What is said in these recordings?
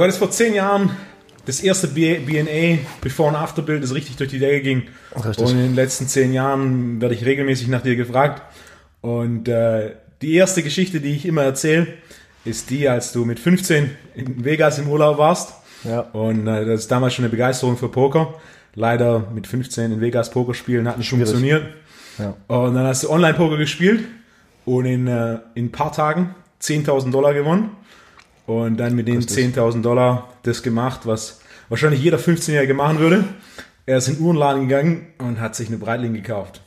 du hattest vor zehn Jahren das erste BNA Before and After Bild, das richtig durch die Decke ging. Richtig. Und in den letzten zehn Jahren werde ich regelmäßig nach dir gefragt. Und äh, die erste Geschichte, die ich immer erzähle, ist die, als du mit 15 in Vegas im Urlaub warst. Ja. Und äh, das ist damals schon eine Begeisterung für Poker. Leider mit 15 in Vegas Poker spielen hat nicht Schwierig. funktioniert. Ja. Und dann hast du Online-Poker gespielt und in, äh, in ein paar Tagen 10.000 Dollar gewonnen. Und dann mit den 10.000 Dollar das gemacht, was wahrscheinlich jeder 15-Jährige machen würde. Er ist in den Uhrenladen gegangen und hat sich eine Breitling gekauft.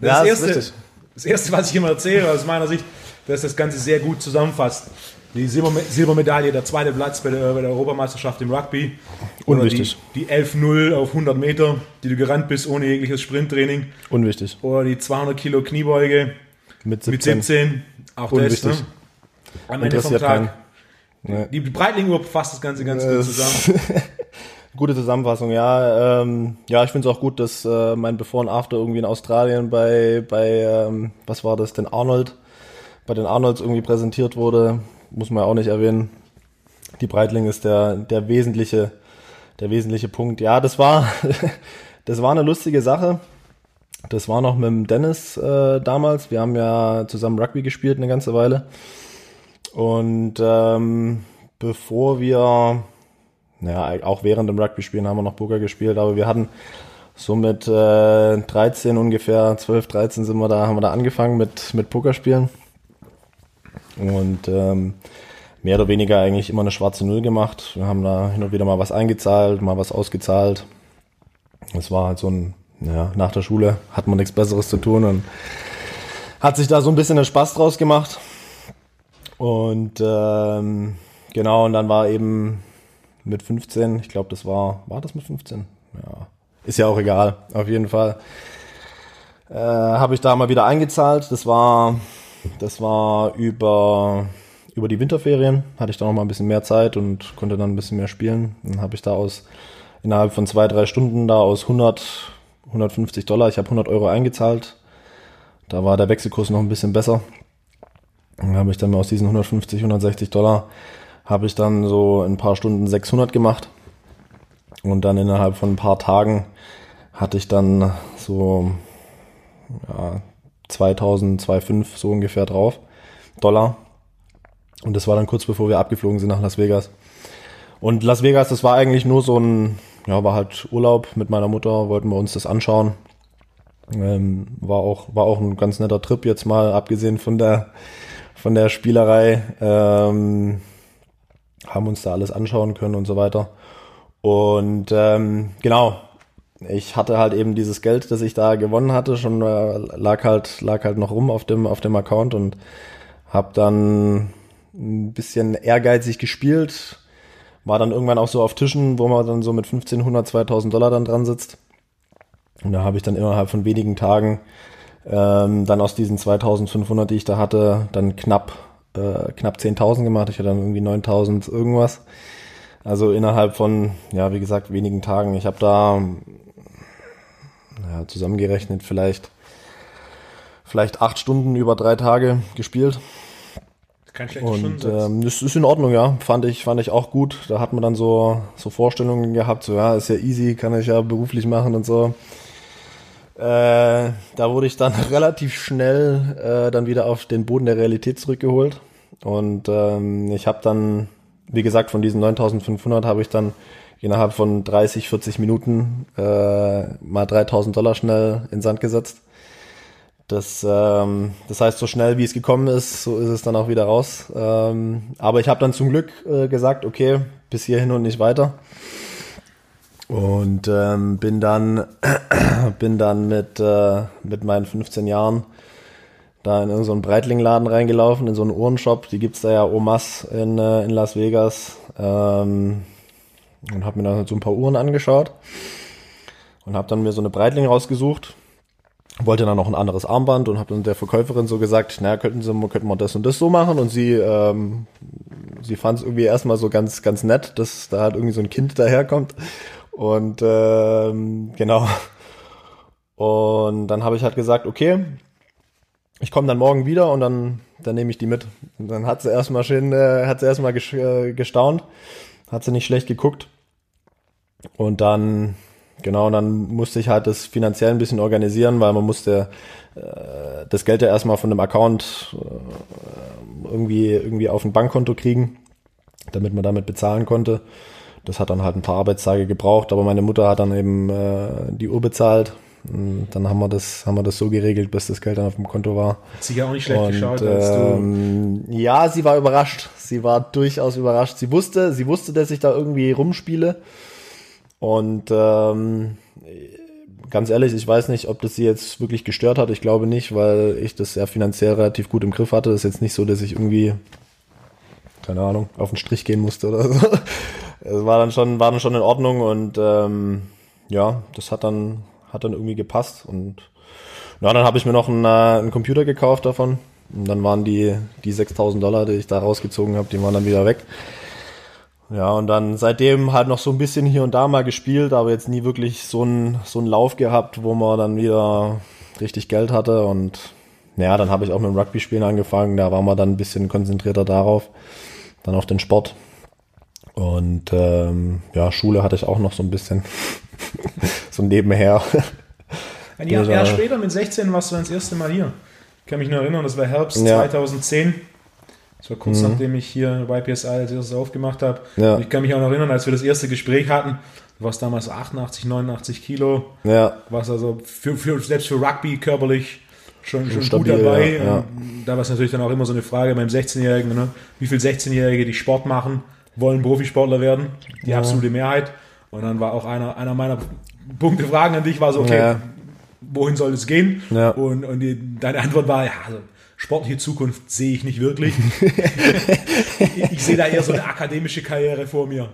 Das, ja, das, erste, das erste, was ich immer erzähle, aus meiner Sicht, dass das Ganze sehr gut zusammenfasst. Die Silbermedaille, der zweite Platz bei der, bei der Europameisterschaft im Rugby. Unwichtig. Die, die 11-0 auf 100 Meter, die du gerannt bist ohne jegliches Sprinttraining. Unwichtig. Oder die 200 Kilo Kniebeuge mit 17. Mit 17. Auch Unwichtig. das, ne? Am Ende vom Tag. Nee. Die Breitling-Uhr fasst das Ganze ganz gut zusammen. Gute Zusammenfassung, ja. Ähm, ja, ich finde es auch gut, dass äh, mein Before und After irgendwie in Australien bei, bei ähm, was war das, denn Arnold, bei den Arnolds irgendwie präsentiert wurde. Muss man ja auch nicht erwähnen. Die Breitling ist der, der wesentliche, der wesentliche Punkt. Ja, das war, das war eine lustige Sache. Das war noch mit dem Dennis äh, damals. Wir haben ja zusammen Rugby gespielt eine ganze Weile. Und ähm, bevor wir, naja, auch während dem Rugby-Spielen haben wir noch Poker gespielt, aber wir hatten so mit äh, 13 ungefähr, 12, 13 sind wir da, haben wir da angefangen mit, mit Pokerspielen. Und ähm, mehr oder weniger eigentlich immer eine schwarze Null gemacht. Wir haben da hin und wieder mal was eingezahlt, mal was ausgezahlt. Es war halt so ein, ja, nach der Schule hat man nichts Besseres zu tun und hat sich da so ein bisschen einen Spaß draus gemacht. Und ähm, genau, und dann war eben mit 15, ich glaube, das war, war das mit 15? Ja, ist ja auch egal, auf jeden Fall. Äh, habe ich da mal wieder eingezahlt. Das war, das war über, über die Winterferien, hatte ich da noch mal ein bisschen mehr Zeit und konnte dann ein bisschen mehr spielen. Dann habe ich da aus, innerhalb von zwei, drei Stunden da aus 100, 150 Dollar, ich habe 100 Euro eingezahlt. Da war der Wechselkurs noch ein bisschen besser. Dann habe ich dann aus diesen 150, 160 Dollar habe ich dann so in ein paar Stunden 600 gemacht. Und dann innerhalb von ein paar Tagen hatte ich dann so ja, 2000, 2,5 so ungefähr drauf. Dollar. Und das war dann kurz bevor wir abgeflogen sind nach Las Vegas. Und Las Vegas, das war eigentlich nur so ein, ja, war halt Urlaub mit meiner Mutter, wollten wir uns das anschauen. Ähm, war auch, war auch ein ganz netter Trip jetzt mal, abgesehen von der, von der Spielerei. Ähm, haben uns da alles anschauen können und so weiter. Und ähm, genau, ich hatte halt eben dieses Geld, das ich da gewonnen hatte, schon äh, lag halt lag halt noch rum auf dem auf dem Account und habe dann ein bisschen ehrgeizig gespielt, war dann irgendwann auch so auf Tischen, wo man dann so mit 1500, 2000 Dollar dann dran sitzt. Und da habe ich dann innerhalb von wenigen Tagen ähm, dann aus diesen 2500, die ich da hatte, dann knapp, äh, knapp 10.000 gemacht. Ich hatte dann irgendwie 9.000 irgendwas. Also innerhalb von, ja, wie gesagt, wenigen Tagen. Ich habe da ja, zusammengerechnet vielleicht, vielleicht acht Stunden über drei Tage gespielt. Kein schlechter Und ähm, das ist in Ordnung, ja. Fand ich, fand ich auch gut. Da hat man dann so, so Vorstellungen gehabt, so ja, ist ja easy, kann ich ja beruflich machen und so. Äh, da wurde ich dann relativ schnell äh, dann wieder auf den Boden der Realität zurückgeholt. Und ähm, ich habe dann, wie gesagt, von diesen 9500 habe ich dann innerhalb von 30, 40 Minuten äh, mal 3000 Dollar schnell in Sand gesetzt. Das, ähm, das heißt, so schnell wie es gekommen ist, so ist es dann auch wieder raus. Ähm, aber ich habe dann zum Glück äh, gesagt, okay, bis hierhin und nicht weiter. Und ähm, bin dann bin dann mit äh, mit meinen 15 Jahren da in irgendeinen Breitling-Laden reingelaufen, in so einen Uhrenshop. Die gibt's da ja Omas in, äh, in Las Vegas. Ähm, und habe mir dann so ein paar Uhren angeschaut und habe dann mir so eine Breitling rausgesucht. Wollte dann noch ein anderes Armband und habe dann der Verkäuferin so gesagt, naja, könnten Sie könnten wir das und das so machen und sie ähm, sie fand es irgendwie erstmal so ganz ganz nett, dass da halt irgendwie so ein Kind daherkommt und ähm, genau. Und dann habe ich halt gesagt, okay, ich komme dann morgen wieder und dann, dann nehme ich die mit. Und dann hat sie erstmal schön, äh, hat sie erstmal äh, gestaunt, hat sie nicht schlecht geguckt. Und dann, genau, dann musste ich halt das finanziell ein bisschen organisieren, weil man musste äh, das Geld ja erstmal von dem Account äh, irgendwie, irgendwie auf ein Bankkonto kriegen, damit man damit bezahlen konnte. Das hat dann halt ein paar Arbeitstage gebraucht, aber meine Mutter hat dann eben äh, die Uhr bezahlt und dann haben wir das, haben wir das so geregelt, bis das Geld dann auf dem Konto war. Hat sich ja auch nicht schlecht und, geschaut, als ähm, du. Ja, sie war überrascht. Sie war durchaus überrascht. Sie wusste, sie wusste, dass ich da irgendwie rumspiele. Und ähm, ganz ehrlich, ich weiß nicht, ob das sie jetzt wirklich gestört hat. Ich glaube nicht, weil ich das ja finanziell relativ gut im Griff hatte. Das ist jetzt nicht so, dass ich irgendwie, keine Ahnung, auf den Strich gehen musste oder so. Es war dann schon, war dann schon in Ordnung und ähm, ja, das hat dann, hat dann irgendwie gepasst. Und ja, dann habe ich mir noch einen, äh, einen Computer gekauft davon. Und dann waren die, die 6000 Dollar, die ich da rausgezogen habe, die waren dann wieder weg. Ja, und dann seitdem halt noch so ein bisschen hier und da mal gespielt, aber jetzt nie wirklich so einen so einen Lauf gehabt, wo man dann wieder richtig Geld hatte. Und naja, dann habe ich auch mit dem Rugby-Spielen angefangen. Da war man dann ein bisschen konzentrierter darauf, dann auf den Sport. Und ähm, ja, Schule hatte ich auch noch so ein bisschen. so nebenher. Ein Jahr, Jahr später, mit 16, warst du dann das erste Mal hier. Ich kann mich nur erinnern, das war Herbst ja. 2010. Das war kurz mhm. nachdem ich hier YPSI als erstes aufgemacht habe. Ja. ich kann mich auch noch erinnern, als wir das erste Gespräch hatten, du warst damals 88, 89 Kilo. Ja. Warst also für, für, selbst für Rugby körperlich schon, schon, stabil, gut dabei. Ja, ja. Da war es natürlich dann auch immer so eine Frage beim 16-Jährigen, ne? wie viele 16-Jährige, die Sport machen, wollen Profisportler werden? Die absolute Mehrheit. Und dann war auch einer, einer meiner Punkte Fragen an dich war so, okay, ja. wohin soll es gehen? Ja. Und, und die, deine Antwort war, ja, also sportliche Zukunft sehe ich nicht wirklich. ich, ich sehe da eher so eine akademische Karriere vor mir.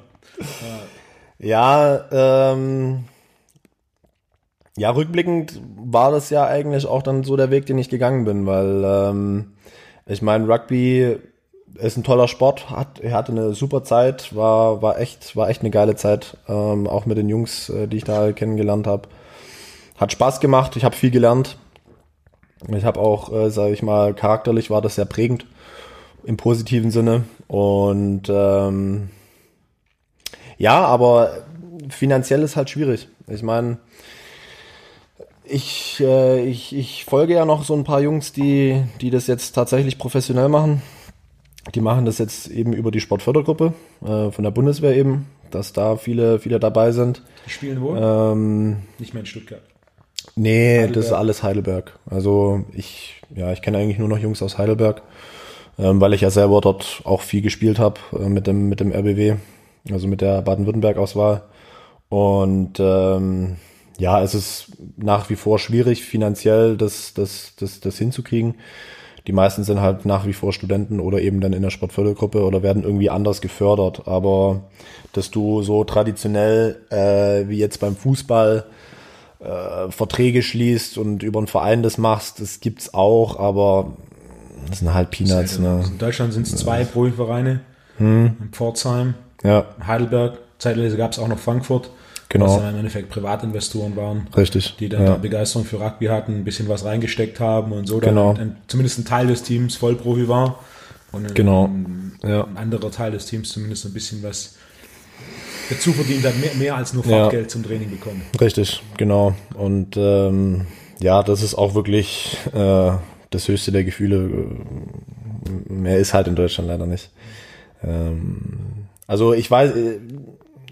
Ja, ähm, ja, rückblickend war das ja eigentlich auch dann so der Weg, den ich gegangen bin, weil ähm, ich meine, Rugby ist ein toller Sport, hat, er hatte eine super Zeit, war, war echt, war echt eine geile Zeit, ähm, auch mit den Jungs, äh, die ich da kennengelernt habe. Hat Spaß gemacht, ich habe viel gelernt. Ich habe auch, äh, sage ich mal, charakterlich war das sehr prägend im positiven Sinne. Und ähm, ja, aber finanziell ist halt schwierig. Ich meine, ich, äh, ich, ich folge ja noch so ein paar Jungs, die, die das jetzt tatsächlich professionell machen. Die machen das jetzt eben über die Sportfördergruppe äh, von der Bundeswehr eben, dass da viele, viele dabei sind. Die spielen wo? Ähm, Nicht mehr in Stuttgart. Nee, Heidelberg. das ist alles Heidelberg. Also ich, ja, ich kenne eigentlich nur noch Jungs aus Heidelberg, ähm, weil ich ja selber dort auch viel gespielt habe äh, mit dem mit dem RBW, also mit der Baden-Württemberg-Auswahl. Und ähm, ja, es ist nach wie vor schwierig, finanziell das, das, das, das hinzukriegen. Die meisten sind halt nach wie vor Studenten oder eben dann in der Sportfördergruppe oder werden irgendwie anders gefördert. Aber dass du so traditionell äh, wie jetzt beim Fußball äh, Verträge schließt und über einen Verein das machst, das gibt's auch, aber das sind halt Peanuts. Ne? In Deutschland sind es zwei Profivereine. Hm. In Pforzheim, ja. Heidelberg, zeitweise gab es auch noch Frankfurt. Genau. Was dann im Endeffekt Privatinvestoren waren. Richtig. Die dann ja. Begeisterung für Rugby hatten, ein bisschen was reingesteckt haben und so genau. dann ein, zumindest ein Teil des Teams Vollprofi war. Und ein, genau. ein, ja. ein anderer Teil des Teams zumindest ein bisschen was dazu verdient hat, mehr, mehr als nur Fahrtgeld ja. zum Training bekommen. Richtig, genau. Und ähm, ja, das ist auch wirklich äh, das höchste der Gefühle. Mehr ist halt in Deutschland leider nicht. Ähm, also ich weiß,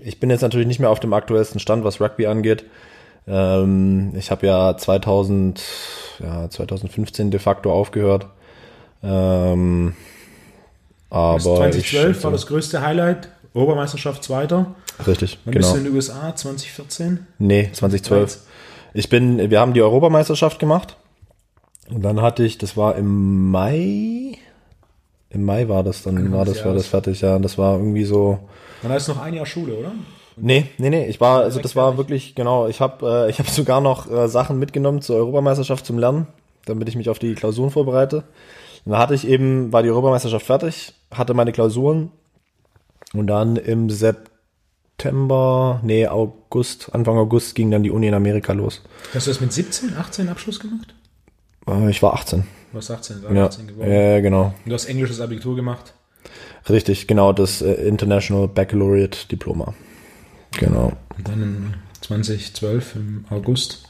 ich bin jetzt natürlich nicht mehr auf dem aktuellsten Stand, was Rugby angeht. Ähm, ich habe ja 2000, ja 2015 de facto aufgehört. Ähm, aber 2012 ich, war das größte Highlight, Obermeisterschaft Zweiter. Richtig, Wann genau. bist du in den USA? 2014? Nee, 2012. Ich bin, wir haben die Europameisterschaft gemacht. Und dann hatte ich, das war im Mai, im Mai war das, dann war das, war das fertig, ja. Das war irgendwie so, dann hast du noch ein Jahr Schule, oder? Nee, nee, nee, ich war, also das war wirklich, genau, ich habe äh, ich hab sogar noch äh, Sachen mitgenommen zur Europameisterschaft zum Lernen, damit ich mich auf die Klausuren vorbereite. Und da hatte ich eben, war die Europameisterschaft fertig, hatte meine Klausuren und dann im September, nee, August, Anfang August ging dann die Uni in Amerika los. Hast du das mit 17, 18 Abschluss gemacht? Äh, ich war 18. Du warst 18, ja. 18 geworden. Ja, genau. Und du hast englisches Abitur gemacht? Richtig, genau, das äh, International Baccalaureate Diploma. Genau. Und dann in 2012 im August.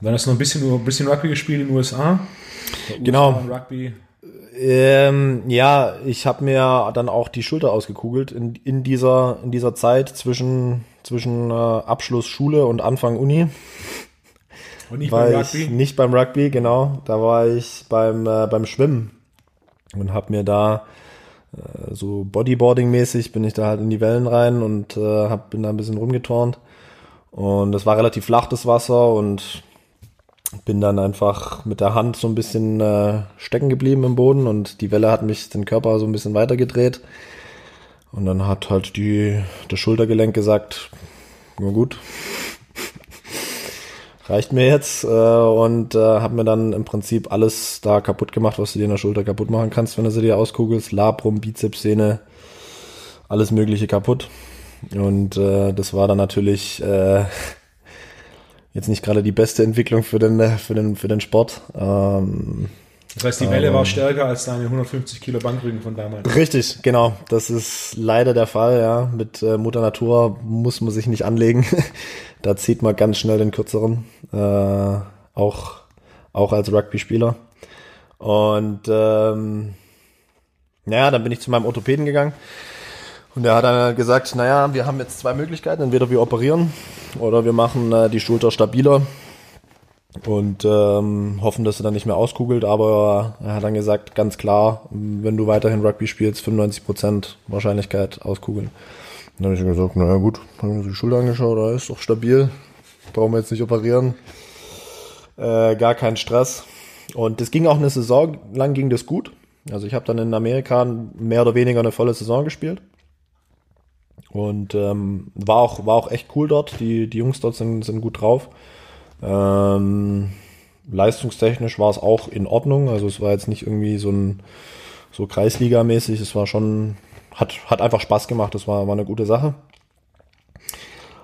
Und dann hast du noch ein bisschen, ein bisschen Rugby gespielt in den USA. Genau. USA Rugby. Ähm, ja, ich habe mir dann auch die Schulter ausgekugelt in, in, dieser, in dieser Zeit zwischen, zwischen äh, Abschluss Schule und Anfang Uni. Und nicht war beim Rugby? nicht beim Rugby, genau. Da war ich beim, äh, beim Schwimmen und habe mir da äh, so Bodyboarding-mäßig bin ich da halt in die Wellen rein und äh, hab, bin da ein bisschen rumgeturnt. Und das war relativ flach, das Wasser und bin dann einfach mit der Hand so ein bisschen äh, stecken geblieben im Boden und die Welle hat mich den Körper so ein bisschen weitergedreht. Und dann hat halt die, das Schultergelenk gesagt, na gut, reicht mir jetzt äh, und äh, habe mir dann im Prinzip alles da kaputt gemacht, was du dir in der Schulter kaputt machen kannst, wenn du sie dir auskugelst. Labrum, Bizepssehne, alles mögliche kaputt. Und äh, das war dann natürlich äh, jetzt nicht gerade die beste Entwicklung für den, für den, für den Sport. Ähm, das heißt, die Welle war stärker als deine 150 Kilo Bankdrücken von damals. Richtig, genau. Das ist leider der Fall, ja. Mit äh, Mutter Natur muss man sich nicht anlegen. da zieht man ganz schnell den kürzeren. Äh, auch, auch als Rugby-Spieler. Und ähm, naja, dann bin ich zu meinem Orthopäden gegangen. Und er hat dann gesagt, naja, wir haben jetzt zwei Möglichkeiten. Entweder wir operieren oder wir machen äh, die Schulter stabiler und ähm, hoffen, dass er dann nicht mehr auskugelt. Aber er hat dann gesagt, ganz klar, wenn du weiterhin Rugby spielst, 95% Wahrscheinlichkeit auskugeln. dann habe ich gesagt, naja gut, haben wir die Schulter angeschaut, da ist doch stabil, brauchen wir jetzt nicht operieren. Äh, gar kein Stress. Und das ging auch eine Saison lang ging das gut. Also ich habe dann in Amerika mehr oder weniger eine volle Saison gespielt. Und ähm, war, auch, war auch echt cool dort. Die, die Jungs dort sind, sind gut drauf. Ähm, leistungstechnisch war es auch in Ordnung. Also es war jetzt nicht irgendwie so ein so Kreisliga-mäßig. Es war schon, hat, hat einfach Spaß gemacht. Das war, war eine gute Sache.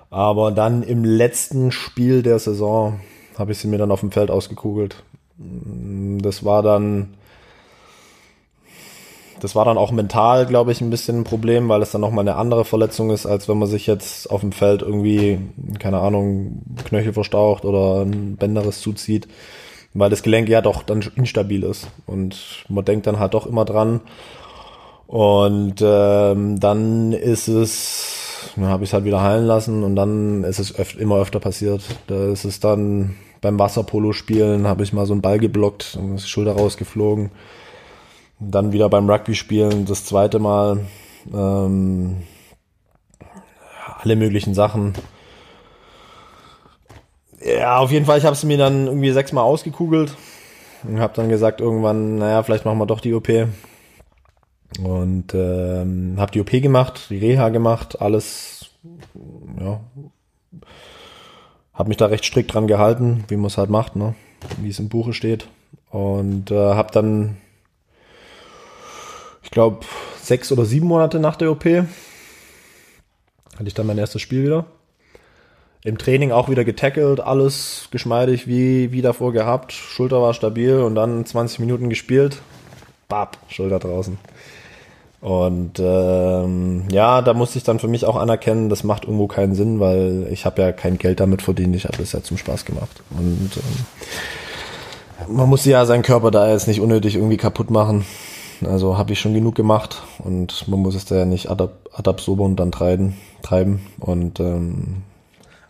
Aber dann im letzten Spiel der Saison habe ich sie mir dann auf dem Feld ausgekugelt. Das war dann das war dann auch mental, glaube ich, ein bisschen ein Problem, weil es dann nochmal eine andere Verletzung ist, als wenn man sich jetzt auf dem Feld irgendwie, keine Ahnung, Knöchel verstaucht oder ein Bänderes zuzieht, weil das Gelenk ja doch dann instabil ist. Und man denkt dann halt doch immer dran. Und ähm, dann ist es, dann habe ich es halt wieder heilen lassen und dann ist es öf immer öfter passiert. Da ist es dann beim Wasserpolo spielen, habe ich mal so einen Ball geblockt und ist die Schulter rausgeflogen. Dann wieder beim Rugby spielen, das zweite Mal. Ähm, alle möglichen Sachen. Ja, auf jeden Fall, ich habe es mir dann irgendwie sechsmal ausgekugelt und habe dann gesagt irgendwann, naja, vielleicht machen wir doch die OP. Und ähm, habe die OP gemacht, die Reha gemacht, alles, ja, habe mich da recht strikt dran gehalten, wie man es halt macht, ne, wie es im Buche steht. Und äh, habe dann ich glaube, sechs oder sieben Monate nach der OP hatte ich dann mein erstes Spiel wieder. Im Training auch wieder getackelt, alles geschmeidig wie, wie davor gehabt. Schulter war stabil und dann 20 Minuten gespielt. Bap, Schulter draußen. Und ähm, ja, da musste ich dann für mich auch anerkennen, das macht irgendwo keinen Sinn, weil ich habe ja kein Geld damit verdient, ich habe das ja zum Spaß gemacht. Und ähm, man muss ja seinen Körper da jetzt nicht unnötig irgendwie kaputt machen. Also habe ich schon genug gemacht und man muss es da ja nicht ad, ad absurdum dann treiben. treiben. Und ähm,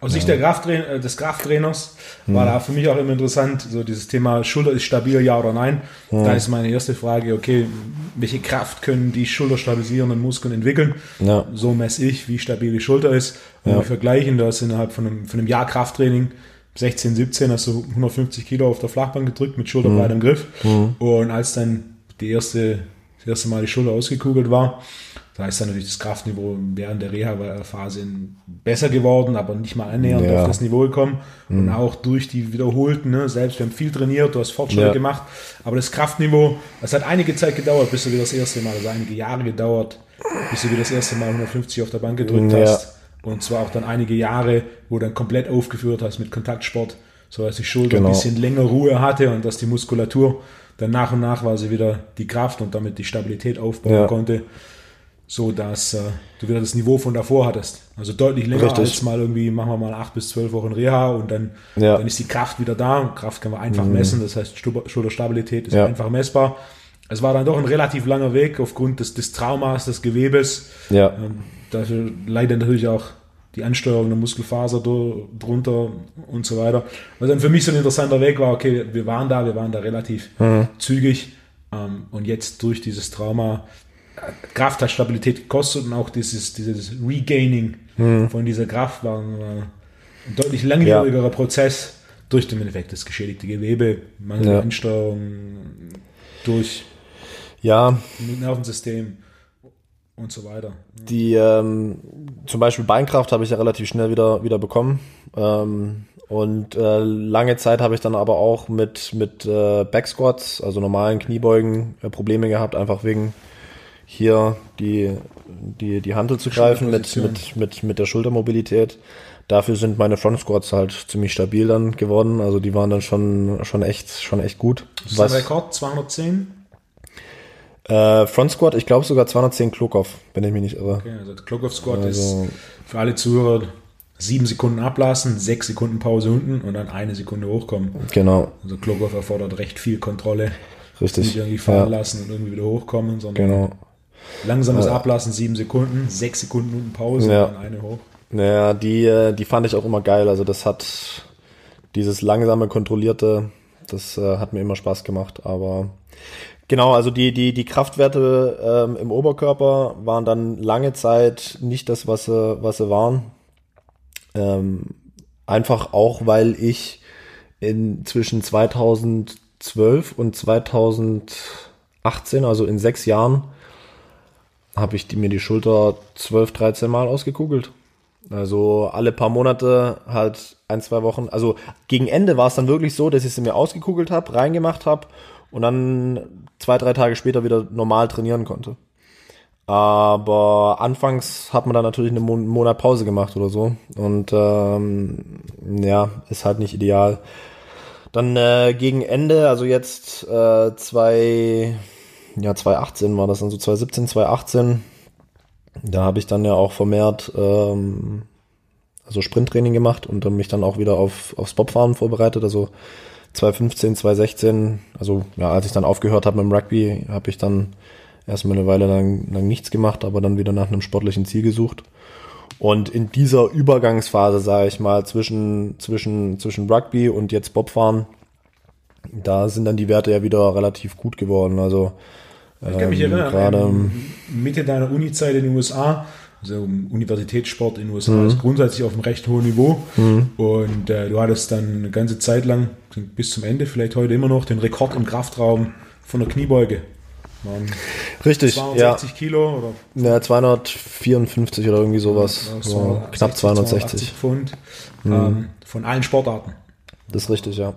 aus Sicht der Krafttrain äh, des Krafttrainers hm. war da für mich auch immer interessant, so dieses Thema Schulter ist stabil, ja oder nein. Hm. Da ist meine erste Frage, okay, welche Kraft können die schulterstabilisierenden Muskeln entwickeln? Ja. So messe ich, wie stabil die Schulter ist. Und ja. wir vergleichen das innerhalb von einem, von einem Jahr Krafttraining 16, 17 hast du 150 Kilo auf der Flachbank gedrückt mit schulterbreitem hm. Griff. Hm. Und als dann die erste, das erste Mal die Schulter ausgekugelt war. Da ist dann natürlich das Kraftniveau während der Reha-Phase besser geworden, aber nicht mal annähernd ja. auf das Niveau gekommen. Mhm. Und auch durch die wiederholten, ne, selbst wir haben viel trainiert, du hast Fortschritte ja. gemacht, aber das Kraftniveau, das hat einige Zeit gedauert, bis du wieder das erste Mal, also einige Jahre gedauert, bis du wieder das erste Mal 150 auf der Bank gedrückt ja. hast. Und zwar auch dann einige Jahre, wo du dann komplett aufgeführt hast mit Kontaktsport so dass die Schulter genau. ein bisschen länger Ruhe hatte und dass die Muskulatur dann nach und nach war sie wieder die Kraft und damit die Stabilität aufbauen ja. konnte, so dass äh, du wieder das Niveau von davor hattest. Also deutlich länger Richtig. als mal irgendwie, machen wir mal acht bis zwölf Wochen Reha und dann, ja. dann ist die Kraft wieder da. Kraft kann man einfach mhm. messen, das heißt Schulterstabilität ist ja. einfach messbar. Es war dann doch ein relativ langer Weg aufgrund des, des Traumas, des Gewebes. Ja. Ähm, dafür leidet natürlich auch die Ansteuerung der Muskelfaser drunter und so weiter. Was dann für mich so ein interessanter Weg war, okay, wir waren da, wir waren da relativ mhm. zügig ähm, und jetzt durch dieses Trauma, äh, Kraft hat Stabilität gekostet und auch dieses, dieses Regaining mhm. von dieser Kraft war ein, ein deutlich langwierigerer ja. Prozess durch den Effekt das geschädigte Gewebe, mangelnde ja. Ansteuerung durch ja. Nervensystem und so weiter. Die ähm, zum Beispiel Beinkraft habe ich ja relativ schnell wieder wieder bekommen. Ähm, und äh, lange Zeit habe ich dann aber auch mit mit äh, Backsquats, also normalen Kniebeugen, äh, Probleme gehabt, einfach wegen hier die die die Hantel zu greifen mit mit mit mit der Schultermobilität. Dafür sind meine Front Squats halt ziemlich stabil dann geworden. Also die waren dann schon schon echt schon echt gut. Das ist Was, Rekord 210? Äh, Front Squat, ich glaube sogar 210 Klokov, wenn ich mich nicht irre. Okay, also Klokov Squat also, ist für alle Zuhörer sieben Sekunden ablassen, sechs Sekunden Pause unten und dann eine Sekunde hochkommen. Genau. Also Klokov erfordert recht viel Kontrolle. Richtig. Nicht irgendwie fallen ja. lassen und irgendwie wieder hochkommen, sondern genau. langsames ja. Ablassen, sieben Sekunden, sechs Sekunden unten Pause ja. und dann eine hoch. Naja, die, äh, die fand ich auch immer geil. Also das hat dieses langsame, kontrollierte, das äh, hat mir immer Spaß gemacht. Aber Genau, also die, die, die Kraftwerte ähm, im Oberkörper waren dann lange Zeit nicht das, was sie, was sie waren. Ähm, einfach auch, weil ich in zwischen 2012 und 2018, also in sechs Jahren, habe ich die, mir die Schulter 12, 13 Mal ausgekugelt. Also alle paar Monate halt ein, zwei Wochen. Also gegen Ende war es dann wirklich so, dass ich sie mir ausgekugelt habe, reingemacht habe und dann zwei, drei Tage später wieder normal trainieren konnte. Aber anfangs hat man dann natürlich einen Monat Pause gemacht oder so. Und ähm, ja, ist halt nicht ideal. Dann äh, gegen Ende, also jetzt äh, zwei, ja 2018 war das dann so 2017, 2018. Da habe ich dann ja auch vermehrt ähm, also Sprinttraining gemacht und mich dann auch wieder auf aufs Bobfahren vorbereitet. Also 2015, 2016, also ja, als ich dann aufgehört habe mit dem Rugby, habe ich dann erstmal eine Weile lang, lang nichts gemacht, aber dann wieder nach einem sportlichen Ziel gesucht. Und in dieser Übergangsphase, sage ich mal, zwischen, zwischen, zwischen Rugby und jetzt Bobfahren, da sind dann die Werte ja wieder relativ gut geworden. Also ich kann mich ähm, erinnern, gerade Mitte deiner Uni-Zeit in den USA also Universitätssport in den USA mhm. ist grundsätzlich auf einem recht hohen Niveau. Mhm. Und äh, du hattest dann eine ganze Zeit lang, bis zum Ende, vielleicht heute immer noch, den Rekord im Kraftraum von der Kniebeuge. Waren Richtig, 260 ja. Kilo oder? Ja, 254 oder irgendwie sowas. Ja, so knapp 260. Pfund mhm. ähm, von allen Sportarten. Das ist richtig, ja.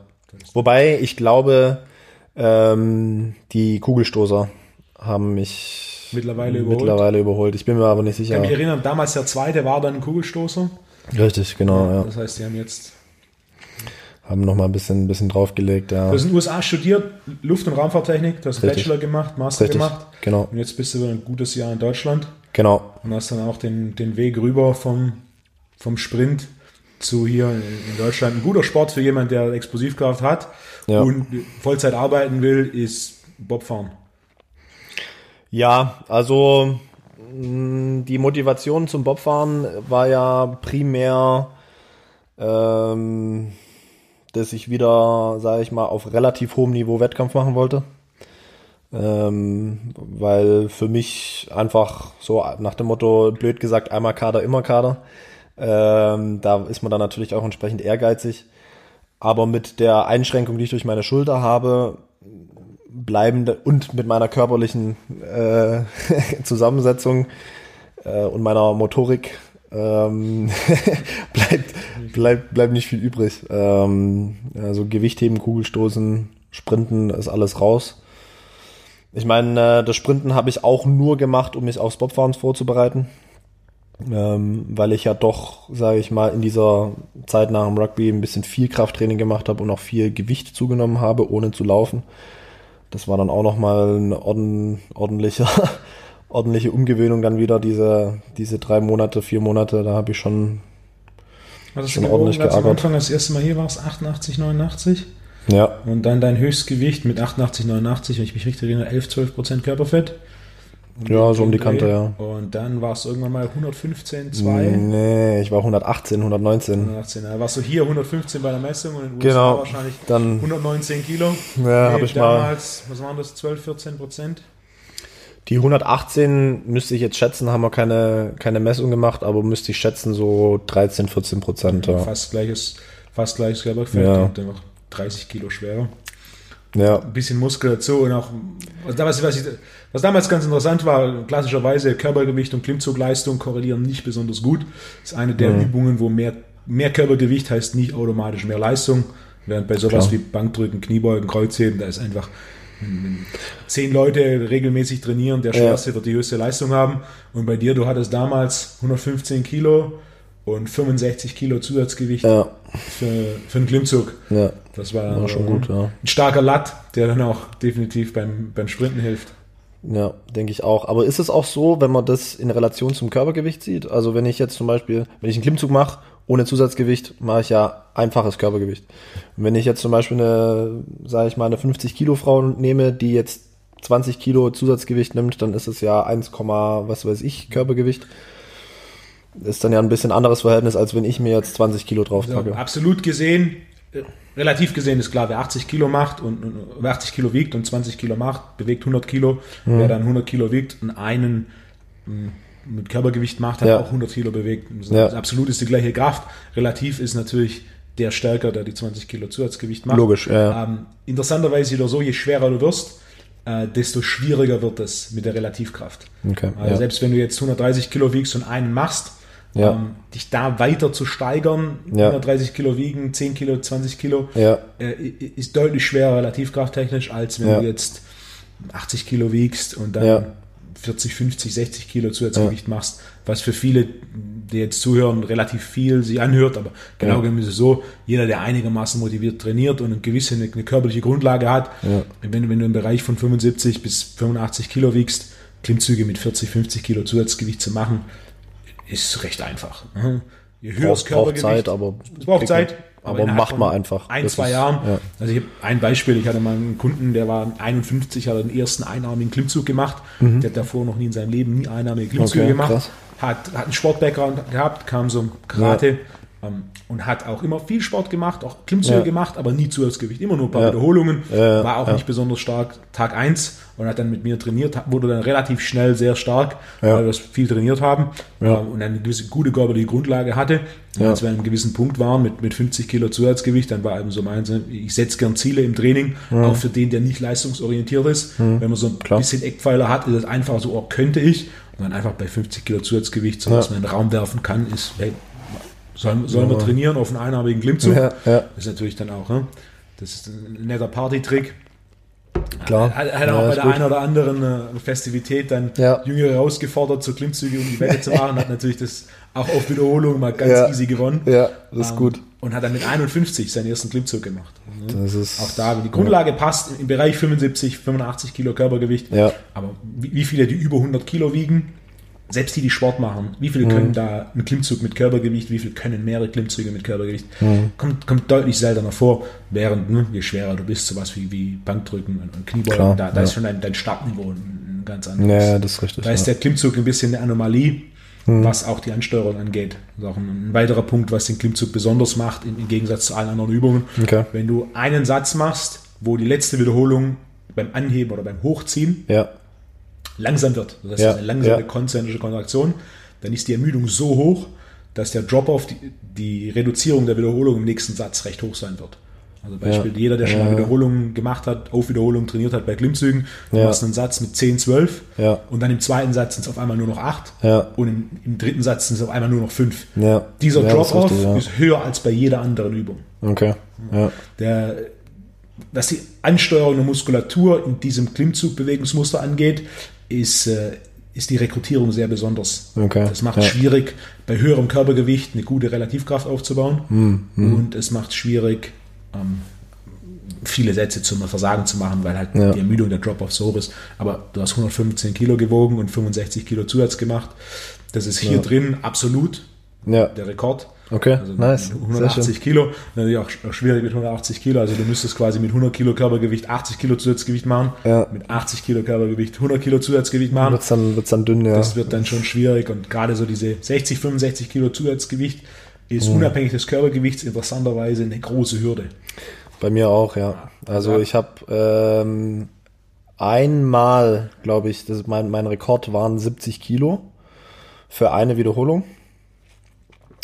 Wobei ich glaube, ähm, die Kugelstoßer haben mich mittlerweile überholt. Mittlerweile überholt. Ich bin mir aber nicht sicher. Ich kann mich erinnern, damals der zweite war dann ein Kugelstoßer. Richtig, genau, ja. Das heißt, die haben jetzt haben noch mal ein bisschen, ein bisschen draufgelegt, ja. Du hast in den USA studiert, Luft- und Raumfahrttechnik, du hast Richtig. Bachelor gemacht, Master Richtig. gemacht. Genau. Und jetzt bist du ein gutes Jahr in Deutschland. Genau. Und hast dann auch den, den Weg rüber vom, vom Sprint zu hier in Deutschland. Ein guter Sport für jemanden, der Explosivkraft hat ja. und Vollzeit arbeiten will, ist Bobfahren. Ja, also mm, die Motivation zum Bobfahren war ja primär, ähm, dass ich wieder, sage ich mal, auf relativ hohem Niveau Wettkampf machen wollte. Ähm, weil für mich einfach so nach dem Motto, blöd gesagt, einmal Kader, immer Kader. Ähm, da ist man dann natürlich auch entsprechend ehrgeizig. Aber mit der Einschränkung, die ich durch meine Schulter habe, bleibende und mit meiner körperlichen äh, Zusammensetzung äh, und meiner Motorik ähm, bleibt, bleibt, bleibt nicht viel übrig. Ähm, also Gewichtheben, Kugelstoßen, Sprinten ist alles raus. Ich meine, äh, das Sprinten habe ich auch nur gemacht, um mich aufs Bobfahren vorzubereiten. ähm, weil ich ja doch, sage ich mal, in dieser Zeit nach dem Rugby ein bisschen viel Krafttraining gemacht habe und auch viel Gewicht zugenommen habe, ohne zu laufen. Das war dann auch nochmal eine orden, ordentliche, ordentliche Umgewöhnung dann wieder, diese, diese drei Monate, vier Monate, da habe ich schon, also schon ordentlich gearbeitet. Am Anfang das erste Mal hier warst, 88, 89? Ja. Und dann dein Höchstgewicht mit 88, 89, wenn ich mich richtig erinnere, 11, 12 Prozent Körperfett. Ja, so um die Kante, ja. Und dann warst du irgendwann mal 115, 2. Nee, ich war 118, 119. 118, da warst du hier 115 bei der Messung und in den USA genau, wahrscheinlich dann, 119 Kilo. Ja, nee, habe ich damals, mal. was waren das, 12, 14 Prozent? Die 118 müsste ich jetzt schätzen, haben wir keine, keine Messung gemacht, aber müsste ich schätzen so 13, 14 Prozent. Ja. Fast gleiches, fast gleiches Körperfett ja. einfach 30 Kilo schwerer. Ja. Ein bisschen Muskulatur und auch, was damals, was, ich, was damals ganz interessant war, klassischerweise Körpergewicht und Klimmzugleistung korrelieren nicht besonders gut. Das ist eine der mhm. Übungen, wo mehr, mehr Körpergewicht heißt nicht automatisch mehr Leistung. Während bei sowas Klar. wie Bankdrücken, Kniebeugen, Kreuzheben, da ist einfach, wenn zehn Leute regelmäßig trainieren, der Schwerste ja. wird die höchste Leistung haben. Und bei dir, du hattest damals 115 Kilo und 65 Kilo Zusatzgewicht ja. für, für einen Klimmzug. Ja. Das war, war schon gut, ja. ein starker Latt, der dann auch definitiv beim, beim Sprinten hilft. Ja, denke ich auch. Aber ist es auch so, wenn man das in Relation zum Körpergewicht sieht? Also wenn ich jetzt zum Beispiel, wenn ich einen Klimmzug mache, ohne Zusatzgewicht, mache ich ja einfaches Körpergewicht. Und wenn ich jetzt zum Beispiel eine, sage ich mal, eine 50 Kilo Frau nehme, die jetzt 20 Kilo Zusatzgewicht nimmt, dann ist es ja 1, was weiß ich Körpergewicht ist dann ja ein bisschen anderes Verhältnis, als wenn ich mir jetzt 20 Kilo draufpacke. Also absolut gesehen, äh, relativ gesehen ist klar, wer 80 Kilo macht und, und wer 80 Kilo wiegt und 20 Kilo macht, bewegt 100 Kilo. Mhm. Wer dann 100 Kilo wiegt und einen hm, mit Körpergewicht macht, hat ja. auch 100 Kilo bewegt. Ja. Absolut ist die gleiche Kraft. Relativ ist natürlich der stärker, der die 20 Kilo Zusatzgewicht macht. Logisch, ja. Ähm, interessanterweise oder so, je schwerer du wirst, äh, desto schwieriger wird es mit der Relativkraft. Okay, also ja. selbst wenn du jetzt 130 Kilo wiegst und einen machst, ja. ähm, dich da weiter zu steigern, ja. 130 Kilo wiegen, 10 Kilo, 20 Kilo, ja. äh, ist deutlich schwerer relativkrafttechnisch, als wenn du jetzt 80 Kilo wiegst und dann 40, 50, 60 Kilo Zusatzgewicht machst, was für viele, die jetzt zuhören, relativ viel sie anhört, aber genau genommen ist es so, jeder, der einigermaßen motiviert trainiert und eine gewisse, eine, eine körperliche Grundlage hat, wenn, wenn du im Bereich von 75 bis 85 Kilo wiegst, Klimmzüge mit 40, 50 Kilo Zusatzgewicht zu machen, ist recht einfach. Ne? Je höher das Körpergewicht. Braucht Zeit, aber. Es braucht Zeit. Aber, aber macht man einfach. Ein, das zwei ist, Jahren. Ja. Also ich habe ein Beispiel, ich hatte mal einen Kunden, der war 51, hat den ersten einarmigen Klimmzug gemacht. Mhm. Der hat davor noch nie in seinem Leben nie einarmige Klimmzüge okay, gemacht. Hat, hat einen Sport-Background gehabt, kam so Karate. Ja und hat auch immer viel Sport gemacht, auch Klimmzüge ja. gemacht, aber nie Zusatzgewicht, immer nur ein paar ja. Wiederholungen, ja, war auch nicht besonders stark Tag 1 und hat dann mit mir trainiert, wurde dann relativ schnell sehr stark, weil wir viel trainiert haben ähm, und eine gewisse gute körperliche Grundlage hatte. Und als wir an einem gewissen Punkt waren mit, mit 50 Kilo Zusatzgewicht, dann war eben so meins, ich setze gern Ziele im Training, auch für den, der nicht leistungsorientiert ist. Wenn man so ein Klar. bisschen Eckpfeiler hat, ist es einfach so, oh, könnte ich. Und dann einfach bei 50 Kilo Zusatzgewicht, so was man in den Raum werfen kann, ist, hey, Sollen, sollen wir trainieren auf einen einarmigen Klimmzug? Ja, ja. Das ist natürlich dann auch, ne? das ist ein netter Partytrick. Klar. Hat, hat auch ja, bei der einen oder anderen äh, Festivität dann ja. Jüngere herausgefordert, zu Klimmzüge um die Wette zu machen, hat natürlich das auch auf Wiederholung mal ganz ja. easy gewonnen. Ja, das ist ähm, gut. Und hat dann mit 51 seinen ersten Klimmzug gemacht. Das ist, auch da, die Grundlage passt im Bereich 75, 85 Kilo Körpergewicht. Ja. Aber wie, wie viele, die über 100 Kilo wiegen, selbst die, die Sport machen, wie viele mhm. können da einen Klimmzug mit Körpergewicht, wie viele können mehrere Klimmzüge mit Körpergewicht, mhm. kommt, kommt deutlich seltener vor, während ne, je schwerer du bist, sowas wie, wie Bankdrücken und, und Kniebeugen, da, da ja. ist schon dein, dein Startniveau ein, ein ganz anderes. Ja, das ist richtig. Da ist der Klimmzug ein bisschen eine Anomalie, mhm. was auch die Ansteuerung angeht. Das ist auch ein, ein, weiterer Punkt, was den Klimmzug besonders macht, im, im Gegensatz zu allen anderen Übungen. Okay. Wenn du einen Satz machst, wo die letzte Wiederholung beim Anheben oder beim Hochziehen ja langsam wird. Das heißt, ja, eine langsame ja. konzentrische Kontraktion. Dann ist die Ermüdung so hoch, dass der Drop-off, die, die, Reduzierung der Wiederholung im nächsten Satz recht hoch sein wird. Also Beispiel, ja. jeder, der schon mal Wiederholungen gemacht hat, auf Wiederholungen trainiert hat bei Klimmzügen, du ja. hast einen Satz mit 10, 12 ja. und dann im zweiten Satz sind es auf einmal nur noch 8 ja. und im, im, dritten Satz sind es auf einmal nur noch 5. Ja. Dieser Drop-off ist, ist, höher als bei jeder anderen Übung. Okay. Der, was die Ansteuerung der Muskulatur in diesem Klimmzugbewegungsmuster angeht, ist, äh, ist die Rekrutierung sehr besonders. Okay. Das macht es Ja. schwierig, bei höherem Körpergewicht eine gute Relativkraft aufzubauen. Hm, Und es macht es schwierig, ähm, viele Sätze zum Versagen zu machen, weil halt Ja. die Ermüdung, der Drop-off so hoch ist. Aber du hast 115 Kilo gewogen und 65 Kilo Zusatz gemacht. Das ist hier Ja. drin absolut der Rekord. Okay, Also nice. mit Sehr 180 schön. Kilo, natürlich auch sch- auch schwierig mit 180 Kilo. Also du müsstest quasi mit 100 Kilo Körpergewicht 80 Kilo Zusatzgewicht machen. Ja. Mit 80 Kilo Körpergewicht 100 Kilo Zusatzgewicht machen. Wird's dann, wird's dann dünn, ja. Das wird dann schon schwierig und gerade so diese 60, 65 Kilo Zusatzgewicht ist Mhm. unabhängig des Körpergewichts interessanterweise eine große Hürde. Bei mir auch, ja. Also Ja. ich habe ähm, einmal, glaube ich, das, mein, mein Rekord waren 70 Kilo für eine Wiederholung.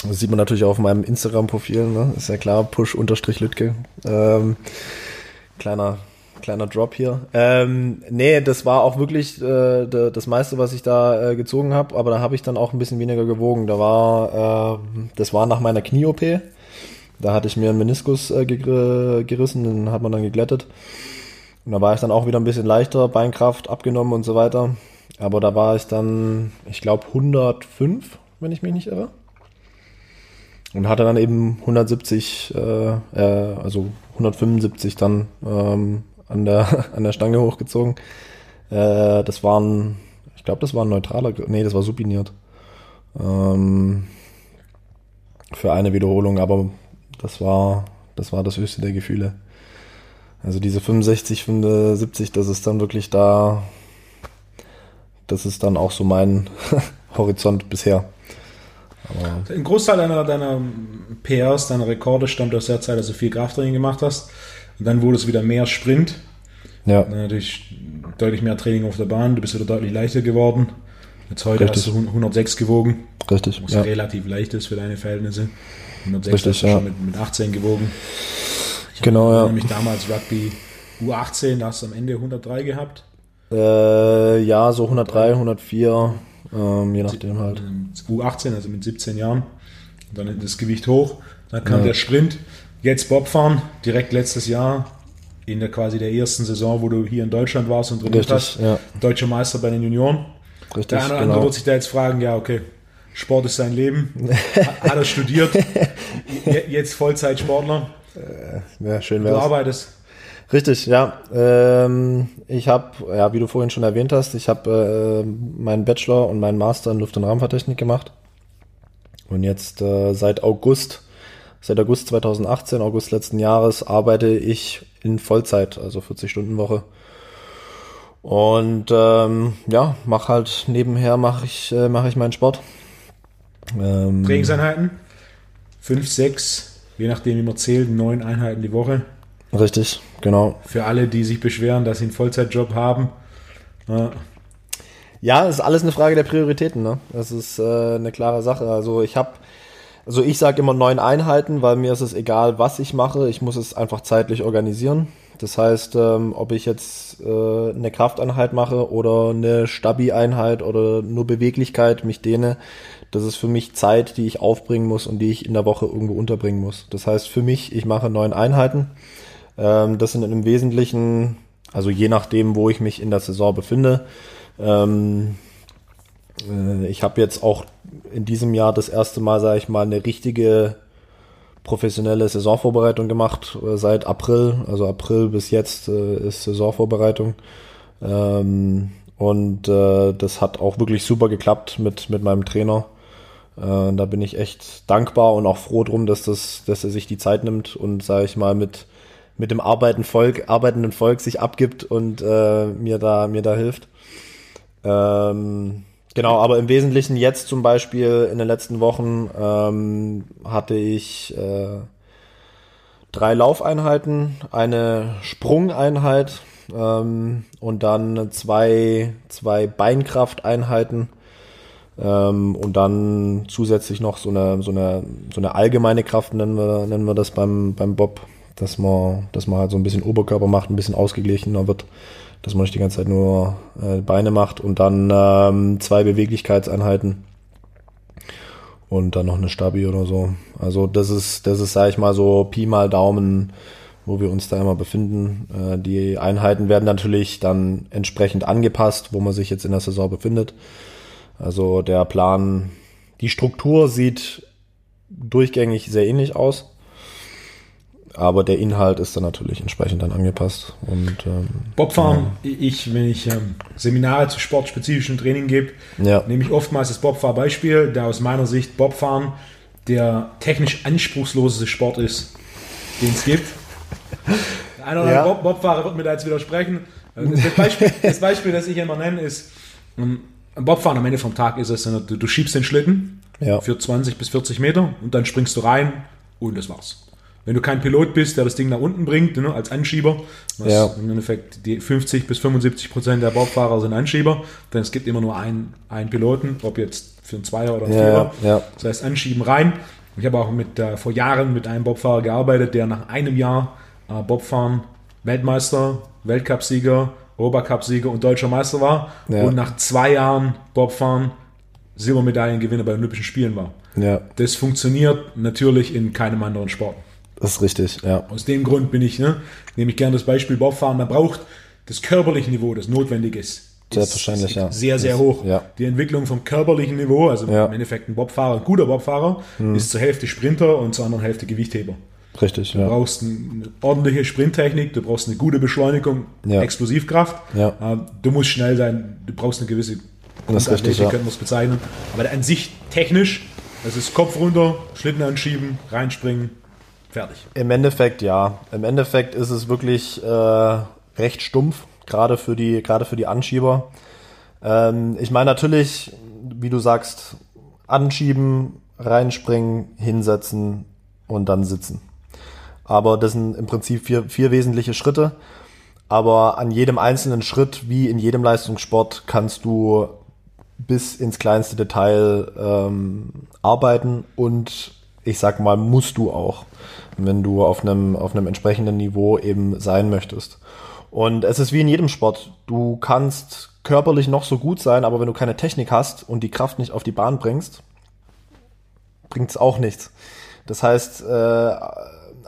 Das sieht man natürlich auch auf meinem Instagram-Profil, ne? ist ja klar, push-lütke. Ähm, kleiner, kleiner Drop hier. Ähm, nee, das war auch wirklich äh, das meiste, was ich da äh, gezogen habe, aber da habe ich dann auch ein bisschen weniger gewogen. Da war, äh, das war nach meiner Knie-OP. Da hatte ich mir einen Meniskus äh, gegr- gerissen, den hat man dann geglättet. Und da war ich dann auch wieder ein bisschen leichter, Beinkraft abgenommen und so weiter. Aber da war ich dann, ich glaube, 105, wenn ich mich nicht irre. Und hatte dann eben 170, äh, äh, also 175 dann ähm, an, der, an der Stange hochgezogen. Äh, das waren, ich glaube, das war ein neutraler, nee, das war supiniert. Ähm, für eine Wiederholung, aber das war, das war das höchste der Gefühle. Also diese 65, 75, das ist dann wirklich da, das ist dann auch so mein Horizont bisher. Aber Ein Großteil deiner, deiner PRs, deiner Rekorde stammt aus der Zeit, dass du viel Krafttraining gemacht hast. Und dann wurde es wieder mehr Sprint. ja, Dann natürlich deutlich mehr Training auf der Bahn. Du bist wieder deutlich leichter geworden. Jetzt heute Richtig. hast du 106 gewogen, richtig. was Ja. relativ leicht ist für deine Verhältnisse. 106 Richtig, hast du ja. schon mit, mit 18 gewogen. Ich Genau, ja. Nämlich damals Rugby U18, da hast du am Ende 103 gehabt. Äh, ja, so 103, 104, ähm, je nachdem halt. Ähm, U18, also mit 17 Jahren. Und dann das Gewicht hoch. Dann kam Ja. der Sprint. Jetzt Bobfahren, direkt letztes Jahr. In der quasi der ersten Saison, wo du hier in Deutschland warst und trainiert hast. ja. Deutscher Meister bei den Junioren. Richtig, Der eine oder andere genau. wird sich da jetzt fragen, ja, okay, Sport ist sein Leben. Hat er studiert. Je- Jetzt Vollzeitsportler. Ja, schön Du wär's. arbeitest. Richtig, ja. Ähm, ich habe, ja, wie du vorhin schon erwähnt hast, ich habe äh, meinen Bachelor und meinen Master in Luft- und Raumfahrttechnik gemacht. Und jetzt äh, seit August, seit August 2018, August letzten Jahres, arbeite ich in Vollzeit, also 40-Stunden-Woche. Und ähm, ja, mach halt nebenher mache ich äh, mache ich meinen Sport. Ähm, Trainingseinheiten. Fünf, sechs, je nachdem, wie man zählt, neun Einheiten die Woche. Richtig, genau. Für alle, die sich beschweren, dass sie einen Vollzeitjob haben. Ja, Ja, ist alles eine Frage der Prioritäten, ne? Das ist äh, eine klare Sache. Also ich habe, also ich sage immer neun Einheiten, weil mir ist es egal, was ich mache. Ich muss es einfach zeitlich organisieren. Das heißt, ähm, ob ich jetzt äh, eine Krafteinheit mache oder eine Stabi-Einheit oder nur Beweglichkeit, mich dehne, das ist für mich Zeit, die ich aufbringen muss und die ich in der Woche irgendwo unterbringen muss. Das heißt für mich, ich mache neun Einheiten. Ähm, das sind im Wesentlichen, also je nachdem, wo ich mich in der Saison befinde, ähm, äh, ich habe jetzt auch in diesem Jahr das erste Mal, sage ich mal, eine richtige professionelle Saisonvorbereitung gemacht äh, seit April. Also April bis jetzt äh, ist Saisonvorbereitung. Ähm, und äh, das hat auch wirklich super geklappt mit, mit meinem Trainer. Äh, da bin ich echt dankbar und auch froh drum, dass, das, dass er sich die Zeit nimmt und, sage ich mal, mit, mit dem arbeitenden Volk, arbeitenden Volk sich abgibt und äh, mir, da, mir da hilft. Ähm, genau, aber im Wesentlichen jetzt zum Beispiel in den letzten Wochen ähm, hatte ich äh, drei Laufeinheiten, eine Sprungeinheit ähm, und dann zwei, zwei Beinkrafteinheiten ähm, und dann zusätzlich noch so eine, so eine, so eine allgemeine Kraft nennen wir, nennen wir das beim, beim Bob, dass man, dass man halt so ein bisschen Oberkörper macht, ein bisschen ausgeglichener wird dass man nicht die ganze Zeit nur äh, Beine macht und dann ähm, zwei Beweglichkeitseinheiten und dann noch eine Stabi oder so. Also das ist, das ist, sag ich mal, so Pi mal Daumen wo wir uns da immer befinden. Äh, die Einheiten werden natürlich dann entsprechend angepasst, wo man sich jetzt in der Saison befindet. Also der Plan, die Struktur sieht durchgängig sehr ähnlich aus. Aber der Inhalt ist dann natürlich entsprechend dann angepasst. Und, ähm, Bobfahren, ja. ich, wenn ich ähm, Seminare zu sportspezifischen Training gebe, ja. nehme ich oftmals das Bobfahrbeispiel, da aus meiner Sicht Bobfahren der technisch anspruchsloseste Sport ist, den es gibt. Der eine oder ja. Bob Bobfahrer wird mir da jetzt widersprechen. Also das Beispiel, das Beispiel, das ich immer nenne, ist, ähm, Bobfahren am Ende vom Tag ist es, du, du schiebst den Schlitten ja. für 20 bis 40 Meter und dann springst du rein und das war's. Wenn du kein Pilot bist, der das Ding nach unten bringt, ne, als Anschieber, was ja. im Endeffekt die 50 bis 75 Prozent der Bobfahrer sind Anschieber, denn es gibt immer nur einen, einen Piloten, ob jetzt für einen Zweier oder einen ja, Vierer. Ja. Das heißt, anschieben rein. Ich habe auch mit, äh, vor Jahren mit einem Bobfahrer gearbeitet, der nach einem Jahr äh, Bobfahren Weltmeister, Weltcupsieger, Obercupsieger und deutscher Meister war ja. und nach zwei Jahren Bobfahren Silbermedaillengewinner bei Olympischen Spielen war. Das funktioniert natürlich in keinem anderen Sport. Das ist richtig, ja. Aus dem Grund bin ich, ne, nehme ich gerne das Beispiel Bobfahren. Man braucht das körperliche Niveau, das notwendig ist. Selbstverständlich, ja. Sehr, sehr hoch. Ja. Die Entwicklung vom körperlichen Niveau, also ja. im Endeffekt ein Bobfahrer, ein guter Bobfahrer, hm. ist zur Hälfte Sprinter und zur anderen Hälfte Gewichtheber. Richtig, du ja. brauchst eine ordentliche Sprinttechnik, du brauchst eine gute Beschleunigung, ja. Explosivkraft. Ja. Ähm, du musst schnell sein, du brauchst eine gewisse das ist richtig, ja. können wir es bezeichnen. Aber an sich technisch, das ist Kopf runter, Schlitten anschieben, reinspringen, fertig. Im Endeffekt ja. Im Endeffekt ist es wirklich äh, recht stumpf, gerade für die, gerade für die Anschieber. Ähm, ich meine natürlich, wie du sagst, anschieben, reinspringen, hinsetzen und dann sitzen. Aber das sind im Prinzip vier, vier wesentliche Schritte. Aber an jedem einzelnen Schritt, wie in jedem Leistungssport, kannst du bis ins kleinste Detail ähm, arbeiten und ich sag mal, musst du auch, wenn du auf einem, auf einem entsprechenden Niveau eben sein möchtest. Und es ist wie in jedem Sport. Du kannst körperlich noch so gut sein, aber wenn du keine Technik hast und die Kraft nicht auf die Bahn bringst, bringt es auch nichts. Das heißt, äh,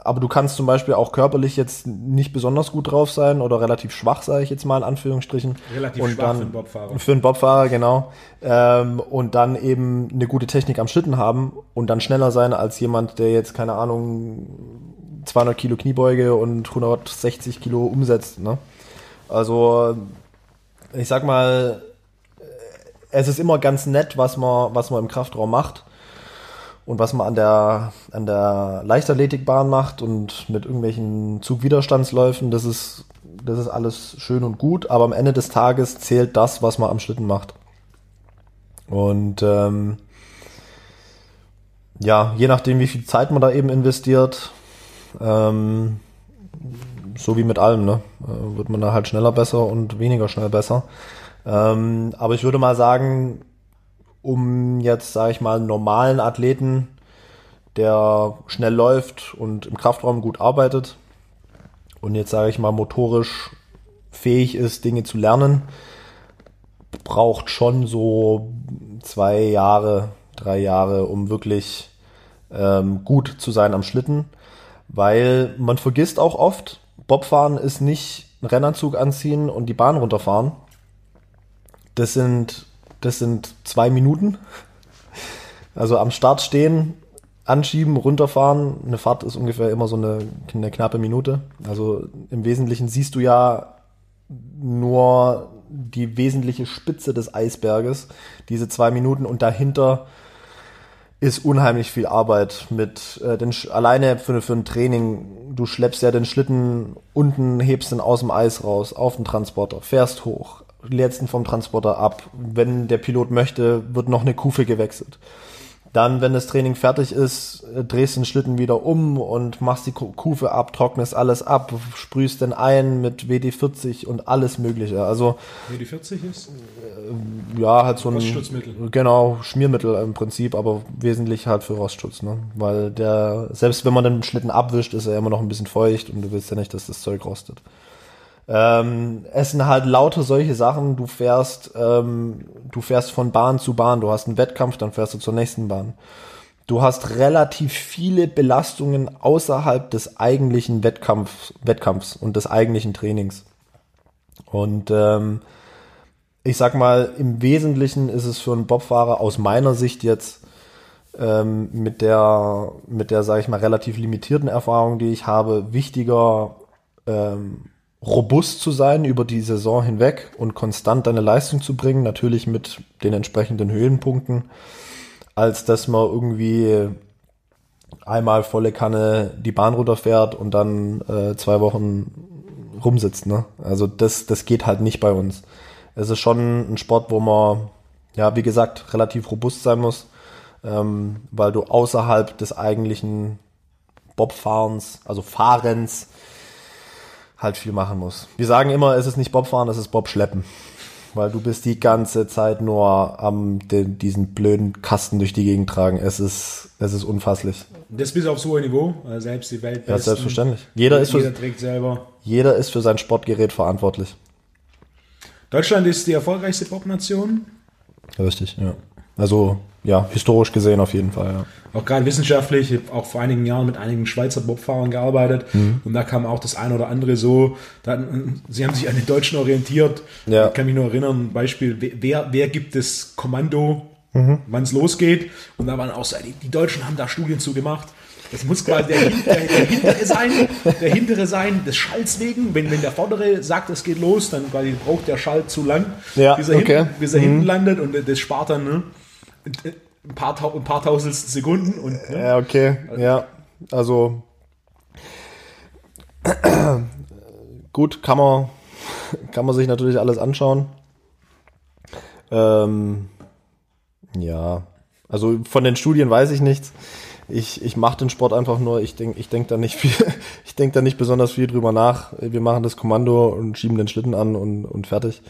aber du kannst zum Beispiel auch körperlich jetzt nicht besonders gut drauf sein oder relativ schwach, sage ich jetzt mal in Anführungsstrichen. Relativ und schwach dann, für einen Bobfahrer. Für einen Bobfahrer, genau. Ähm, und dann eben eine gute Technik am Schlitten haben und dann schneller sein als jemand, der jetzt, keine Ahnung, 200 Kilo Kniebeuge und 160 Kilo umsetzt. Ne? Also, ich sag mal, es ist immer ganz nett, was man, was man im Kraftraum macht und was man an der, an der Leichtathletikbahn macht und mit irgendwelchen Zugwiderstandsläufen, das ist, das ist alles schön und gut, aber am Ende des Tages zählt das, was man am Schlitten macht. Und ähm, ja, je nachdem, wie viel Zeit man da eben investiert, ähm, so wie mit allem, ne, äh, wird man da halt schneller besser und weniger schnell besser. Ähm, aber ich würde mal sagen, um jetzt, sage ich mal, einen normalen Athleten, der schnell läuft und im Kraftraum gut arbeitet und jetzt, sage ich mal, motorisch fähig ist, Dinge zu lernen, braucht schon so zwei Jahre, drei Jahre, um wirklich ähm, gut zu sein am Schlitten, weil man vergisst auch oft, Bobfahren ist nicht ein Rennanzug anziehen und die Bahn runterfahren. Das sind das sind zwei Minuten. Also am Start stehen, anschieben, runterfahren. Eine Fahrt ist ungefähr immer so eine, eine knappe Minute. Also im Wesentlichen siehst du ja nur die wesentliche Spitze des Eisberges, diese zwei Minuten und dahinter ist unheimlich viel Arbeit mit äh, den alleine für, für ein Training. Du schleppst ja den Schlitten unten, hebst ihn aus dem Eis raus auf den Transporter, fährst hoch, letzten vom Transporter ab. Wenn der Pilot möchte, wird noch eine Kufe gewechselt. Dann, wenn das Training fertig ist, äh, drehst du den Schlitten wieder um und machst die Kufe ab, trocknest alles ab, sprühst den ein mit WD-40 und alles Mögliche. Also WD-40 ist? Äh, ja, halt so ein Rostschutzmittel. Genau, Schmiermittel im Prinzip, aber wesentlich halt für Rostschutz, ne? Weil der, selbst wenn man den Schlitten abwischt, ist er immer noch ein bisschen feucht und du willst ja nicht, dass das Zeug rostet. Ähm, es sind halt lauter solche Sachen. Du fährst, ähm, du fährst von Bahn zu Bahn. Du hast einen Wettkampf, dann fährst du zur nächsten Bahn. du hast relativ viele Belastungen außerhalb des eigentlichen Wettkampfs, Wettkampfs und des eigentlichen Trainings. Und ähm, ich sag mal, im Wesentlichen ist es für einen Bobfahrer aus meiner Sicht jetzt ähm, mit der, mit der, sage ich mal, relativ limitierten Erfahrung, die ich habe, wichtiger, ähm, robust zu sein über die Saison hinweg und konstant deine Leistung zu bringen, natürlich mit den entsprechenden Höhenpunkten, als dass man irgendwie einmal volle Kanne die Bahn runterfährt und dann äh, zwei Wochen rumsitzt. Ne? Also das, das geht halt nicht bei uns. Es ist schon ein Sport, wo man, ja, wie gesagt, relativ robust sein muss, ähm, weil du außerhalb des eigentlichen Bobfahrens, also Fahrens, halt viel machen muss. Wir sagen immer, es ist nicht Bobfahren, es ist Bobschleppen. Weil du bist die ganze Zeit nur am den, diesen blöden Kasten durch die Gegend tragen. Es ist, es ist unfasslich. Das bis aufs hohe Niveau, selbst die Welt. Ja, selbstverständlich. Jeder, ist jeder für, trägt selber. Jeder ist für sein Sportgerät verantwortlich. Deutschland ist die erfolgreichste Popnation. Richtig, ja. Also ja, historisch gesehen auf jeden Fall, ja. Auch gerade wissenschaftlich, ich habe auch vor einigen Jahren mit einigen Schweizer Bobfahrern gearbeitet mhm. und da kam auch das eine oder andere so, da, sie haben sich an den Deutschen orientiert. Ja. Ich kann mich nur erinnern, Beispiel, wer, wer gibt das Kommando, mhm. wann es losgeht? Und da waren auch so, die, die Deutschen haben da Studien zu gemacht. Das muss quasi der, der, der, hintere sein, der hintere sein des Schalls wegen. Wenn, wenn der vordere sagt, es geht los, dann quasi braucht der Schall zu lang, ja, bis er, okay. hinten, bis er mhm. hinten landet und das spart dann, ne? Ein paar, ein paar Tausendstel Sekunden. Und, ne? Ja, okay, ja. Also gut, kann man, kann man sich natürlich alles anschauen. Ähm, ja, also von den Studien weiß ich nichts. Ich, ich mache den Sport einfach nur, ich denke ich denk da nicht viel, ich denke da nicht besonders viel drüber nach. Wir machen das Kommando und schieben den Schlitten an und, und fertig.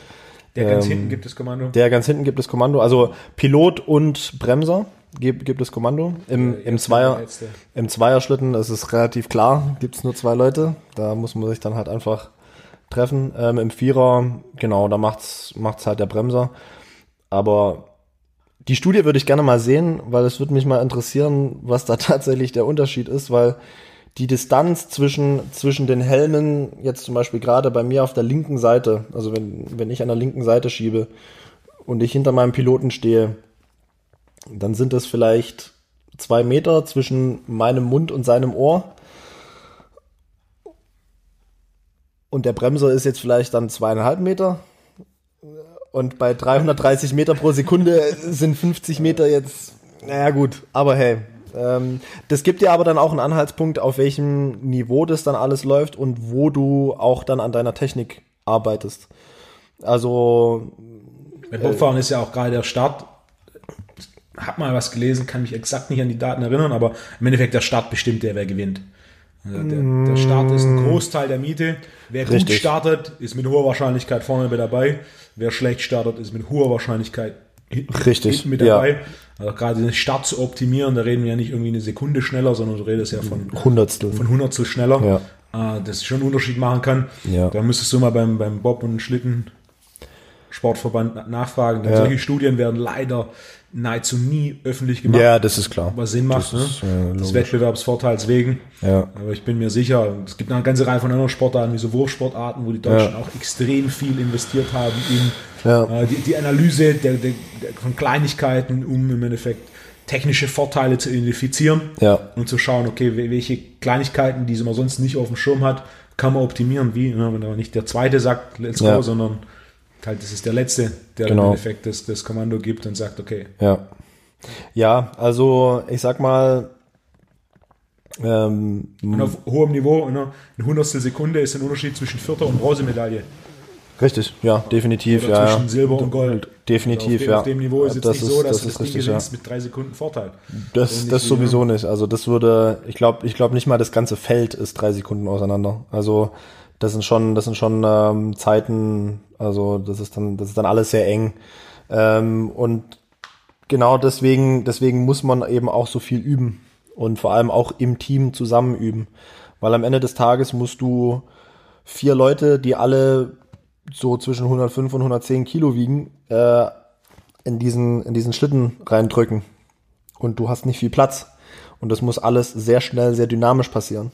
Der ganz ähm, hinten gibt das Kommando. Der ganz hinten gibt das Kommando. Also Pilot und Bremser gibt, gibt es Kommando. Im, im, Zweier, Im Zweierschlitten ist es relativ klar, gibt es nur zwei Leute. Da muss man sich dann halt einfach treffen. Ähm, Im Vierer, genau, da macht's, macht's halt der Bremser. Aber die Studie würde ich gerne mal sehen, weil es würde mich mal interessieren, was da tatsächlich der Unterschied ist, weil die Distanz zwischen, zwischen den Helmen, jetzt zum Beispiel gerade bei mir auf der linken Seite, also wenn, wenn ich an der linken Seite schiebe und ich hinter meinem Piloten stehe, dann sind das vielleicht zwei Meter zwischen meinem Mund und seinem Ohr. Und der Bremser ist jetzt vielleicht dann zweieinhalb Meter. Und bei 330 Meter pro Sekunde sind 50 Meter jetzt, naja gut, aber hey, ähm, das gibt dir aber dann auch einen Anhaltspunkt, auf welchem Niveau das dann alles läuft und wo du auch dann an deiner Technik arbeitest. Also. Bei Bobfahren äh, ist ja auch gerade der Start. Hab mal was gelesen, kann mich exakt nicht an die Daten erinnern, aber im Endeffekt der Start bestimmt der, wer gewinnt. Also der, der, Start ist ein Großteil der Miete. Wer Richtig. gut startet, ist mit hoher Wahrscheinlichkeit vorne mit dabei. Wer schlecht startet, ist mit hoher Wahrscheinlichkeit Richtig. mit dabei. Ja. Also gerade den Start zu optimieren, da reden wir ja nicht irgendwie eine Sekunde schneller, sondern du redest ja von Hundertstel. Von Hundertstel schneller. Ja. Äh, das schon einen Unterschied machen kann. Ja. Da müsstest du mal beim, beim Bob und Schlitten Sportverband nachfragen. Denn ja. solche Studien werden leider nahezu nie öffentlich gemacht. Ja, das ist klar. Was Sinn macht, das ne? Ist, äh, des Wettbewerbsvorteils wegen. Ja. Aber ich bin mir sicher, es gibt eine ganze Reihe von anderen Sportarten, wie so Wurfsportarten, wo die Deutschen ja. auch extrem viel investiert haben in ja. äh, die, die, Analyse der, der, der, von Kleinigkeiten, um im Endeffekt technische Vorteile zu identifizieren ja. und zu schauen, okay, welche Kleinigkeiten, die man sonst nicht auf dem Schirm hat, kann man optimieren. Wie, ne? wenn aber nicht der Zweite sagt, let's go, sondern halt, das ist der Letzte, der genau. im Endeffekt das, das Kommando gibt und sagt, okay. Ja. Ja, also ich sag mal, ähm, und auf hohem Niveau, ne, eine Hundertstel Sekunde ist ein Unterschied zwischen Vierter und Bronzemedaille. Richtig, ja, definitiv. Oder ja, zwischen Silber und Gold. Definitiv, auf dem, ja. Auf dem Niveau ist es das nicht so, dass das ist du das richtig, gewinnst ja. mit drei Sekunden Vorteil. Das, das sowieso nicht. Also das würde, ich glaube, ich glaube nicht mal das ganze Feld ist drei Sekunden auseinander. Also das sind schon, das sind schon ähm, Zeiten, also das ist dann, das ist dann alles sehr eng. Ähm, und genau deswegen, deswegen muss man eben auch so viel üben und vor allem auch im Team zusammen üben. Weil am Ende des Tages musst du vier Leute, die alle so zwischen 105 und 110 Kilo wiegen, äh, in diesen, in diesen Schlitten reindrücken. und du hast nicht viel Platz. Und das muss alles sehr schnell, sehr dynamisch passieren.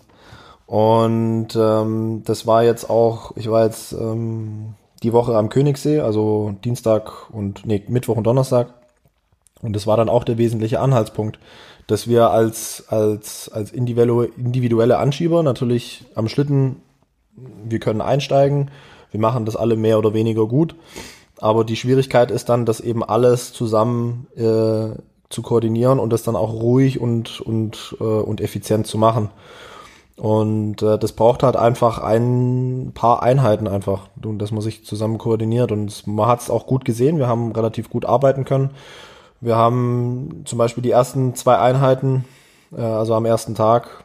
Und ähm, das war jetzt auch, ich war jetzt ähm, die Woche am Königssee, also Dienstag und nee, Mittwoch und Donnerstag. Und das war dann auch der wesentliche Anhaltspunkt, dass wir als, als, als individuelle Anschieber natürlich am Schlitten, wir können einsteigen, wir machen das alle mehr oder weniger gut. Aber die Schwierigkeit ist dann, das eben alles zusammen äh, zu koordinieren und das dann auch ruhig und, und, äh, und effizient zu machen. Und äh, das braucht halt einfach ein paar Einheiten einfach, und dass man sich zusammen koordiniert. Und man hat es auch gut gesehen, wir haben relativ gut arbeiten können. Wir haben zum Beispiel die ersten zwei Einheiten, äh, also am ersten Tag,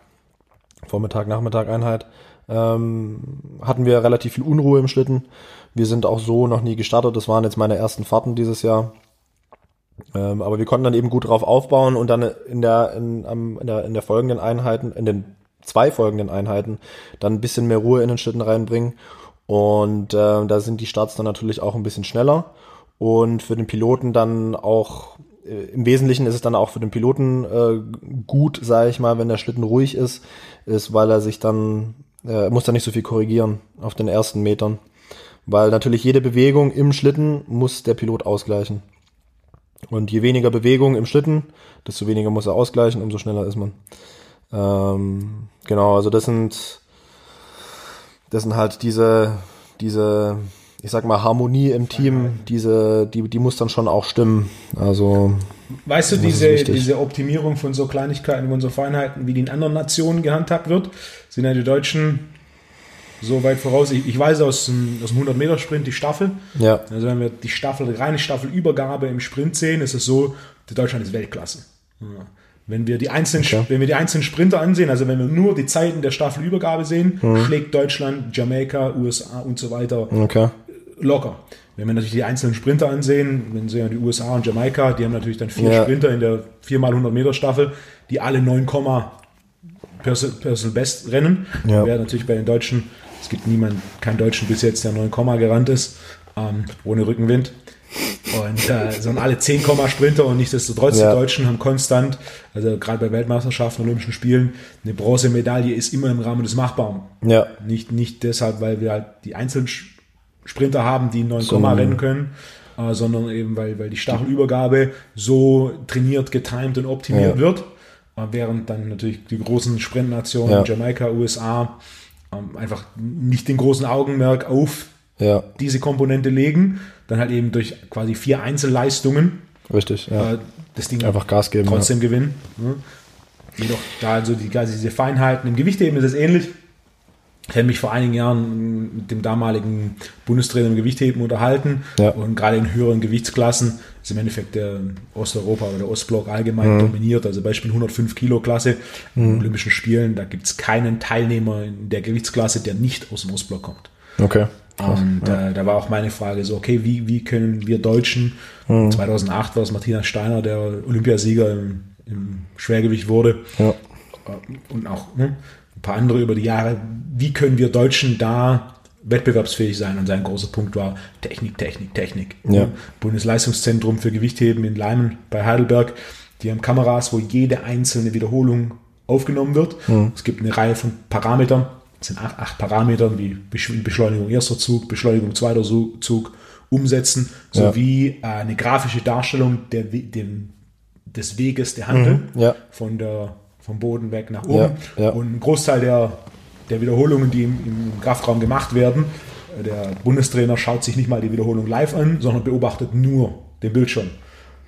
Vormittag, Nachmittag Einheit, ähm, hatten wir relativ viel Unruhe im Schlitten. Wir sind auch so noch nie gestartet. Das waren jetzt meine ersten Fahrten dieses Jahr. Ähm, aber wir konnten dann eben gut drauf aufbauen und dann in der, in, in der, in der folgenden Einheiten, in den zwei folgenden Einheiten, dann ein bisschen mehr Ruhe in den Schlitten reinbringen. Und äh, da sind die Starts dann natürlich auch ein bisschen schneller. Und für den Piloten dann auch, äh, im Wesentlichen ist es dann auch für den Piloten äh, gut, sage ich mal, wenn der Schlitten ruhig ist, ist, weil er sich dann, äh, muss dann nicht so viel korrigieren auf den ersten Metern. Weil natürlich jede Bewegung im Schlitten muss der Pilot ausgleichen. Und je weniger Bewegung im Schlitten, desto weniger muss er ausgleichen, umso schneller ist man. Ähm, genau, also das sind, das sind halt diese, diese, ich sag mal, Harmonie im Team, diese, die, die muss dann schon auch stimmen. Also. Weißt du, diese, diese Optimierung von so Kleinigkeiten, von so Feinheiten, wie die in anderen Nationen gehandhabt wird, sind ja die Deutschen so weit voraus. Ich, ich weiß aus dem, aus dem 100-Meter-Sprint die Staffel. Ja. Also wenn wir die Staffel, die reine Staffelübergabe im Sprint sehen, ist es so, Deutschland ist Weltklasse. Ja. Wenn wir die einzelnen, okay. wenn wir die einzelnen Sprinter ansehen, also wenn wir nur die Zeiten der Staffelübergabe sehen, mhm. schlägt Deutschland, Jamaika, USA und so weiter okay. locker. Wenn wir natürlich die einzelnen Sprinter ansehen, wenn Sie ja die USA und Jamaika, die haben natürlich dann vier ja. Sprinter in der 4x100 Meter Staffel, die alle 9, Personal Best rennen. Ja. Wäre natürlich bei den Deutschen es gibt niemanden, keinen Deutschen bis jetzt, der 9, gerannt ist, ähm, ohne Rückenwind. Und äh, sondern alle 10, Sprinter und nichtsdestotrotz ja. die Deutschen haben konstant, also gerade bei Weltmeisterschaften, Olympischen Spielen, eine Bronzemedaille ist immer im Rahmen des Machbaren. Ja. Nicht, nicht deshalb, weil wir halt die einzelnen Sprinter haben, die 9, so. rennen können, äh, sondern eben, weil, weil die Stachelübergabe so trainiert, getimed und optimiert ja. wird. Äh, während dann natürlich die großen Sprintnationen, ja. Jamaika, USA, ähm, einfach nicht den großen Augenmerk auf ja. diese Komponente legen, dann halt eben durch quasi vier Einzelleistungen Richtig, ja. Äh, das Ding einfach Gas geben, trotzdem ja. gewinnen. Ne? Jedoch da also die, diese Feinheiten im Gewichtheben ist es ähnlich. Ich habe mich vor einigen Jahren mit dem damaligen Bundestrainer im Gewichtheben unterhalten ja. und gerade in höheren Gewichtsklassen ist im Endeffekt der Osteuropa oder der Ostblock allgemein mhm. dominiert. Also Beispiel 105 Kilo Klasse mhm. Olympischen Spielen, da gibt es keinen Teilnehmer in der Gewichtsklasse, der nicht aus dem Ostblock kommt. Okay. Und ja. äh, da war auch meine Frage so, okay, wie, wie können wir Deutschen, mhm. 2008 war es Martina Steiner, der Olympiasieger im, im Schwergewicht wurde, ja. Äh, und auch ne, ein paar andere über die Jahre, wie können wir Deutschen da wettbewerbsfähig sein? Und sein großer Punkt war Technik, Technik, Technik. Ja. Bundesleistungszentrum für Gewichtheben in Leimen bei Heidelberg, die haben Kameras, wo jede einzelne Wiederholung aufgenommen wird. Mhm. Es gibt eine Reihe von Parametern, sind acht, acht Parameter wie Beschleunigung erster Zug, Beschleunigung zweiter Zug, Umsetzen, sowie ja. Äh, eine grafische Darstellung der, dem, des Weges der Handel mhm, ja. von der, vom Boden weg nach oben. Ja, Und ein Großteil der, der Wiederholungen, die im, im Kraftraum gemacht werden, äh, der Bundestrainer schaut sich nicht mal die Wiederholung live an, sondern beobachtet nur den Bildschirm.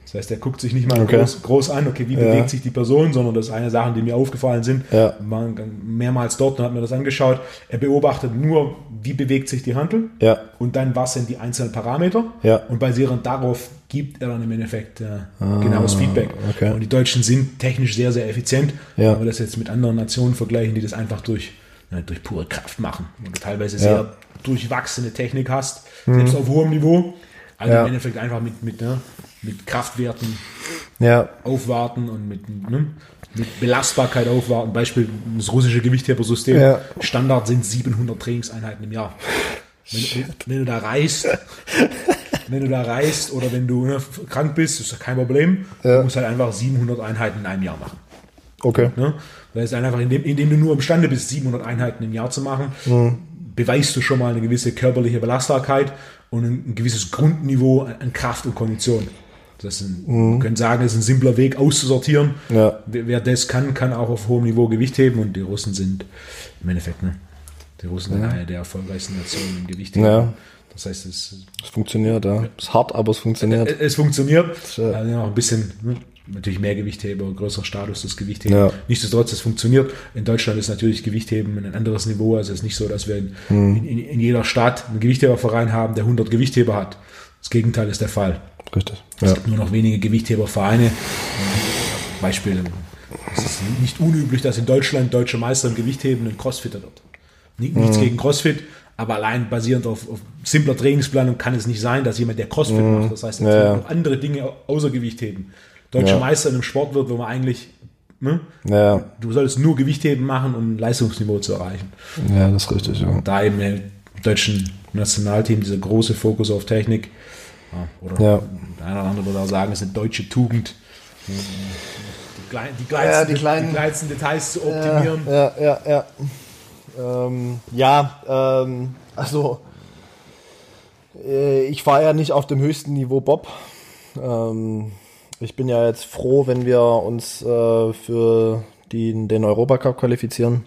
Das heißt, er guckt sich nicht mal okay. groß, groß, an, okay, wie ja. bewegt sich die Person, sondern das ist eine Sache, die mir aufgefallen sind. Ja. Waren mehrmals dort und hat mir das angeschaut. Er beobachtet nur, wie bewegt sich die Handel ja. und dann, was sind die einzelnen Parameter. Ja. Und basierend darauf gibt er dann im Endeffekt äh, ah, genaues Feedback. Okay. Und die Deutschen sind technisch sehr, sehr effizient. Ja. Wenn wir das jetzt mit anderen Nationen vergleichen, die das einfach durch, ja, durch pure Kraft machen und teilweise sehr durchwachsene Technik hast, mhm. selbst auf hohem Niveau. Also im Endeffekt einfach mit, mit ne, mit Kraftwerten ja. aufwarten und mit, ne, mit Belastbarkeit aufwarten. Beispiel das russische Gewichthebersystem. Ja. Standard sind 700 Trainingseinheiten im Jahr. wenn, wenn, du da reist, wenn du da reist oder wenn du ne, krank bist, ist das kein Problem. Ja. Du musst halt einfach 700 Einheiten in einem Jahr machen. Okay. Ne? Das ist einfach, indem, indem du nur imstande bist, 700 Einheiten im Jahr zu machen, mhm. beweist du schon mal eine gewisse körperliche Belastbarkeit und ein, ein gewisses Grundniveau an Kraft und Kondition. Das ist ein, mhm. Man könnte sagen, das ist ein simpler Weg auszusortieren. Ja. Wer, wer, das kann, kann auch auf hohem Niveau Gewicht heben und die Russen sind im Endeffekt, ne? Die Russen ja. sind eine der erfolgreichsten Nationen im Gewicht. Ja. Das heißt, es, es funktioniert, ja. Es ist hart, aber es funktioniert. Es, es funktioniert. Ja. Also ein bisschen, ne? natürlich mehr Gewichtheber, größerer Status des Gewichtheben. Ja. Nichtsdestotrotz, es funktioniert. In Deutschland ist natürlich Gewichtheben ein anderes Niveau. Also es ist nicht so, dass wir in, hm. in, in jeder Stadt einen Gewichtheberverein haben, der 100 Gewichtheber hat. Das Gegenteil ist der Fall. Richtig. Es ja. gibt nur noch wenige Gewichthebervereine. Beispiel, es ist nicht unüblich, dass in Deutschland deutscher Meister im Gewichtheben ein Crossfitter wird. Nichts mhm. gegen Crossfit, aber allein basierend auf, auf, simpler Trainingsplanung kann es nicht sein, dass jemand, der Crossfit mhm. macht, das heißt, er ja. noch andere Dinge außer Gewichtheben, deutscher ja. Meister in einem Sport wird, wo man eigentlich Ne? Ja. Du solltest nur Gewichtheben machen, um ein Leistungsniveau zu erreichen. Ja, das ist richtig. Ja. Da eben im deutschen Nationalteam dieser große Fokus auf Technik oder ja. der eine oder andere würde auch sagen, es ist eine deutsche Tugend, die, klein, die, kleinsten, ja, die, kleinen, die kleinsten Details zu optimieren. Ja, ja, ja. Ja, ähm, ja ähm, also äh, ich fahre ja nicht auf dem höchsten Niveau Bob. Ähm, ich bin ja jetzt froh, wenn wir uns äh, für die, den Europacup qualifizieren.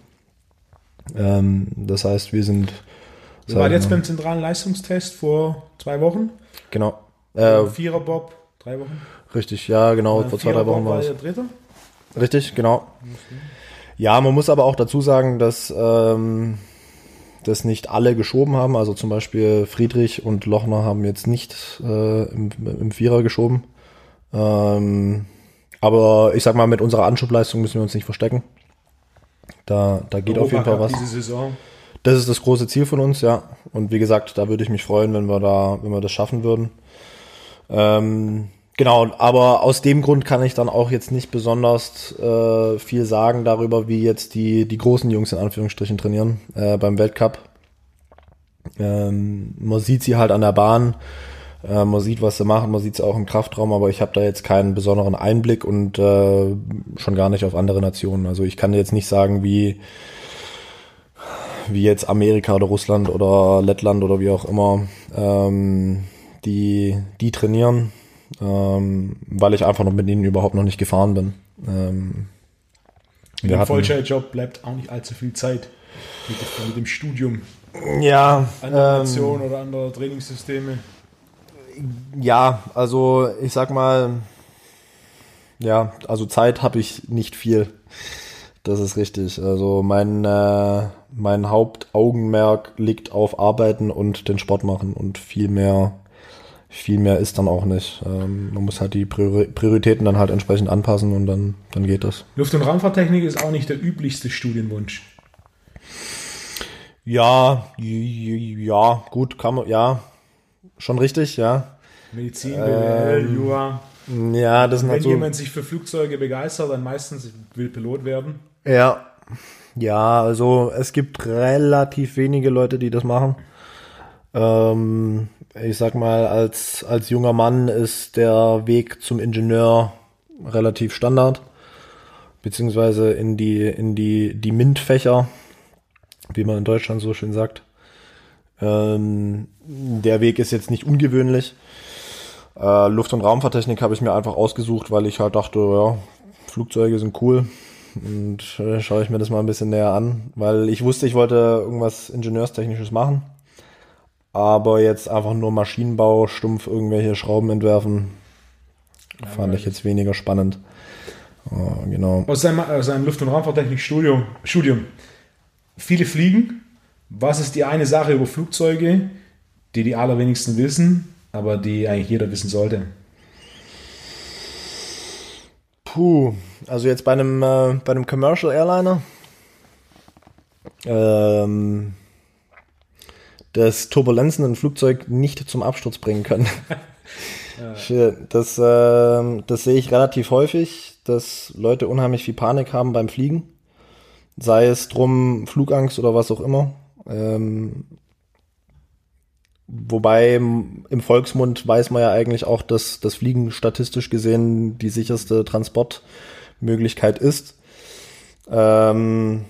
Ähm, das heißt, wir sind. Wir waren jetzt beim zentralen Leistungstest vor zwei Wochen. Genau. Äh, Vierer Bob, drei Wochen. Richtig, ja, genau. Äh, vor zwei, drei Wochen war es. Richtig, genau. Ja, man muss aber auch dazu sagen, dass ähm, das nicht alle geschoben haben. Also zum Beispiel Friedrich und Lochner haben jetzt nicht äh, im, im Vierer geschoben. Ähm, aber ich sag mal, mit unserer Anschubleistung müssen wir uns nicht verstecken. Da, da geht Europa auf jeden Fall was. Diese Saison. Das ist das große Ziel von uns, ja. Und wie gesagt, da würde ich mich freuen, wenn wir da, wenn wir das schaffen würden. Ähm, genau, aber aus dem Grund kann ich dann auch jetzt nicht besonders äh, viel sagen darüber, wie jetzt die, die großen Jungs in Anführungsstrichen trainieren äh, beim Weltcup. Ähm, man sieht sie halt an der Bahn, äh, man sieht, was sie machen, man sieht sie auch im Kraftraum, aber ich habe da jetzt keinen besonderen Einblick und äh, schon gar nicht auf andere Nationen. Also ich kann jetzt nicht sagen, wie wie jetzt Amerika oder Russland oder Lettland oder wie auch immer, ähm, die, die trainieren, ähm, weil ich einfach noch mit ihnen überhaupt noch nicht gefahren bin. Ähm, wir Im Vollzeitjob bleibt auch nicht allzu viel Zeit mit, mit dem Studium. Ja. Andere ähm, oder andere Trainingssysteme. Ja, also ich sag mal, ja, also Zeit habe ich nicht viel. Das ist richtig. Also mein, äh, mein Hauptaugenmerk liegt auf Arbeiten und den Sport machen und viel mehr, viel mehr ist dann auch nicht. Ähm, man muss halt die Prioritäten dann halt entsprechend anpassen und dann, dann geht das. Luft- und Raumfahrttechnik ist auch nicht der üblichste Studienwunsch. Ja, ja, gut, kann man, ja, schon richtig, ja. Medizin, BWL, ähm, Jura. Ja, das Wenn halt so jemand sich für Flugzeuge begeistert, dann meistens will Pilot werden. Ja. Ja, also es gibt relativ wenige Leute, die das machen. Ähm, ich sag mal, als, als junger Mann ist der Weg zum Ingenieur relativ Standard. Beziehungsweise in die, in die, die MINT-Fächer, wie man in Deutschland so schön sagt. Ähm, der Weg ist jetzt nicht ungewöhnlich. Äh, Luft- und Raumfahrttechnik habe ich mir einfach ausgesucht, weil ich halt dachte, ja, Flugzeuge sind cool. Und äh, schaue ich mir das mal ein bisschen näher an, weil ich wusste, ich wollte irgendwas Ingenieurstechnisches machen. Aber jetzt einfach nur Maschinenbau, stumpf irgendwelche Schrauben entwerfen, ja, fand ich jetzt weniger spannend. Oh, genau. Aus seinem, aus seinem Luft- und Raumfahrttechnik-Studium, Studium. Viele fliegen. Was ist die eine Sache über Flugzeuge, die die allerwenigsten wissen, aber die eigentlich jeder wissen sollte. Puh, also jetzt bei einem, äh, bei einem Commercial Airliner, ähm, dass Turbulenzen ein Flugzeug nicht zum Absturz bringen können. ja. Das, äh, das sehe ich relativ häufig, dass Leute unheimlich viel Panik haben beim Fliegen. Sei es drum Flugangst oder was auch immer. Ähm, wobei im Volksmund weiß man ja eigentlich auch, dass das Fliegen statistisch gesehen die sicherste Transportmöglichkeit ist. Ähm,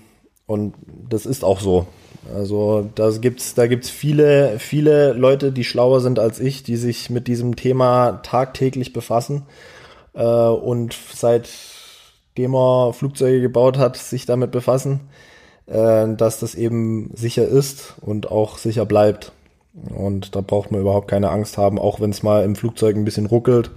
und das ist auch so. Also da gibt's, da gibt's viele, viele Leute, die schlauer sind als ich, die sich mit diesem Thema tagtäglich befassen äh, und seitdem er Flugzeuge gebaut hat, sich damit befassen, äh, dass das eben sicher ist und auch sicher bleibt. Und da braucht man überhaupt keine Angst haben, auch wenn es mal im Flugzeug ein bisschen ruckelt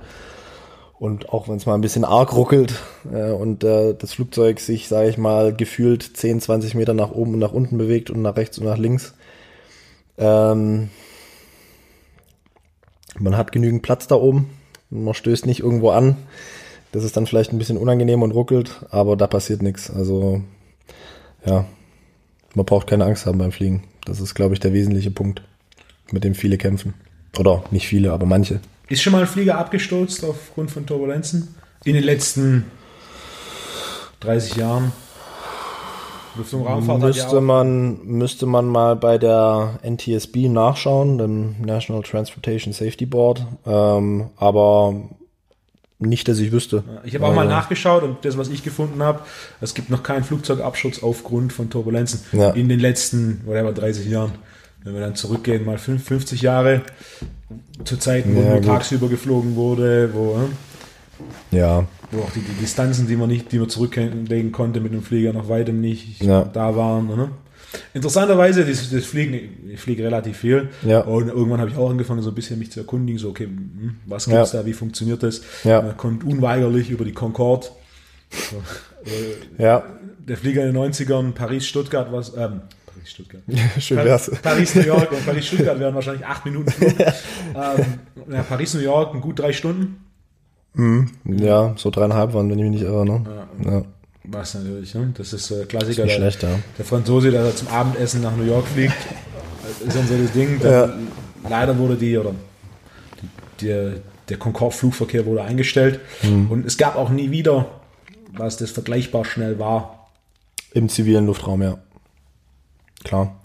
und auch wenn es mal ein bisschen arg ruckelt äh, und äh, das Flugzeug sich, sage ich mal, gefühlt 10, 20 Meter nach oben und nach unten bewegt und nach rechts und nach links. Ähm, man hat genügend Platz da oben. Man stößt nicht irgendwo an. Das ist dann vielleicht ein bisschen unangenehm und ruckelt, aber da passiert nichts. Also ja, man braucht keine Angst haben beim Fliegen. Das ist, glaube ich, der wesentliche Punkt, mit dem viele kämpfen. Oder nicht viele, aber manche. Ist schon mal ein Flieger abgestürzt aufgrund von Turbulenzen? In den letzten 30 Jahren? Müsste man, müsste man mal bei der NTSB nachschauen, dem National Transportation Safety Board. Ähm, aber nicht, dass ich wüsste. Ich habe auch mal nachgeschaut und das, was ich gefunden habe, es gibt noch keinen Flugzeugabschutz aufgrund von Turbulenzen ja. in den letzten, whatever, 30 Jahren. Wenn wir dann zurückgehen, mal 50 Jahre, zu Zeiten, wo ja, nur tagsüber geflogen wurde, wo, ja. wo auch die, die, Distanzen, die man nicht, die man zurücklegen konnte mit dem Flieger noch weitem nicht ja. da waren. Ne? Interessanterweise, das, das Fliegen, ich fliege relativ viel. Ja. Und irgendwann habe ich auch angefangen, so ein bisschen mich zu erkundigen, so, okay, hm, was gibt's ja. da, wie funktioniert das? Man kommt unweigerlich über die Concorde. So, äh, ja. Der Flieger in den 90ern, Paris-Stuttgart, was, ähm, Paris-Stuttgart. Schön wär's. Paris-New York und Paris-Stuttgart wären wahrscheinlich acht Minuten Flug. ähm, ja, Paris-New York, gut drei Stunden. Mhm. Ja, so dreieinhalb waren, wenn ich mich nicht irre. Ne? Ja. ja. Was natürlich, ne? Das ist äh, Klassiker. Ist schlecht, der, ja. der Franzose, der zum Abendessen nach New York fliegt, ist dann so das Ding. Ja. Leider wurde die, oder die, der, der Concorde-Flugverkehr wurde eingestellt. Mhm. Und es gab auch nie wieder, was das vergleichbar schnell war. Im zivilen Luftraum, ja. Klar.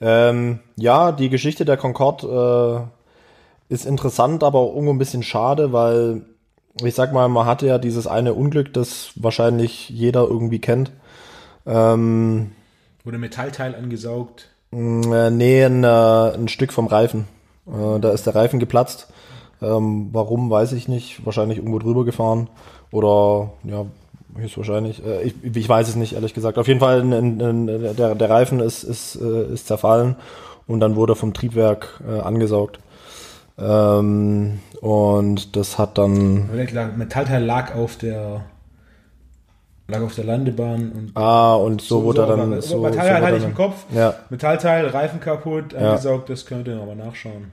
Ähm, ja, die Geschichte der Concorde äh, ist interessant, aber auch irgendwo ein bisschen schade, weil ich sag mal, man hatte ja dieses eine Unglück, das wahrscheinlich jeder irgendwie kennt. Ähm, Wurde Metallteil angesaugt? Äh, nee, ein, äh, ein Stück vom Reifen. Äh, da ist der Reifen geplatzt. Ähm, warum, weiß ich nicht. Wahrscheinlich irgendwo drüber gefahren. Oder ja, höchstwahrscheinlich. Äh, ich, ich weiß es nicht, ehrlich gesagt. Auf jeden Fall, in, in, der, der Reifen ist, ist, äh, ist zerfallen und dann wurde vom Triebwerk äh, angesaugt. Ähm, und das hat dann. Metallteil lag auf der lag auf der Landebahn und ah und so, so wurde er dann so, Metallteil so hatte ich im Kopf ja. Metallteil Reifen kaputt angesaugt ja. das könnt ihr aber nachschauen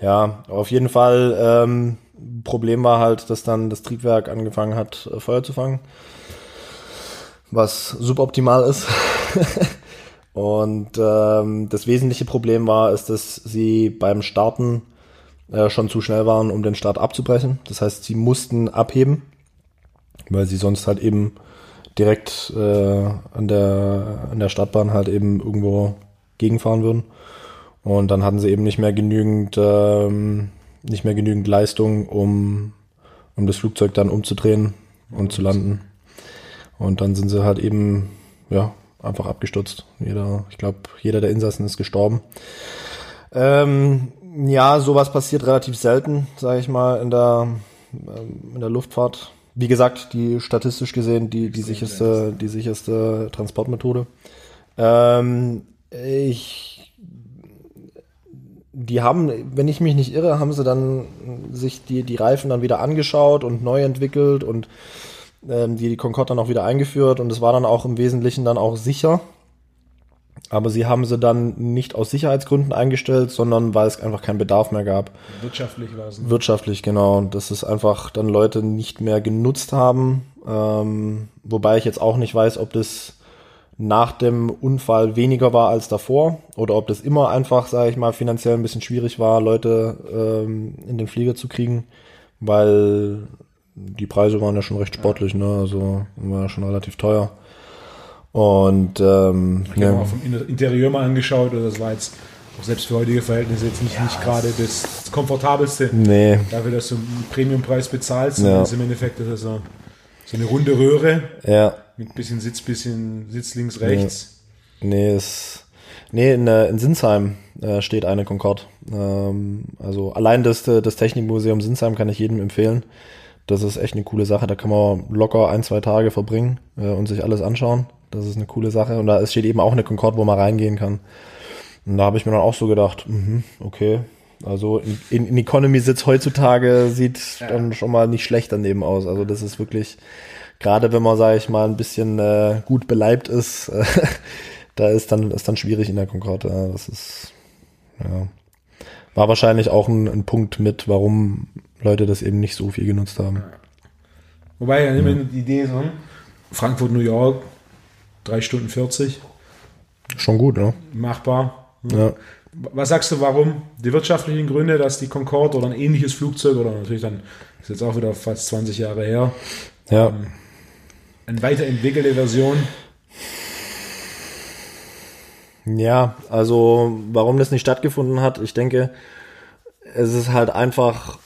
ja auf jeden Fall ähm, Problem war halt, dass dann das Triebwerk angefangen hat, äh, Feuer zu fangen. Was suboptimal ist. Und ähm, das wesentliche Problem war, ist, dass sie beim Starten äh, schon zu schnell waren, um den Start abzubrechen. Das heißt, sie mussten abheben, weil sie sonst halt eben direkt äh, an, der, an der Startbahn halt eben irgendwo gegenfahren würden. Und dann hatten sie eben nicht mehr genügend ähm, nicht mehr genügend Leistung, um, um das Flugzeug dann umzudrehen und zu landen. Und dann sind sie halt eben, ja, einfach abgestürzt. Jeder, ich glaube, jeder der Insassen ist gestorben. Ähm, ja, sowas passiert relativ selten, sage ich mal, in der, ähm, in der Luftfahrt. Wie gesagt, die statistisch gesehen die, die sicherste, die sicherste Transportmethode. Ähm, ich die haben, wenn ich mich nicht irre, haben sie dann sich die, die Reifen dann wieder angeschaut und neu entwickelt und ähm, die, die Concorde dann auch wieder eingeführt und es war dann auch im Wesentlichen dann auch sicher. Aber sie haben sie dann nicht aus Sicherheitsgründen eingestellt, sondern weil es einfach keinen Bedarf mehr gab. Wirtschaftlich war es. Ne? Wirtschaftlich, genau. Dass es einfach dann Leute nicht mehr genutzt haben. Ähm, wobei ich jetzt auch nicht weiß, ob das nach dem Unfall weniger war als davor oder ob das immer einfach, sage ich mal, finanziell ein bisschen schwierig war, Leute ähm, in den Flieger zu kriegen, weil die Preise waren ja schon recht sportlich, ne? Also war ja schon relativ teuer. Und ähm, ich habe ja. mal vom Interieur mal angeschaut, das war jetzt selbst für heutige Verhältnisse jetzt nicht, ja. nicht gerade das, das, komfortabelste. Nee. Dafür, dass du einen Premiumpreis bezahlst, ja. ist im Endeffekt das so, so eine runde Röhre. Ja. Mit bisschen Sitz, bisschen Sitz links, rechts. Nee, nee ist, nee in, äh, in Sinsheim äh, steht eine Concorde. Ähm, also allein das, das Technikmuseum Sinsheim kann ich jedem empfehlen. Das ist echt eine coole Sache. Da kann man locker ein, zwei Tage verbringen äh, und sich alles anschauen. Das ist eine coole Sache. Und da steht eben auch eine Concorde, wo man reingehen kann. Und da habe ich mir dann auch so gedacht, mh, okay, also in, in Economy-Sitz heutzutage sieht ja. dann schon mal nicht schlecht daneben aus. Also das ist wirklich, gerade wenn man, sage ich mal, ein bisschen äh, gut beleibt ist, äh, da ist dann, ist dann schwierig in der Concorde. Ja, das ist, ja. War wahrscheinlich auch ein, ein, Punkt mit, warum Leute das eben nicht so viel genutzt haben. Wobei, ja, ja. die Idee so, Frankfurt, New York, drei Stunden 40. Schon gut, ne? Machbar. Ja. Was sagst du, warum? Die wirtschaftlichen Gründe, dass die Concorde oder ein ähnliches Flugzeug oder natürlich dann, ist jetzt auch wieder fast 20 Jahre her, ja. ähm, eine weiterentwickelte Version. Ja, also warum das nicht stattgefunden hat, ich denke, es ist halt einfach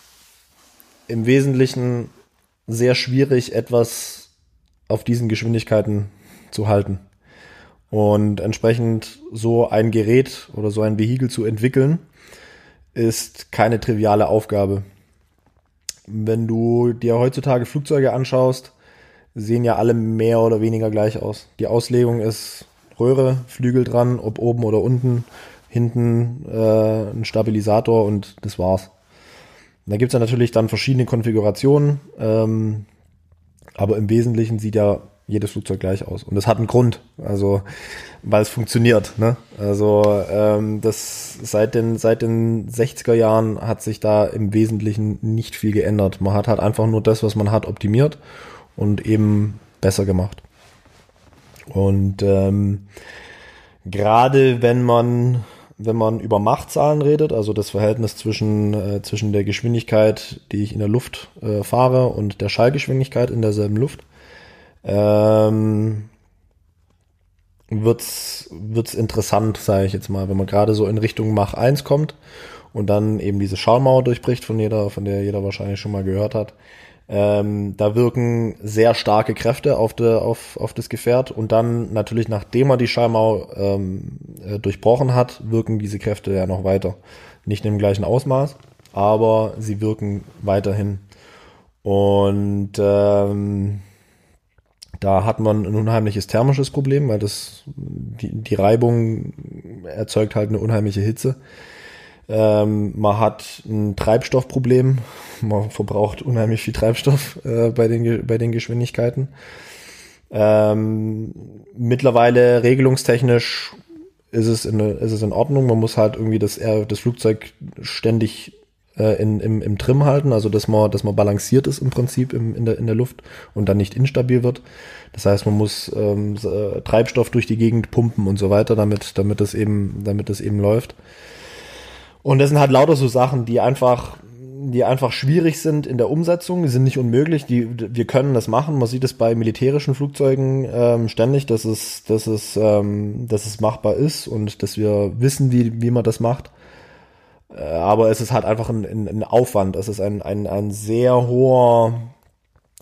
im Wesentlichen sehr schwierig, etwas auf diesen Geschwindigkeiten zu halten. Und entsprechend so ein Gerät oder so ein Vehikel zu entwickeln, ist keine triviale Aufgabe. Wenn du dir heutzutage Flugzeuge anschaust, sehen ja alle mehr oder weniger gleich aus. Die Auslegung ist Röhre, Flügel dran, ob oben oder unten, hinten äh, ein Stabilisator und das war's. Da gibt's ja natürlich dann verschiedene Konfigurationen, ähm, aber im Wesentlichen sieht ja jedes Flugzeug gleich aus. Und das hat einen Grund, also weil es funktioniert. Ne? Also ähm, das seit den seit den 60er Jahren hat sich da im Wesentlichen nicht viel geändert. Man hat halt einfach nur das, was man hat, optimiert und eben besser gemacht. Und ähm, gerade wenn man wenn man über Machtzahlen redet, also das Verhältnis zwischen, äh, zwischen der Geschwindigkeit, die ich in der Luft äh, fahre und der Schallgeschwindigkeit in derselben Luft, ähm, wird's wird's interessant, sage ich jetzt mal, wenn man gerade so in Richtung Mach 1 kommt und dann eben diese Schallmauer durchbricht, von jeder, von der jeder wahrscheinlich schon mal gehört hat. Ähm, da wirken sehr starke Kräfte auf, de, auf, auf das Gefährt und dann natürlich, nachdem er die Schallmauer ähm, äh, durchbrochen hat, wirken diese Kräfte ja noch weiter. Nicht im gleichen Ausmaß, aber sie wirken weiterhin. Und ähm, da hat man ein unheimliches thermisches Problem, weil das die, die Reibung erzeugt halt eine unheimliche Hitze. Ähm, man hat ein Treibstoffproblem. Man verbraucht unheimlich viel Treibstoff äh, bei, den, bei den Geschwindigkeiten. Ähm, mittlerweile regelungstechnisch ist es, in, ist es in Ordnung. Man muss halt irgendwie das, das Flugzeug ständig äh, in, im, im Trim halten, also dass man, dass man balanciert ist im Prinzip im, in, der, in der Luft und dann nicht instabil wird. Das heißt, man muss ähm, äh, Treibstoff durch die Gegend pumpen und so weiter, damit, damit das eben, damit das eben läuft. Und das sind halt lauter so Sachen, die einfach, die einfach schwierig sind in der Umsetzung, die sind nicht unmöglich, die, wir können das machen. Man sieht es bei militärischen Flugzeugen ähm, ständig, dass es, dass es, ähm, dass es machbar ist und dass wir wissen, wie, wie man das macht. Äh, aber es ist halt einfach ein, ein, ein Aufwand. Es ist ein, ein, ein sehr hoher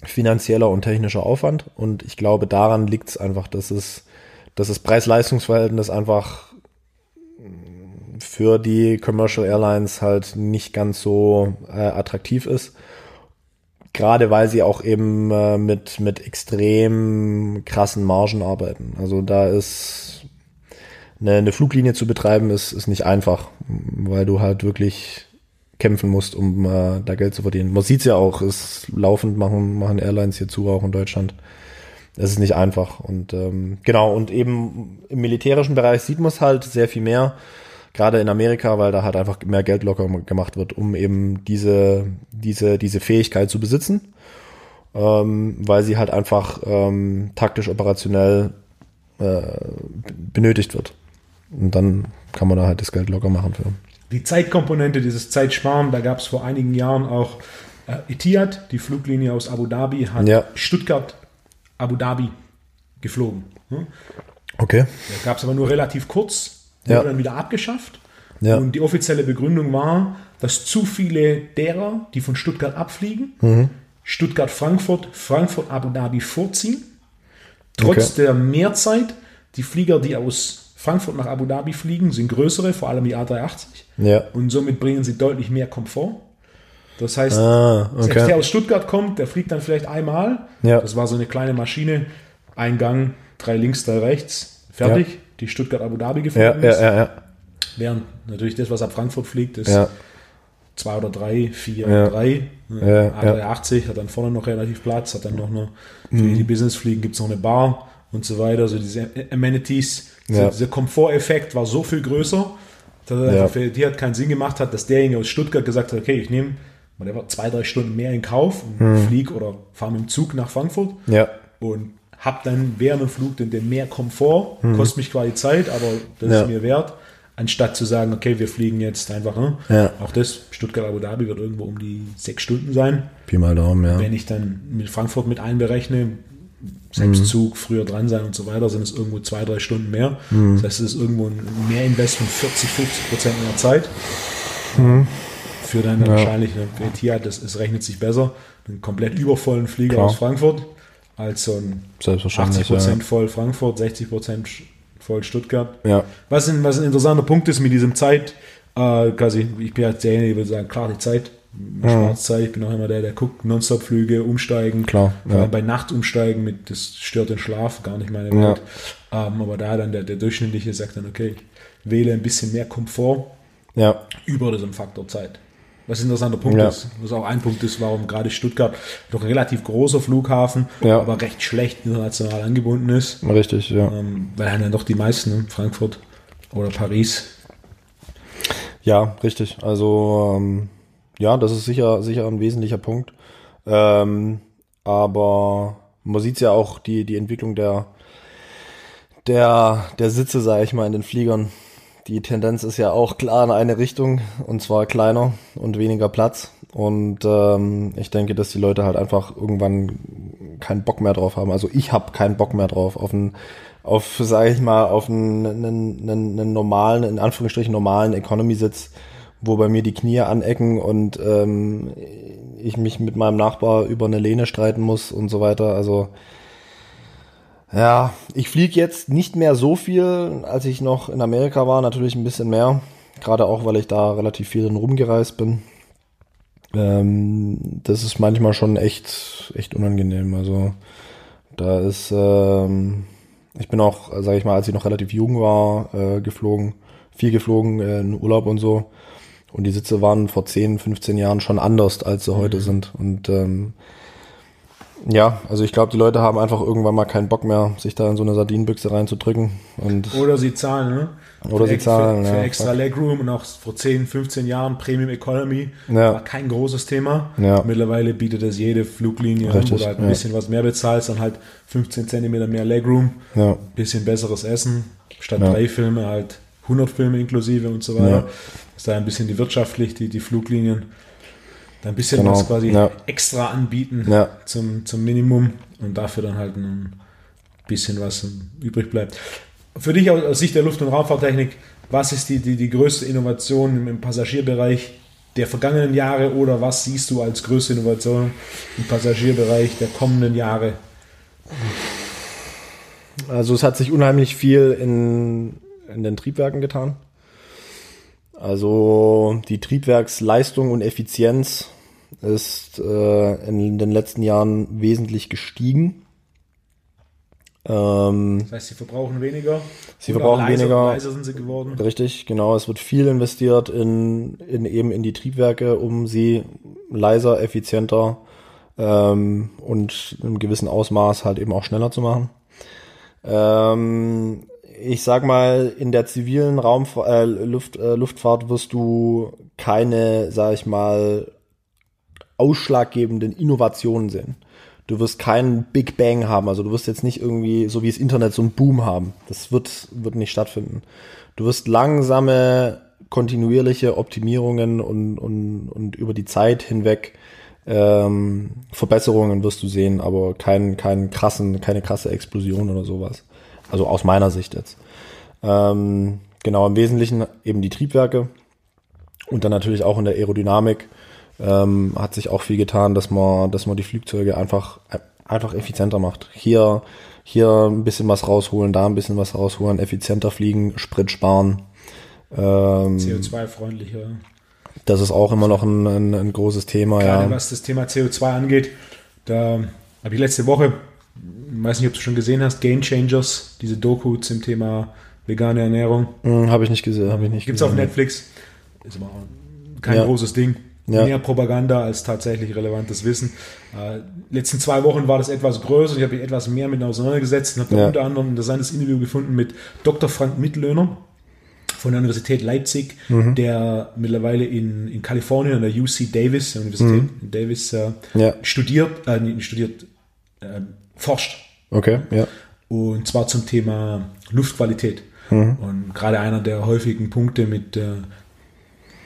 finanzieller und technischer Aufwand. Und ich glaube, daran liegt es einfach, dass es, dass das Preis-Leistungs-Verhältnis einfach für die Commercial Airlines halt nicht ganz so äh, attraktiv ist. Gerade weil sie auch eben äh, mit, mit extrem krassen Margen arbeiten. Also da ist eine, eine Fluglinie zu betreiben ist, ist nicht einfach, weil du halt wirklich kämpfen musst, um äh, da Geld zu verdienen. Man sieht's ja auch, ist laufend machen, machen Airlines hier zu, auch in Deutschland. Es ist nicht einfach. Und ähm, genau, und eben im militärischen Bereich sieht man es halt sehr viel mehr, gerade in Amerika, weil da halt einfach mehr Geld locker gemacht wird, um eben diese, diese, diese Fähigkeit zu besitzen. Ähm, weil sie halt einfach ähm, taktisch operationell äh, benötigt wird. Und dann kann man da halt das Geld locker machen für. Die Zeitkomponente, dieses Zeitsparen, da gab es vor einigen Jahren auch äh, Etihad, die Fluglinie aus Abu Dhabi, hat ja. Stuttgart, Abu Dhabi geflogen. Hm? Okay. Da gab es aber nur relativ kurz, wurde ja. dann wieder abgeschafft. Ja. Und die offizielle Begründung war, dass zu viele derer, die von Stuttgart abfliegen, Mhm. Stuttgart-Frankfurt, Frankfurt-Abu Dhabi vorziehen. Trotz der Mehrzeit, die Flieger, die aus Frankfurt nach Abu Dhabi fliegen, sind größere, vor allem die A380. Ja. Und somit bringen sie deutlich mehr Komfort. Das heißt, Ah, selbst okay. der aus Stuttgart kommt, der fliegt dann vielleicht einmal. Ja. Das war so eine kleine Maschine, ein Gang, drei links, drei rechts, fertig. Die Stuttgart-Abu Dhabi Ja, geflogen ja, ist. ja, ja. Während natürlich das, was ab Frankfurt fliegt, ist Ja, zwei oder drei, vier Ja. oder drei. Ja, A380 hat dann vorne noch relativ Platz, hat dann noch eine, für Mhm. die Businessfliegen gibt es noch eine Bar und so weiter. Also diese Amenities, dieser- Ja. dieser Komforteffekt war so viel größer, dass er Ja. für die hat keinen Sinn gemacht hat, dass derjenige aus Stuttgart gesagt hat, okay, ich nehme whatever, zwei, drei Stunden mehr in Kauf und Mhm. flieg oder fahre mit dem Zug nach Frankfurt ja, und habe dann während dem Flug den, den mehr Komfort, kostet mich quasi Zeit, aber das Mhm. Ja. ist mir wert, anstatt zu sagen, okay, wir fliegen jetzt einfach, ne? Ja. auch das, Stuttgart-Abu Dhabi wird irgendwo um die sechs Stunden sein. Pi mal Daumen, ja. Wenn ich dann mit Frankfurt mit einberechne, selbst Zug früher dran sein und so weiter, sind es irgendwo zwei, drei Stunden mehr. Das heißt, es ist irgendwo ein Mehrinvest von 40, 50 Prozent mehr Zeit. Für dann wahrscheinlich, ne, für Etihad, das, es rechnet sich besser, einen komplett übervollen Flieger Klar. aus Frankfurt, als so ein Selbstverständlich. 80 Prozent voll Frankfurt, 60 Prozent voll Stuttgart. Ja. ja. Was ein, was ein interessanter Punkt ist mit diesem Zeit, äh, quasi, ich bin halt derjenige, der würde sagen, klar, die Zeit, Schwarzzeit, ich bin auch immer der, der guckt, Nonstop-Flüge, umsteigen. Klar, Vor ja. allem bei Nacht umsteigen, mit, das stört den Schlaf, gar nicht meine Ja. Welt. Ähm, aber da dann der, der Durchschnittliche sagt dann, okay, ich wähle ein bisschen mehr Komfort Ja. über diesem Faktor Zeit. Was ein interessanter Punkt Ja. ist. Was auch ein Punkt ist, warum gerade Stuttgart doch ein relativ großer Flughafen, Ja. aber recht schlecht international angebunden ist. Richtig, ja. Ähm, weil haben dann doch die meisten, ne? Frankfurt oder Paris. Ja, richtig. Also ähm, ja, das ist sicher, sicher ein wesentlicher Punkt. Ähm, aber man sieht ja auch die, die Entwicklung der, der, der Sitze, sage ich mal, in den Fliegern. Die Tendenz ist ja auch klar in eine Richtung, und zwar kleiner und weniger Platz. Und ähm, ich denke, dass die Leute halt einfach irgendwann keinen Bock mehr drauf haben. Also ich habe keinen Bock mehr drauf auf einen, auf, sage ich mal, auf einen, einen, einen, normalen, in Anführungsstrichen normalen Economy-Sitz, wo bei mir die Knie anecken und ähm, ich mich mit meinem Nachbar über eine Lehne streiten muss und so weiter. Also ja, ich fliege jetzt nicht mehr so viel, als ich noch in Amerika war, natürlich ein bisschen mehr. Gerade auch, weil ich da relativ viel dann rumgereist bin. Ähm, das ist manchmal schon echt, echt unangenehm. Also da ist, ähm, ich bin auch, sage ich mal, als ich noch relativ jung war, äh, geflogen, viel geflogen äh, in Urlaub und so. Und die Sitze waren vor 10, 15 Jahren schon anders, als sie heute sind. Und ähm, ja, also ich glaube, die Leute haben einfach irgendwann mal keinen Bock mehr, sich da in so eine Sardinenbüchse reinzudrücken. Und Oder sie zahlen, ne? Oder für, sie zahlen, für, für ja. extra Legroom und auch vor 10, 15 Jahren Premium Economy Ja. war kein großes Thema. Ja. Mittlerweile bietet das jede Fluglinie, Richtig, wo du halt ein bisschen was mehr bezahlst, dann halt 15 Zentimeter mehr Legroom, ja, bisschen besseres Essen, statt drei Filme halt 100 Filme inklusive und so weiter. Ja. Ist da ein bisschen die wirtschaftlich, die, die Fluglinien, ein bisschen Genau, was quasi ja. extra anbieten Ja. zum, zum Minimum und dafür dann halt ein bisschen was übrig bleibt. Für dich aus, Sicht der Luft- und Raumfahrttechnik, was ist die, die, die größte Innovation im, im Passagierbereich der vergangenen Jahre oder was siehst du als größte Innovation im Passagierbereich der kommenden Jahre? Also es hat sich unheimlich viel in, in den Triebwerken getan. Also die Triebwerksleistung und Effizienz ist äh, in den letzten Jahren wesentlich gestiegen. Ähm, Das heißt, sie verbrauchen weniger. Sie verbrauchen leiser, weniger. Leiser sind sie geworden. Richtig, genau. Es wird viel investiert in, in eben in die Triebwerke, um sie leiser, effizienter ähm, und in einem gewissen Ausmaß halt eben auch schneller zu machen. Ähm, ich sag mal, in der zivilen Raumf äh, Luft, äh, Luftfahrt wirst du keine, sag ich mal, ausschlaggebenden Innovationen sehen. Du wirst keinen Big Bang haben, also du wirst jetzt nicht irgendwie, so wie das Internet, so einen Boom haben. Das wird, wird nicht stattfinden. Du wirst langsame, kontinuierliche Optimierungen und, und, und über die Zeit hinweg ähm, Verbesserungen wirst du sehen, aber kein, kein krassen, keine krasse Explosion oder sowas. Also aus meiner Sicht jetzt. Ähm, genau, im Wesentlichen eben die Triebwerke und dann natürlich auch in der Aerodynamik ähm, hat sich auch viel getan, dass man, dass man die Flugzeuge einfach, einfach effizienter macht. Hier, hier ein bisschen was rausholen, da ein bisschen was rausholen, effizienter fliegen, Sprit sparen. Ähm, CO2-freundlicher. Das ist auch immer noch ein, ein, ein großes Thema. Gerade ja. was das Thema CO2 angeht, da habe ich letzte Woche, weiß nicht, ob du schon gesehen hast, Game Changers, diese Doku zum Thema vegane Ernährung. Hm, habe ich nicht gesehen, habe ich nicht Gibt's auf Netflix. Ist aber kein ja. großes Ding. Ja. Mehr Propaganda als tatsächlich relevantes Wissen. Äh, letzten zwei Wochen war das etwas größer. Ich habe mich etwas mehr mit auseinandergesetzt und habe ja. unter anderem ein interessantes Interview gefunden mit Dr. Frank Mittlöhner von der Universität Leipzig, mhm. der mittlerweile in, in Kalifornien an der UC Davis, der Universität mhm. Davis, äh, ja. studiert, äh, studiert, äh, forscht. Okay, ja. Und zwar zum Thema Luftqualität. Mhm. Und gerade einer der häufigen Punkte mit äh,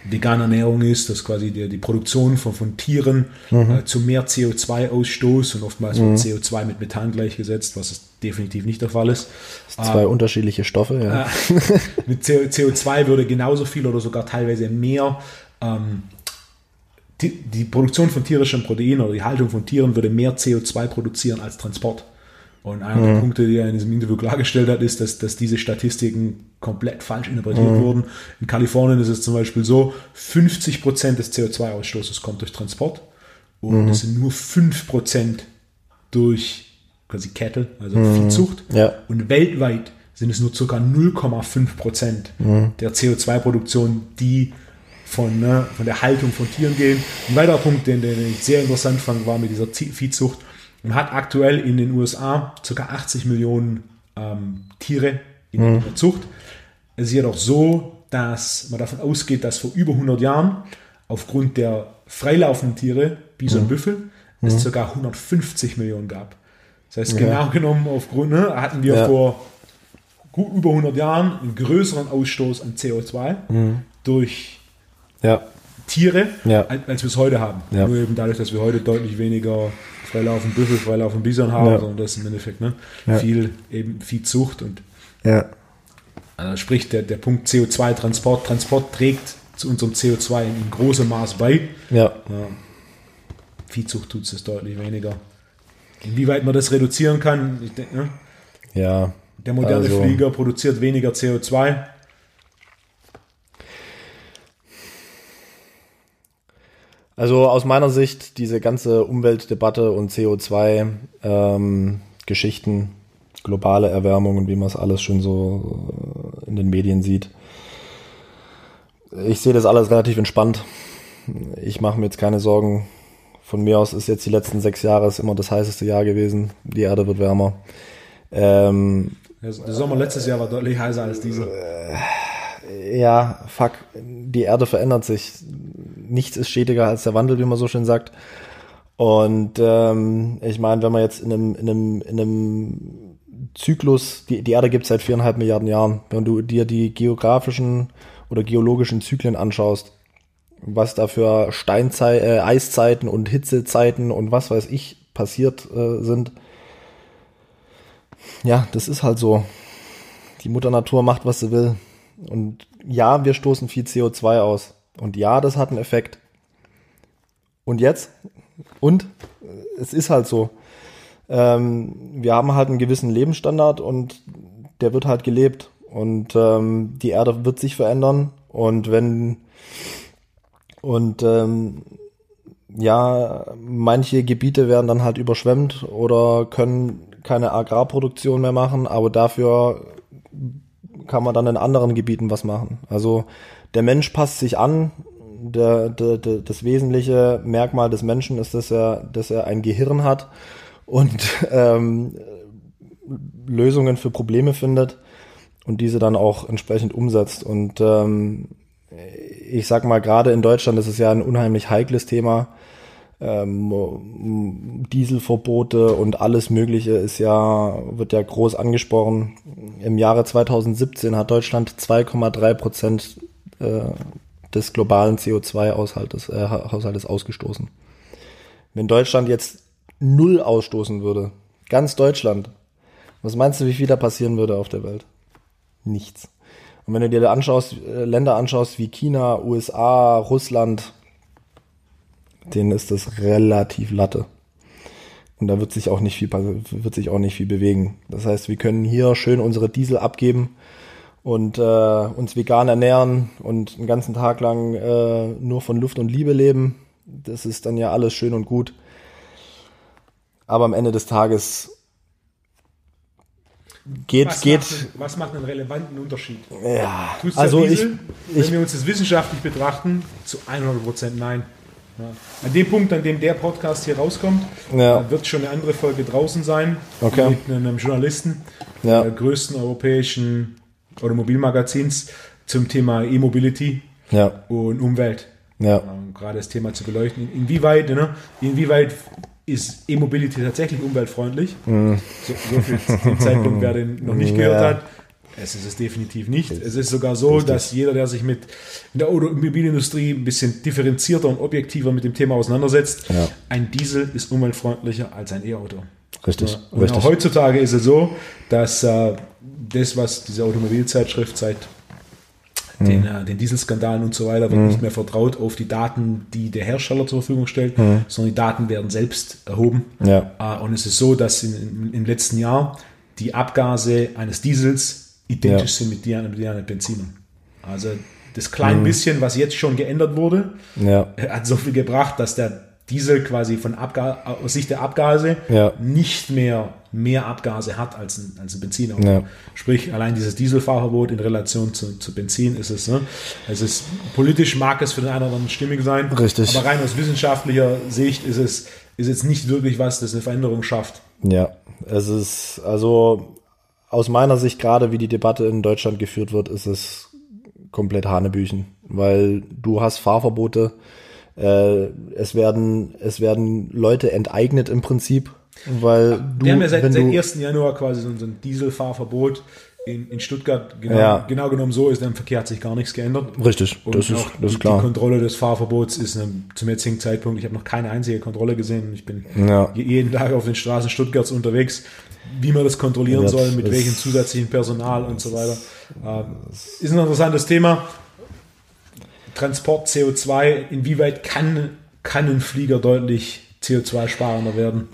vegane Ernährung ist, dass quasi die, die Produktion von, von Tieren mhm. äh, zu mehr CO2-Ausstoß und oftmals mhm. wird CO2 mit Methan gleichgesetzt, was definitiv nicht der Fall ist. zwei äh, unterschiedliche Stoffe, ja. Äh, mit CO2 würde genauso viel oder sogar teilweise mehr ähm, die, die Produktion von tierischem Protein oder die Haltung von Tieren würde mehr CO2 produzieren als Transport. Und einer mhm. der Punkte, die er in diesem Interview klargestellt hat, ist, dass, dass diese Statistiken komplett falsch interpretiert mhm. wurden. In Kalifornien ist es zum Beispiel so, 50 Prozent des CO2-Ausstoßes kommt durch Transport und mhm. sind nur 5% durch quasi Cattle, also mhm. Viehzucht. Ja. Und weltweit sind es nur ca. 0,5 Prozent mhm. der CO2-Produktion, die von, ne, von der Haltung von Tieren gehen. Ein weiterer Punkt, den, den ich sehr interessant fand, war mit dieser Viehzucht und hat aktuell in den USA ca. 80 Millionen ähm, Tiere in mhm. der Zucht. Es ist jedoch so, dass man davon ausgeht, dass vor über 100 Jahren aufgrund der freilaufenden Tiere, Bison, mhm. Büffel, es mhm. ca. 150 Millionen gab. Das heißt, genau ja. genommen aufgrund, ne, hatten wir ja. vor gut über 100 Jahren einen größeren Ausstoß an CO2 mhm. durch ja. Tiere, als, wir es heute haben. Nur eben dadurch, dass wir heute deutlich weniger freilaufen Büffel, freilaufen Bison haben, sondern das ist im Endeffekt ne? Viel eben Viehzucht und ja. also sprich der, der Punkt CO2-Transport. Transport trägt zu unserem CO2 in großem Maß bei. Ja. ja. Viehzucht tut es deutlich weniger. Inwieweit man das reduzieren kann, ich denke, ne? Ja. Der moderne also, Flieger produziert weniger CO2. Also aus meiner Sicht diese ganze Umweltdebatte und CO2-Geschichten, ähm, globale Erwärmung und wie man es alles schon so äh, in den Medien sieht. Ich sehe das alles relativ entspannt. Ich mache mir jetzt keine Sorgen. Von mir aus ist jetzt die letzten sechs Jahre immer das heißeste Jahr gewesen. Die Erde wird wärmer. Ähm, der Sommer letztes Jahr war deutlich heißer als dieser. Äh, ja, fuck, die Erde verändert sich nichts ist stetiger als der Wandel, wie man so schön sagt. Und ähm, ich meine, wenn man jetzt in einem, in einem, in einem Zyklus, die, die Erde gibt es seit viereinhalb Milliarden Jahren, wenn du dir die geografischen oder geologischen Zyklen anschaust, was da für Steinzei äh, Eiszeiten und Hitzezeiten und was weiß ich passiert äh, sind. Ja, das ist halt so. Die Mutter Natur macht, was sie will. Und ja, wir stoßen viel CO2 aus. Und ja, das hat einen Effekt. Und jetzt? Und es ist halt so. Ähm, wir haben halt einen gewissen Lebensstandard und der wird halt gelebt. Und ähm, die Erde wird sich verändern. Und wenn und ähm, ja, manche Gebiete werden dann halt überschwemmt oder können keine Agrarproduktion mehr machen, aber dafür kann man dann in anderen Gebieten was machen. Also der Mensch passt sich an. Der, der, der, das wesentliche Merkmal des Menschen ist, dass er, dass er ein Gehirn hat und ähm, Lösungen für Probleme findet und diese dann auch entsprechend umsetzt. Und ähm, ich sag mal, gerade in Deutschland ist es ja ein unheimlich heikles Thema. Ähm, Dieselverbote und alles Mögliche ist ja, wird ja groß angesprochen. Im Jahre 2017 hat Deutschland 2,3 Prozent äh, des globalen CO2-Haushaltes äh, ausgestoßen. Wenn Deutschland jetzt null ausstoßen würde, ganz Deutschland, was meinst du, wie viel da passieren würde auf der Welt? Nichts. Und wenn du dir anschaust, äh, Länder anschaust wie China, USA, Russland, denen ist das relativ Latte. Und da wird sich auch nicht viel, wird sich auch nicht viel bewegen. Das heißt, wir können hier schön unsere Diesel abgeben und äh, uns vegan ernähren und einen ganzen Tag lang äh, nur von Luft und Liebe leben. Das ist dann ja alles schön und gut. Aber am Ende des Tages geht, was geht. Macht, was macht einen relevanten Unterschied? Ja, Tut's also der ich, Diesel? ich, wenn wir uns das wissenschaftlich betrachten, zu 100% nein. Ja. An dem Punkt, an dem der Podcast hier rauskommt, Ja. wird schon eine andere Folge draußen sein Okay. mit einem Journalisten Ja. der größten europäischen Automobilmagazins zum Thema E-Mobility und Umwelt. ja, Ähm, gerade das Thema zu beleuchten. Inwieweit, ne, inwieweit ist E-Mobility tatsächlich umweltfreundlich? So, so viel zu dem Zeitpunkt, wer den noch nicht gehört Ja. hat. Es ist es definitiv nicht. Es ist sogar so, dass jeder, der sich mit in der Automobilindustrie ein bisschen differenzierter und objektiver mit dem Thema auseinandersetzt, Ja. ein Diesel ist umweltfreundlicher als ein E-Auto. richtig, Und richtig. auch heutzutage ist es so, dass äh, das, was diese Automobilzeitschrift seit Mhm. den, äh, den Dieselskandalen und so weiter, wird nicht mehr vertraut auf die Daten, die der Hersteller zur Verfügung stellt, sondern die Daten werden selbst erhoben. Mhm. Ja. Äh, und es ist so, dass in, in, im letzten Jahr die Abgase eines Diesels identisch Ja. sind mit denen mit denen eines Benziner. Also das kleine Mhm. bisschen, was jetzt schon geändert wurde, Ja, hat so viel gebracht, dass der Diesel quasi von Abga aus Sicht der Abgase Ja. nicht mehr mehr Abgase hat als ein, als ein Benziner. Ja. Sprich, allein dieses Dieselfahrverbot in Relation zu, zu Benzin ist es. Ne? Es ist politisch mag es für den einen oder anderen stimmig sein, Richtig. aber rein aus wissenschaftlicher Sicht ist es ist jetzt nicht wirklich was, das eine Veränderung schafft. ja. Es ist, also aus meiner Sicht gerade, wie die Debatte in Deutschland geführt wird, ist es komplett Hanebüchen, weil du hast Fahrverbote, äh, es werden, es werden Leute enteignet im Prinzip, weil du, Wir haben ja seit, seit du, 1. Januar quasi so, ein Dieselfahrverbot in, in Stuttgart. Genau, Ja. genau genommen so ist, im Verkehr hat sich gar nichts geändert. richtig, Und das ist, das ist klar. die Kontrolle des Fahrverbots ist ähm, zum jetzigen Zeitpunkt, ich habe noch keine einzige Kontrolle gesehen. Ich bin Ja. je- jeden Tag auf den Straßen Stuttgarts unterwegs, wie man das kontrollieren Ja, soll, mit das- welchem zusätzlichen Personal und so weiter. Ähm, ist ein interessantes Thema. Transport CO2, inwieweit kann, kann ein Flieger deutlich CO2-sparender werden?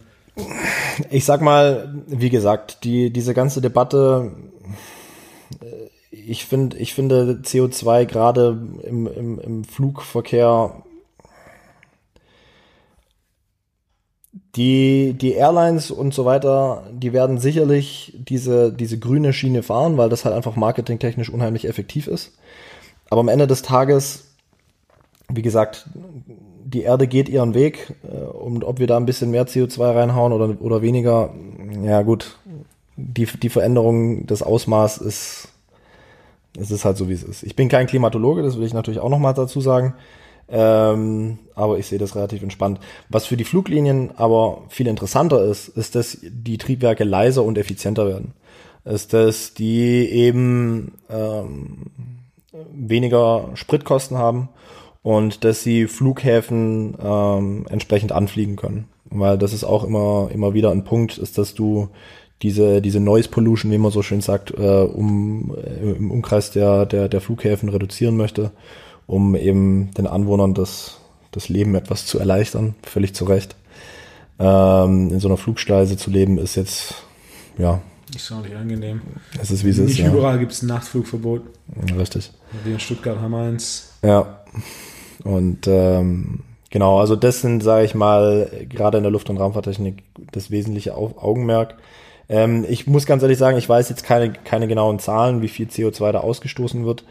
Ich sag mal, wie gesagt, die, diese ganze Debatte, äh, ich finde, ich finde CO2 gerade im, im, im Flugverkehr, die, die Airlines und so weiter, die werden sicherlich diese, diese grüne Schiene fahren, weil das halt einfach marketingtechnisch unheimlich effektiv ist. Aber am Ende des Tages, wie gesagt, die Erde geht ihren Weg äh, und ob wir da ein bisschen mehr CO2 reinhauen oder, oder weniger, ja gut, die, die Veränderung des Ausmaß ist, es ist halt so, wie es ist. Ich bin kein Klimatologe, das will ich natürlich auch nochmal dazu sagen, ähm, aber ich sehe das relativ entspannt. Was für die Fluglinien aber viel interessanter ist, ist, dass die Triebwerke leiser und effizienter werden. Ist, dass die eben ähm, weniger Spritkosten haben und dass sie Flughäfen ähm, entsprechend anfliegen können. Weil das ist auch immer, immer wieder ein Punkt, ist, dass du diese, diese Noise Pollution, wie man so schön sagt, äh, um, äh, im Umkreis der, der, der Flughäfen reduzieren möchte, um eben den Anwohnern das, das Leben etwas zu erleichtern, völlig zu Recht. Ähm, in so einer Flugschleise zu leben ist jetzt, ja, Ist auch nicht angenehm. es ist wie es ist. Nicht Ja. überall gibt es ein Nachtflugverbot. Richtig. Wir in Stuttgart haben eins. Ja. Und ähm, genau, also das sind, sage ich mal, gerade in der Luft- und Raumfahrttechnik das wesentliche Au Augenmerk. Ähm, ich muss ganz ehrlich sagen, ich weiß jetzt keine, keine genauen Zahlen, wie viel CO2 da ausgestoßen wird.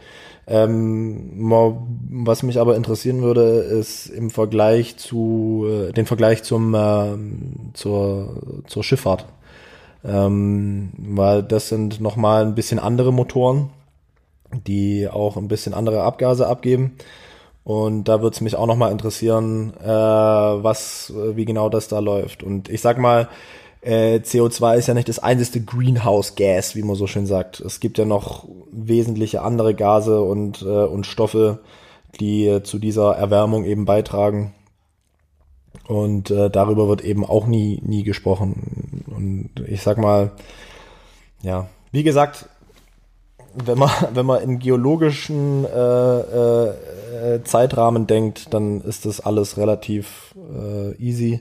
Ähm, mal, was mich aber interessieren würde, ist im Vergleich zu äh, den Vergleich zum ähm, zur, zur Schifffahrt. Ähm, weil das sind nochmal ein bisschen andere Motoren, die auch ein bisschen andere Abgase abgeben. Und da würde es mich auch nochmal interessieren, äh, was, äh, wie genau das da läuft. Und ich sag mal, äh, CO2 ist ja nicht das einzige Greenhouse Gas, wie man so schön sagt. Es gibt ja noch wesentliche andere Gase und, äh, und Stoffe, die äh, zu dieser Erwärmung eben beitragen. Und äh, darüber wird eben auch nie, nie gesprochen. Und ich sag mal, ja, wie gesagt, wenn man, wenn man in geologischen äh, äh, Zeitrahmen denkt, dann ist das alles relativ äh, easy.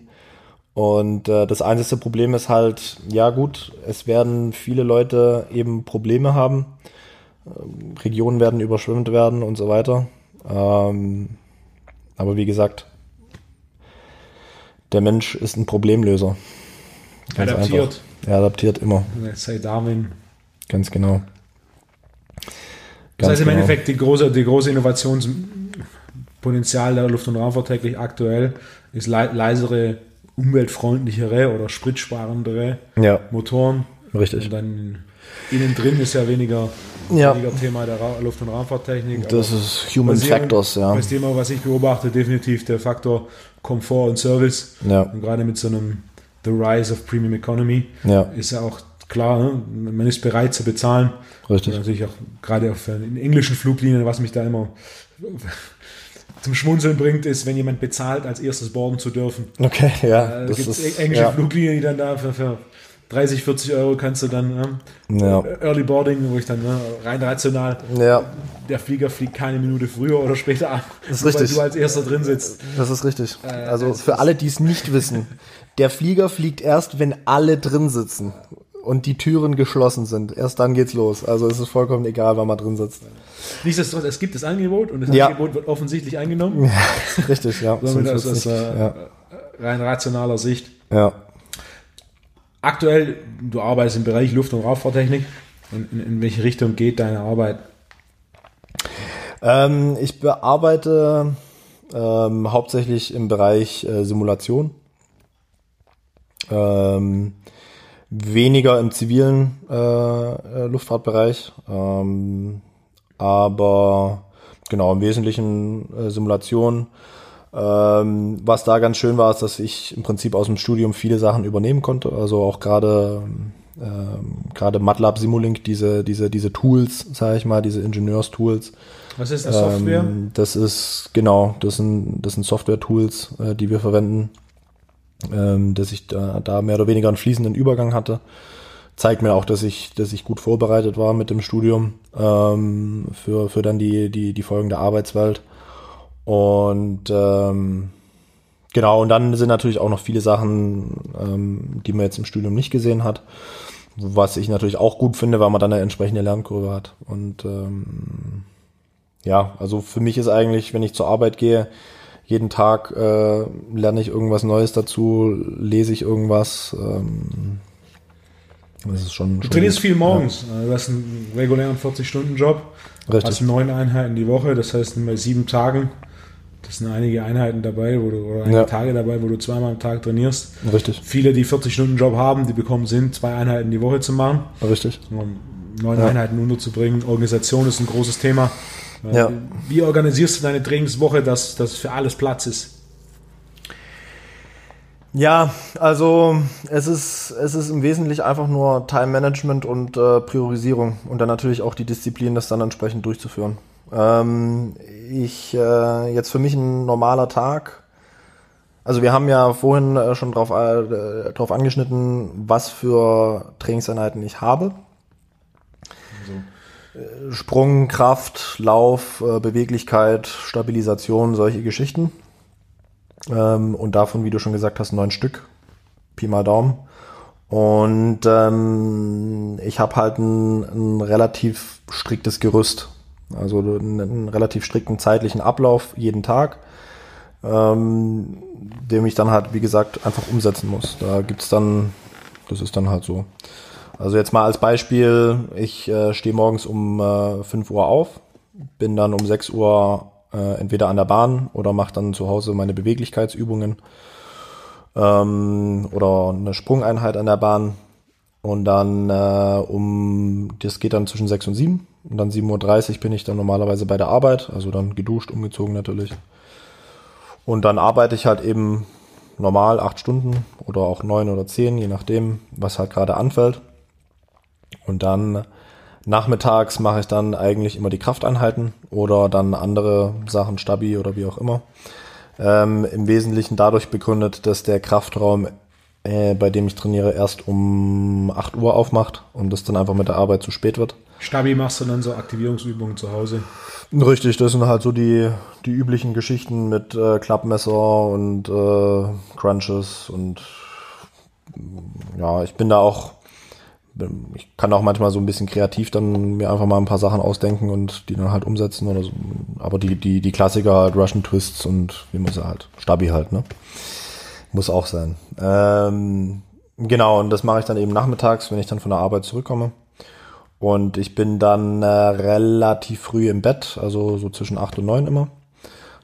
Und äh, das einzige Problem ist halt, ja gut, es werden viele Leute eben Probleme haben. Ähm, Regionen werden überschwemmt werden und so weiter. Ähm, aber wie gesagt, der Mensch ist ein Problemlöser. Ganz adaptiert. Einfach. Er adaptiert immer. Sei Darwin. Ganz genau. Das heißt im genau. Endeffekt, die große, die große Innovationspotenzial der Luft- und Raumfahrt täglich aktuell ist le leisere, umweltfreundlichere oder spritsparendere ja. Motoren. Richtig. Und dann innen drin ist ja weniger, ja. weniger Thema der Ra Luft- und Raumfahrttechnik. Das ist Human Factors, ja. Das Thema, was ich beobachte, definitiv der Faktor Komfort und Service. Ja. Und gerade mit so einem The Rise of Premium Economy ja. ist ja auch klar, ne? man ist bereit zu bezahlen. Richtig. Und natürlich auch gerade auf in englischen Fluglinien, was mich da immer zum Schmunzeln bringt, ist, wenn jemand bezahlt, als erstes boarden zu dürfen. Okay, ja. Äh, gibt es englische ja. Fluglinien, die dann da für, für 30, 40 Euro kannst du dann ne? ja. Early Boarding, wo ich dann ne, rein rational, ja. der Flieger fliegt keine Minute früher oder später ab, das ist richtig. weil du als erster drin sitzt. Das ist richtig. Äh, also für alle, die es nicht wissen, der Flieger fliegt erst, wenn alle drin sitzen und die Türen geschlossen sind. Erst dann geht's los. Also es ist vollkommen egal, wann man drin sitzt. Nichtsdestotrotz, es gibt das Angebot und das ja. Angebot wird offensichtlich angenommen. Ja, richtig, ja. Somit aus, aus äh, rein rationaler Sicht. Ja. Aktuell, du arbeitest im Bereich Luft- und Raumfahrttechnik. In, in, in welche Richtung geht deine Arbeit? Ähm, ich bearbeite ähm, hauptsächlich im Bereich äh, Simulation. Ähm, weniger im zivilen äh, äh, Luftfahrtbereich, ähm, aber genau im Wesentlichen äh, Simulation. Ähm, was da ganz schön war, ist, dass ich im Prinzip aus dem Studium viele Sachen übernehmen konnte. Also auch gerade ähm, gerade MATLAB Simulink, diese diese diese Tools, sage ich mal, diese Ingenieurstools. Was ist das Software? Ähm, das ist genau, das sind das sind Software-Tools, äh, die wir verwenden ähm, dass ich da, da mehr oder weniger einen fließenden Übergang hatte. Zeigt mir auch, dass ich, dass ich gut vorbereitet war mit dem Studium ähm, für, für dann die, die, die folgende Arbeitswelt. Und ähm, genau, und dann sind natürlich auch noch viele Sachen, ähm, die man jetzt im Studium nicht gesehen hat. Was ich natürlich auch gut finde, weil man dann eine entsprechende Lernkurve hat. Und ähm, ja, also für mich ist eigentlich, wenn ich zur Arbeit gehe, jeden Tag äh, lerne ich irgendwas Neues dazu, lese ich irgendwas. Ähm, das ist schon. Du schon trainierst gut. viel morgens. Ja. Du hast einen regulären 40-Stunden-Job. Richtig. Hast neun Einheiten die Woche, das heißt bei sieben Tagen. Das sind einige Einheiten dabei, wo du, oder einige ja. Tage dabei, wo du zweimal am Tag trainierst. Richtig. Viele, die 40-Stunden-Job haben, die bekommen Sinn, zwei Einheiten die Woche zu machen. Richtig. Um neun ja. Einheiten unterzubringen. Organisation ist ein großes Thema. Ja. Wie organisierst du deine Trainingswoche, dass das für alles Platz ist? Ja, also es ist, es ist im Wesentlichen einfach nur Time Management und äh, Priorisierung und dann natürlich auch die Disziplin, das dann entsprechend durchzuführen. Ähm, ich, äh, jetzt für mich ein normaler Tag, also wir haben ja vorhin äh, schon drauf, äh, drauf angeschnitten, was für Trainingseinheiten ich habe. Sprung, Kraft, Lauf, äh, Beweglichkeit, Stabilisation, solche Geschichten. Ähm, und davon, wie du schon gesagt hast, neun Stück. Pi mal Daumen. Und ähm, ich habe halt ein, ein relativ striktes Gerüst. Also einen, relativ strikten zeitlichen Ablauf jeden Tag, ähm, dem ich dann halt, wie gesagt, einfach umsetzen muss. Da gibt's dann, das ist dann halt so. Also jetzt mal als Beispiel, ich äh, stehe morgens um äh, 5 Uhr auf, bin dann um 6 Uhr äh, entweder an der Bahn oder mache dann zu Hause meine Beweglichkeitsübungen ähm, oder eine Sprungeinheit an der Bahn. Und dann äh, um, das geht dann zwischen 6 und 7. Und dann 7.30 Uhr bin ich dann normalerweise bei der Arbeit, also dann geduscht, umgezogen natürlich. Und dann arbeite ich halt eben normal acht Stunden oder auch neun oder zehn, je nachdem, was halt gerade anfällt. Und dann nachmittags mache ich dann eigentlich immer die Krafteinheiten oder dann andere Sachen, Stabi oder wie auch immer. Ähm, Im Wesentlichen dadurch begründet, dass der Kraftraum äh, bei dem ich trainiere, erst um 8 Uhr aufmacht und das dann einfach mit der Arbeit zu spät wird. Stabi machst du dann so Aktivierungsübungen zu Hause? Richtig, das sind halt so die, die üblichen Geschichten mit äh, Klappmesser und äh, Crunches und ja, ich bin da auch, ich kann auch manchmal so ein bisschen kreativ dann mir einfach mal ein paar Sachen ausdenken und die dann halt umsetzen oder so. Aber die, die, die Klassiker halt Russian Twists und wie muss er halt, Stabi halt, ne? Muss auch sein. Ähm, genau, und das mache ich dann eben nachmittags, wenn ich dann von der Arbeit zurückkomme. Und ich bin dann äh, relativ früh im Bett, also so zwischen acht und neun immer,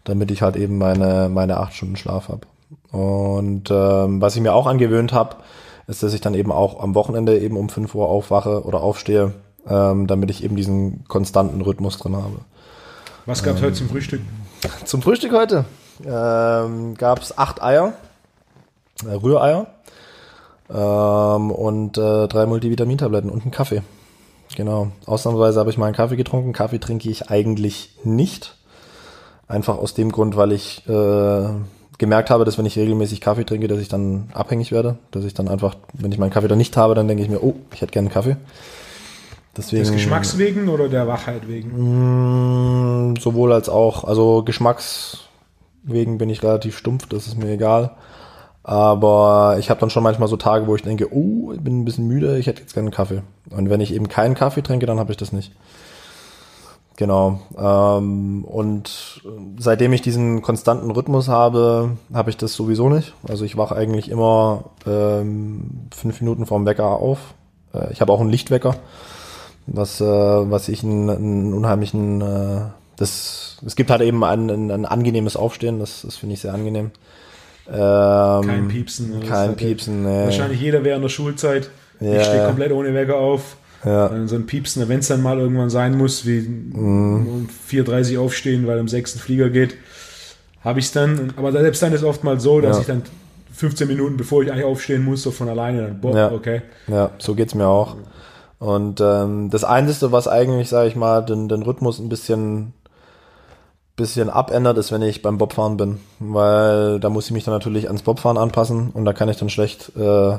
damit ich halt eben meine, meine acht Stunden Schlaf habe. Und ähm, was ich mir auch angewöhnt habe, ist, dass ich dann eben auch am Wochenende eben um fünf Uhr aufwache oder aufstehe, ähm, damit ich eben diesen konstanten Rhythmus drin habe. Was gab es ähm, heute zum Frühstück? Zum Frühstück heute ähm, gab es acht Eier äh, Rühreier ähm, und äh, drei Multivitamintabletten und einen Kaffee. Genau. Ausnahmsweise habe ich mal einen Kaffee getrunken. Kaffee trinke ich eigentlich nicht. Einfach aus dem Grund, weil ich äh, gemerkt habe, dass wenn ich regelmäßig Kaffee trinke, dass ich dann abhängig werde. Dass ich dann einfach, wenn ich meinen Kaffee dann nicht habe, dann denke ich mir, oh, ich hätte gerne einen Kaffee. Deswegen, Des Geschmacks wegen oder der Wachheit wegen? Mh, mm, sowohl als auch. Also Geschmacks wegen bin ich relativ stumpf, das ist mir egal. Aber ich habe dann schon manchmal so Tage, wo ich denke, oh, ich bin ein bisschen müde, ich hätte jetzt gerne einen Kaffee. Und wenn ich eben keinen Kaffee trinke, dann habe ich das nicht. Genau. Ähm, und seitdem ich diesen konstanten Rhythmus habe, habe ich das sowieso nicht. Also ich wache eigentlich immer ähm, fünf Minuten vorm Wecker auf. Äh, ich habe auch einen Lichtwecker, was, äh, was ich einen, einen unheimlichen, äh, das, es gibt halt eben ein, ein, ein angenehmes Aufstehen, das, das finde ich sehr angenehm. Ähm, kein Piepsen. Kein Piepsen, nee. Wahrscheinlich jeder während der Schulzeit. Ja. Ich stehe komplett ohne Wecker auf. Ja. So ein Piepsen, wenn es dann mal irgendwann sein muss, wie mhm. um 4.30 Uhr aufstehen, weil um 6 ein Flieger geht, habe ich es dann. Aber selbst dann ist oft mal so, dass ja. ich dann 15 Minuten, bevor ich eigentlich aufstehen muss, so von alleine dann, boah, ja. okay. Ja, so geht's mir auch. Und ähm, das Einzige, was eigentlich, sage ich mal, den, den Rhythmus ein bisschen bisschen abändert, ist, wenn ich beim Bobfahren bin. Weil da muss ich mich dann natürlich ans Bobfahren anpassen und da kann ich dann schlecht, äh,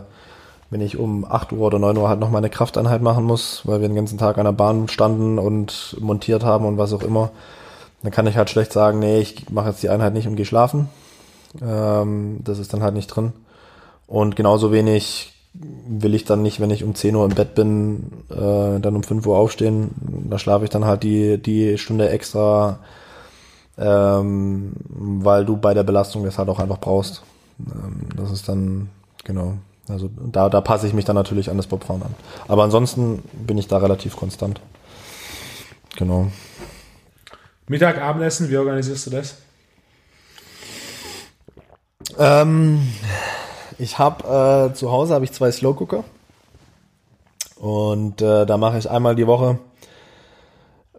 wenn ich um 8 Uhr oder 9 Uhr halt noch meine Krafteinheit machen muss, weil wir den ganzen Tag an der Bahn standen und montiert haben und was auch immer, dann kann ich halt schlecht sagen, nee, ich mache jetzt die Einheit nicht und gehe schlafen. Ähm, das ist dann halt nicht drin. Und genauso wenig will ich dann nicht, wenn ich um 10 Uhr im Bett bin, äh, dann um 5 Uhr aufstehen. Da schlafe ich dann halt die, die Stunde extra ähm, weil du bei der Belastung das halt auch einfach brauchst. Ähm, das ist dann, genau, also da, da passe ich mich dann natürlich an das Bobfahren an. Aber ansonsten bin ich da relativ konstant. Genau. Mittag, Abendessen, wie organisierst du das? Ähm, ich habe äh, zu Hause habe ich zwei Slow Cooker und äh, da mache ich einmal die Woche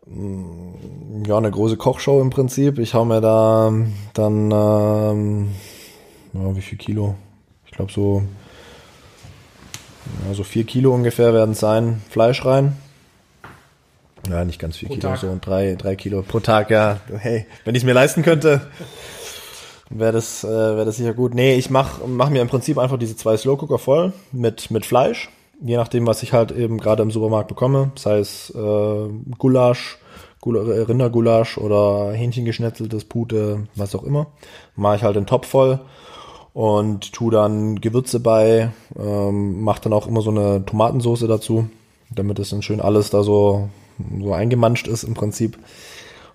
Mm, ja, eine große Kochshow im Prinzip. Ich hau mir da dann, ähm, ja, wie viel Kilo? Ich glaube so, ja, so vier Kilo ungefähr werden es sein, Fleisch rein. Ja, nicht ganz vier pro Kilo, Tag. so drei, drei Kilo pro Tag, ja. Hey, wenn ich es mir leisten könnte, wäre das, äh, wäre das sicher gut. Nee, ich mach, mach mir im Prinzip einfach diese zwei Slow Cooker voll mit, mit Fleisch je nachdem, was ich halt eben gerade im Supermarkt bekomme, sei es äh, Gulasch, Gula äh, Rindergulasch oder Hähnchengeschnetzeltes Pute, was auch immer, mache ich halt den Topf voll und tu dann Gewürze bei, ähm, mache dann auch immer so eine Tomatensauce dazu, damit es dann schön alles da so, so eingemanscht ist im Prinzip.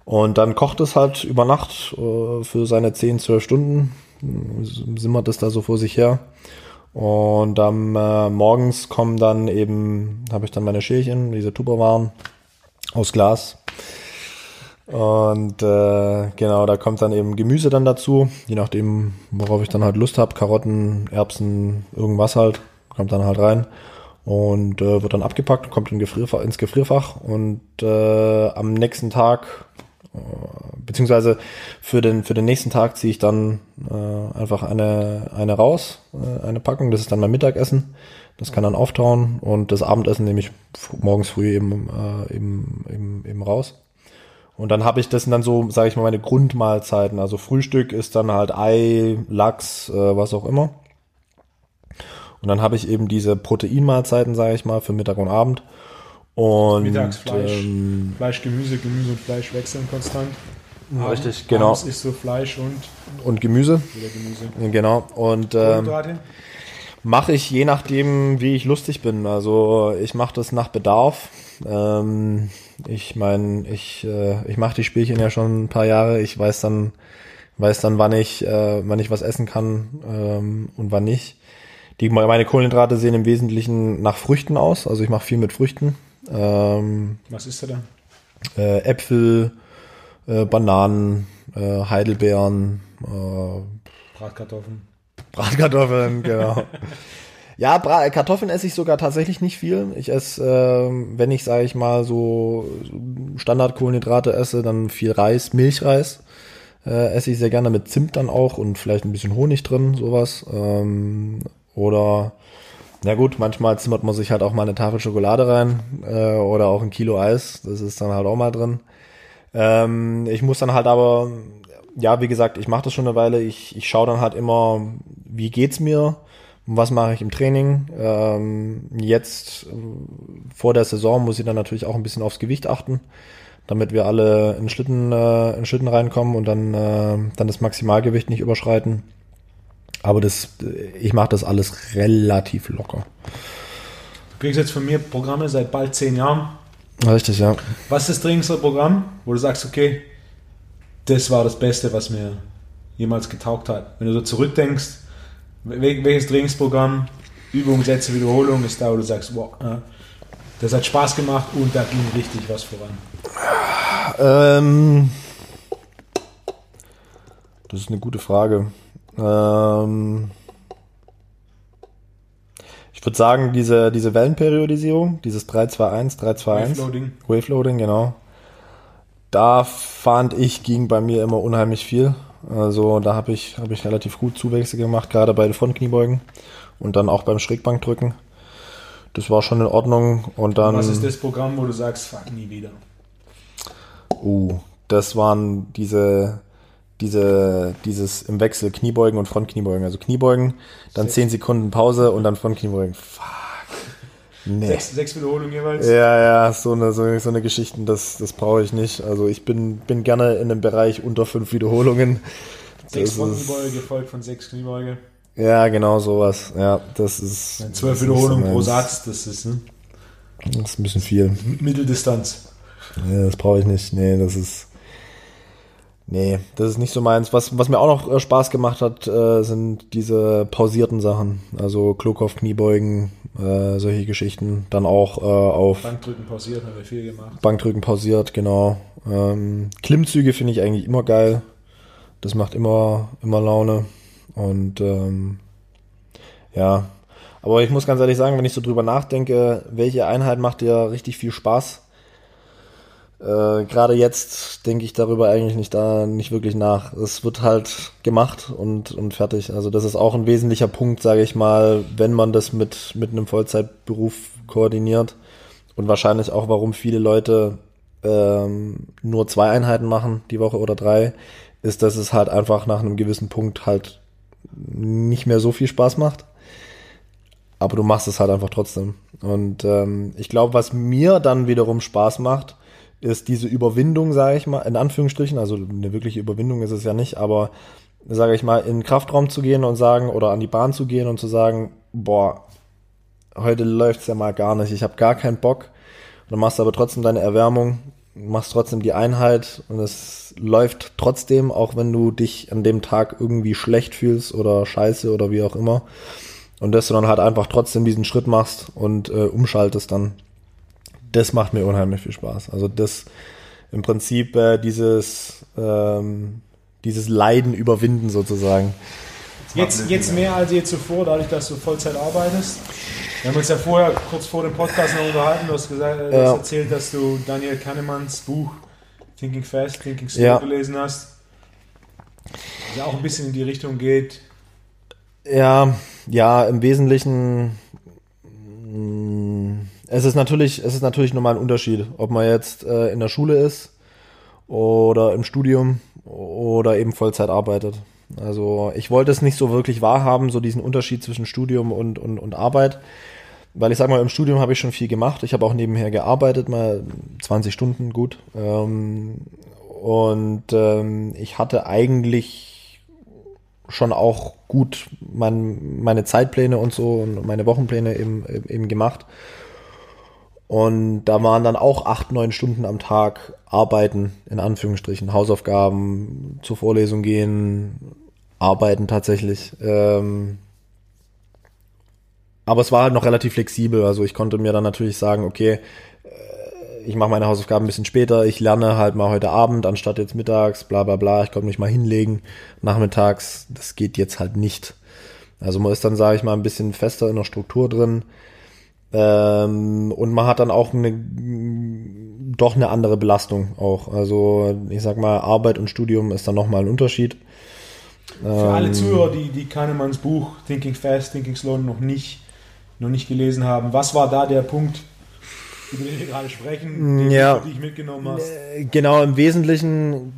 Und dann kocht es halt über Nacht äh, für seine 10, 12 Stunden, simmert es da so vor sich her. Und am äh, morgens kommen dann eben, habe ich dann meine Schälchen, diese Tupperwaren aus Glas. Und äh, genau, da kommt dann eben Gemüse dann dazu, je nachdem, worauf ich dann halt Lust habe. Karotten, Erbsen, irgendwas halt, kommt dann halt rein und äh, wird dann abgepackt, kommt in Gefrierfach, ins Gefrierfach und äh, am nächsten Tag beziehungsweise für den, für den nächsten Tag ziehe ich dann äh, einfach eine, eine raus, äh, eine Packung. Das ist dann mein Mittagessen. Das kann dann auftauen und das Abendessen nehme ich morgens früh eben, äh, eben, eben, eben raus. Und dann habe ich das dann so, sage ich mal, meine Grundmahlzeiten. Also Frühstück ist dann halt Ei, Lachs, äh, was auch immer. Und dann habe ich eben diese Proteinmahlzeiten, sage ich mal, für Mittag und Abend. Und Mittagsfleisch, ähm, Fleisch, Gemüse, Gemüse und Fleisch wechseln konstant. Richtig, Abends genau. Abends ist so Fleisch und und Gemüse. Wieder Gemüse. Genau. Und ähm, mache ich je nachdem, wie ich lustig bin. Also ich mache das nach Bedarf. Ähm, ich meine, ich äh, ich mache die Spielchen ja schon ein paar Jahre. Ich weiß dann weiß dann, wann ich äh, wann ich was essen kann ähm, und wann nicht. Die meine Kohlenhydrate sehen im Wesentlichen nach Früchten aus. Also ich mache viel mit Früchten. Ähm, was ist da? Äh, Äpfel, äh, Bananen, äh, Heidelbeeren, äh, Bratkartoffeln. Bratkartoffeln, genau. Ja, Bra Kartoffeln esse ich sogar tatsächlich nicht viel. Ich esse, äh, wenn ich, sage ich mal, so Standardkohlenhydrate esse, dann viel Reis, Milchreis. Äh, esse ich sehr gerne mit Zimt dann auch und vielleicht ein bisschen Honig drin, sowas. Ähm, oder na gut, manchmal zimmert man sich halt auch mal eine Tafel Schokolade rein äh, oder auch ein Kilo Eis. Das ist dann halt auch mal drin. Ähm, ich muss dann halt aber, ja, wie gesagt, ich mache das schon eine Weile. Ich, ich schaue dann halt immer, wie geht's mir, was mache ich im Training. Ähm, jetzt vor der Saison muss ich dann natürlich auch ein bisschen aufs Gewicht achten, damit wir alle in Schlitten, äh, in Schlitten reinkommen und dann, äh, dann das Maximalgewicht nicht überschreiten. Aber das, ich mache das alles relativ locker. Du kriegst jetzt von mir Programme seit bald zehn Jahren. Richtig, ja. Was ist das dringendste Programm, wo du sagst, okay, das war das Beste, was mir jemals getaugt hat? Wenn du so zurückdenkst, welches Trainingsprogramm, Übung, Sätze, Wiederholung ist da, wo du sagst, wow, das hat Spaß gemacht und da ging richtig was voran? Ähm, das ist eine gute Frage. Ähm, ich würde sagen, diese, diese Wellenperiodisierung, dieses 321, 321. Wave Loading. Wave Loading, genau. Da fand ich, ging bei mir immer unheimlich viel. Also da habe ich, hab ich relativ gut Zuwächse gemacht, gerade bei den Frontkniebeugen und dann auch beim Schrägbankdrücken. Das war schon in Ordnung. Und dann. Was ist das Programm, wo du sagst, fuck nie wieder? Uh, das waren diese diese, dieses im Wechsel Kniebeugen und Frontkniebeugen. Also Kniebeugen, dann zehn Sekunden Pause und dann Frontkniebeugen. Fuck. Nee. Sechs, sechs Wiederholungen jeweils? Ja, ja, so eine, so, so eine Geschichten, das, das brauche ich nicht. Also ich bin, bin gerne in einem Bereich unter fünf Wiederholungen. Sechs Frontkniebeuge gefolgt von sechs Kniebeuge. Ja, genau sowas. Ja, das ist. Ja, zwölf Wiederholungen pro Satz, das ist, ne? Das ist ein bisschen viel. Mitteldistanz. Ja, das brauche ich nicht. Nee, das ist. Nee, das ist nicht so meins. Was, was mir auch noch äh, Spaß gemacht hat, äh, sind diese pausierten Sachen. Also Klokov, Kniebeugen, äh, solche Geschichten. Dann auch äh, auf Bankdrücken pausiert, haben wir viel gemacht. Bankdrücken pausiert, genau. Ähm, Klimmzüge finde ich eigentlich immer geil. Das macht immer, immer Laune. Und ähm, ja. Aber ich muss ganz ehrlich sagen, wenn ich so drüber nachdenke, welche Einheit macht dir richtig viel Spaß? Äh, Gerade jetzt denke ich darüber eigentlich nicht da nicht wirklich nach. Es wird halt gemacht und, und fertig. Also das ist auch ein wesentlicher Punkt, sage ich mal, wenn man das mit, mit einem Vollzeitberuf koordiniert. Und wahrscheinlich auch, warum viele Leute ähm, nur zwei Einheiten machen die Woche oder drei, ist, dass es halt einfach nach einem gewissen Punkt halt nicht mehr so viel Spaß macht. Aber du machst es halt einfach trotzdem. Und ähm, ich glaube, was mir dann wiederum Spaß macht, ist diese Überwindung, sage ich mal, in Anführungsstrichen, also eine wirkliche Überwindung ist es ja nicht, aber sage ich mal, in den Kraftraum zu gehen und sagen oder an die Bahn zu gehen und zu sagen, boah, heute läuft's ja mal gar nicht, ich habe gar keinen Bock. Und dann machst du aber trotzdem deine Erwärmung, machst trotzdem die Einheit und es läuft trotzdem, auch wenn du dich an dem Tag irgendwie schlecht fühlst oder scheiße oder wie auch immer. Und dass du dann halt einfach trotzdem diesen Schritt machst und äh, umschaltest dann das macht mir unheimlich viel Spaß. Also das im Prinzip äh, dieses, ähm, dieses Leiden überwinden sozusagen. Jetzt, jetzt mehr als je zuvor, dadurch, dass du Vollzeit arbeitest. Wir haben uns ja vorher kurz vor dem Podcast noch unterhalten. Du hast, gesagt, äh, du ja. hast erzählt, dass du Daniel Kahnemanns Buch Thinking Fast, Thinking Slow ja. gelesen hast. Das auch ein bisschen in die Richtung geht. Ja, ja, im Wesentlichen mh, es ist natürlich, es ist natürlich nochmal ein Unterschied, ob man jetzt äh, in der Schule ist oder im Studium oder eben Vollzeit arbeitet. Also ich wollte es nicht so wirklich wahrhaben, so diesen Unterschied zwischen Studium und, und, und Arbeit. Weil ich sag mal, im Studium habe ich schon viel gemacht. Ich habe auch nebenher gearbeitet, mal 20 Stunden gut. Ähm, und ähm, ich hatte eigentlich schon auch gut mein, meine Zeitpläne und so und meine Wochenpläne eben, eben gemacht. Und da waren dann auch acht, neun Stunden am Tag Arbeiten, in Anführungsstrichen, Hausaufgaben, zur Vorlesung gehen, Arbeiten tatsächlich. Ähm, aber es war halt noch relativ flexibel. Also ich konnte mir dann natürlich sagen, okay, äh, ich mache meine Hausaufgaben ein bisschen später, ich lerne halt mal heute Abend anstatt jetzt mittags, bla bla bla, ich konnte mich mal hinlegen nachmittags. Das geht jetzt halt nicht. Also man ist dann, sage ich mal, ein bisschen fester in der Struktur drin. Ähm, und man hat dann auch eine doch eine andere Belastung auch. Also ich sag mal, Arbeit und Studium ist dann nochmal ein Unterschied. Für ähm, alle Zuhörer, die, die Kahnemanns Buch Thinking Fast, Thinking Slow noch nicht, noch nicht gelesen haben, was war da der Punkt, über den wir gerade sprechen, den ja, du, ich mitgenommen hast? Äh, genau, im Wesentlichen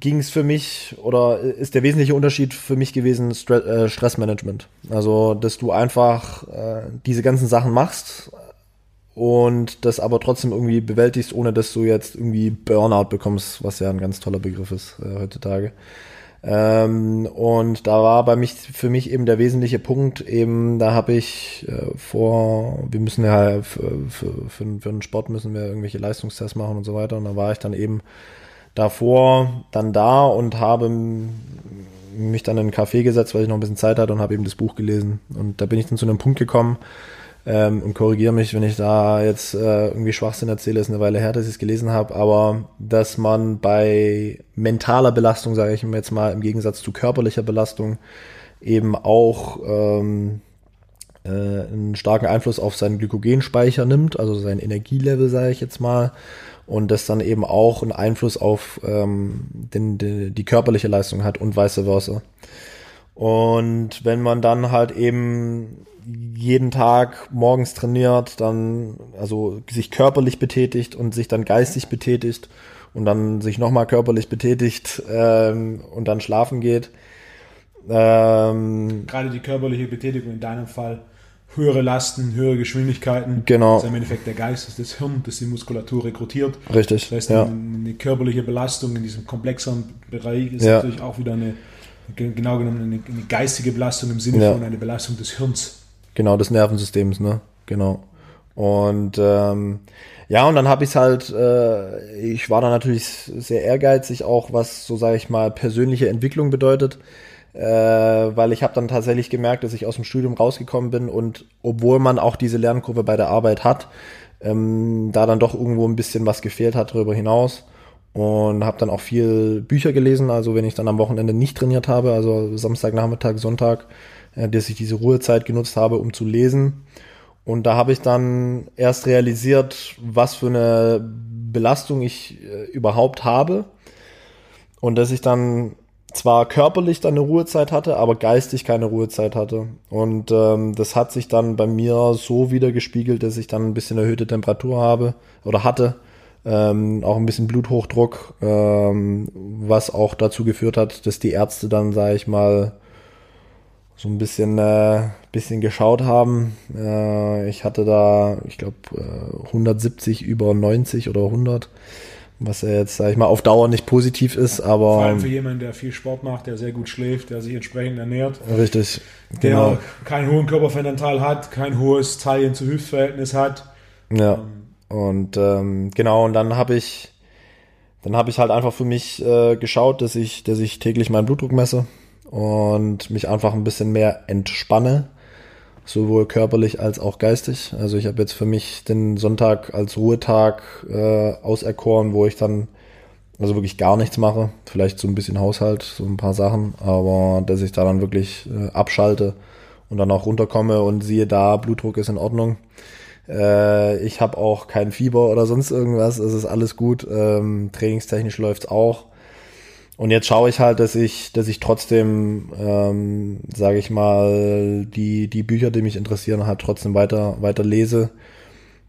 ging es für mich oder ist der wesentliche Unterschied für mich gewesen Stre äh, Stressmanagement. Also, dass du einfach äh, diese ganzen Sachen machst und das aber trotzdem irgendwie bewältigst, ohne dass du jetzt irgendwie Burnout bekommst, was ja ein ganz toller Begriff ist äh, heutzutage. Ähm, und da war bei mich für mich eben der wesentliche Punkt eben, da habe ich äh, vor, wir müssen ja für, für, für, für den Sport müssen wir irgendwelche Leistungstests machen und so weiter. Und da war ich dann eben davor dann da und habe mich dann in einen Café gesetzt, weil ich noch ein bisschen Zeit hatte und habe eben das Buch gelesen. Und da bin ich dann zu einem Punkt gekommen ähm, und korrigiere mich, wenn ich da jetzt äh, irgendwie Schwachsinn erzähle, ist eine Weile her, dass ich es gelesen habe, aber dass man bei mentaler Belastung, sage ich jetzt mal, im Gegensatz zu körperlicher Belastung eben auch ähm, äh, einen starken Einfluss auf seinen Glykogenspeicher nimmt, also sein Energielevel, sage ich jetzt mal, und das dann eben auch einen Einfluss auf ähm, den, die, die körperliche Leistung hat und vice versa. Und wenn man dann halt eben jeden Tag morgens trainiert, dann also sich körperlich betätigt und sich dann geistig betätigt und dann sich nochmal körperlich betätigt ähm, und dann schlafen geht. Ähm, Gerade die körperliche Betätigung in deinem Fall höhere Lasten, höhere Geschwindigkeiten. Genau. Das ist im Endeffekt der Geist, das ist das Hirn, das die Muskulatur rekrutiert. Richtig. Das heißt, ja. eine, körperliche Belastung in diesem komplexeren Bereich ist ja. natürlich auch wieder eine, genau genommen, eine, eine geistige Belastung im Sinne ja. von einer Belastung des Hirns. Genau, des Nervensystems, ne? Genau. Und ähm, ja, und dann habe ich halt, äh, ich war da natürlich sehr ehrgeizig, auch was, so sage ich mal, persönliche Entwicklung bedeutet äh, weil ich habe dann tatsächlich gemerkt, dass ich aus dem Studium rausgekommen bin und obwohl man auch diese Lernkurve bei der Arbeit hat, ähm, da dann doch irgendwo ein bisschen was gefehlt hat darüber hinaus und habe dann auch viel Bücher gelesen, also wenn ich dann am Wochenende nicht trainiert habe, also Samstagnachmittag, Sonntag, äh, dass ich diese Ruhezeit genutzt habe, um zu lesen. Und da habe ich dann erst realisiert, was für eine Belastung ich äh, überhaupt habe und dass ich dann zwar körperlich dann eine Ruhezeit hatte, aber geistig keine Ruhezeit hatte. Und ähm, das hat sich dann bei mir so wieder gespiegelt, dass ich dann ein bisschen erhöhte Temperatur habe oder hatte. Ähm, auch ein bisschen Bluthochdruck, ähm, was auch dazu geführt hat, dass die Ärzte dann, sage ich mal, so ein bisschen, äh, bisschen geschaut haben. Äh, ich hatte da, ich glaube, äh, 170 über 90 oder 100 was ja jetzt, sag ich mal, auf Dauer nicht positiv ist, aber. Vor allem für jemanden, der viel Sport macht, der sehr gut schläft, der sich entsprechend ernährt. Richtig. Der genau. keinen hohen Körperfettanteil hat, kein hohes Taillen- zu Hüftverhältnis hat. Ja. Ähm, und ähm, genau, und dann habe ich, dann habe ich halt einfach für mich äh, geschaut, dass ich, dass ich täglich meinen Blutdruck messe und mich einfach ein bisschen mehr entspanne sowohl körperlich als auch geistig. Also ich habe jetzt für mich den Sonntag als Ruhetag äh, auserkoren, wo ich dann also wirklich gar nichts mache, vielleicht so ein bisschen Haushalt, so ein paar Sachen, aber dass ich da dann wirklich äh, abschalte und dann auch runterkomme und siehe da, Blutdruck ist in Ordnung. Äh, ich habe auch kein Fieber oder sonst irgendwas, es ist alles gut. Ähm, trainingstechnisch läuft's auch. Und jetzt schaue ich halt, dass ich, dass ich trotzdem, ähm, sage ich mal, die die Bücher, die mich interessieren, halt trotzdem weiter weiter lese.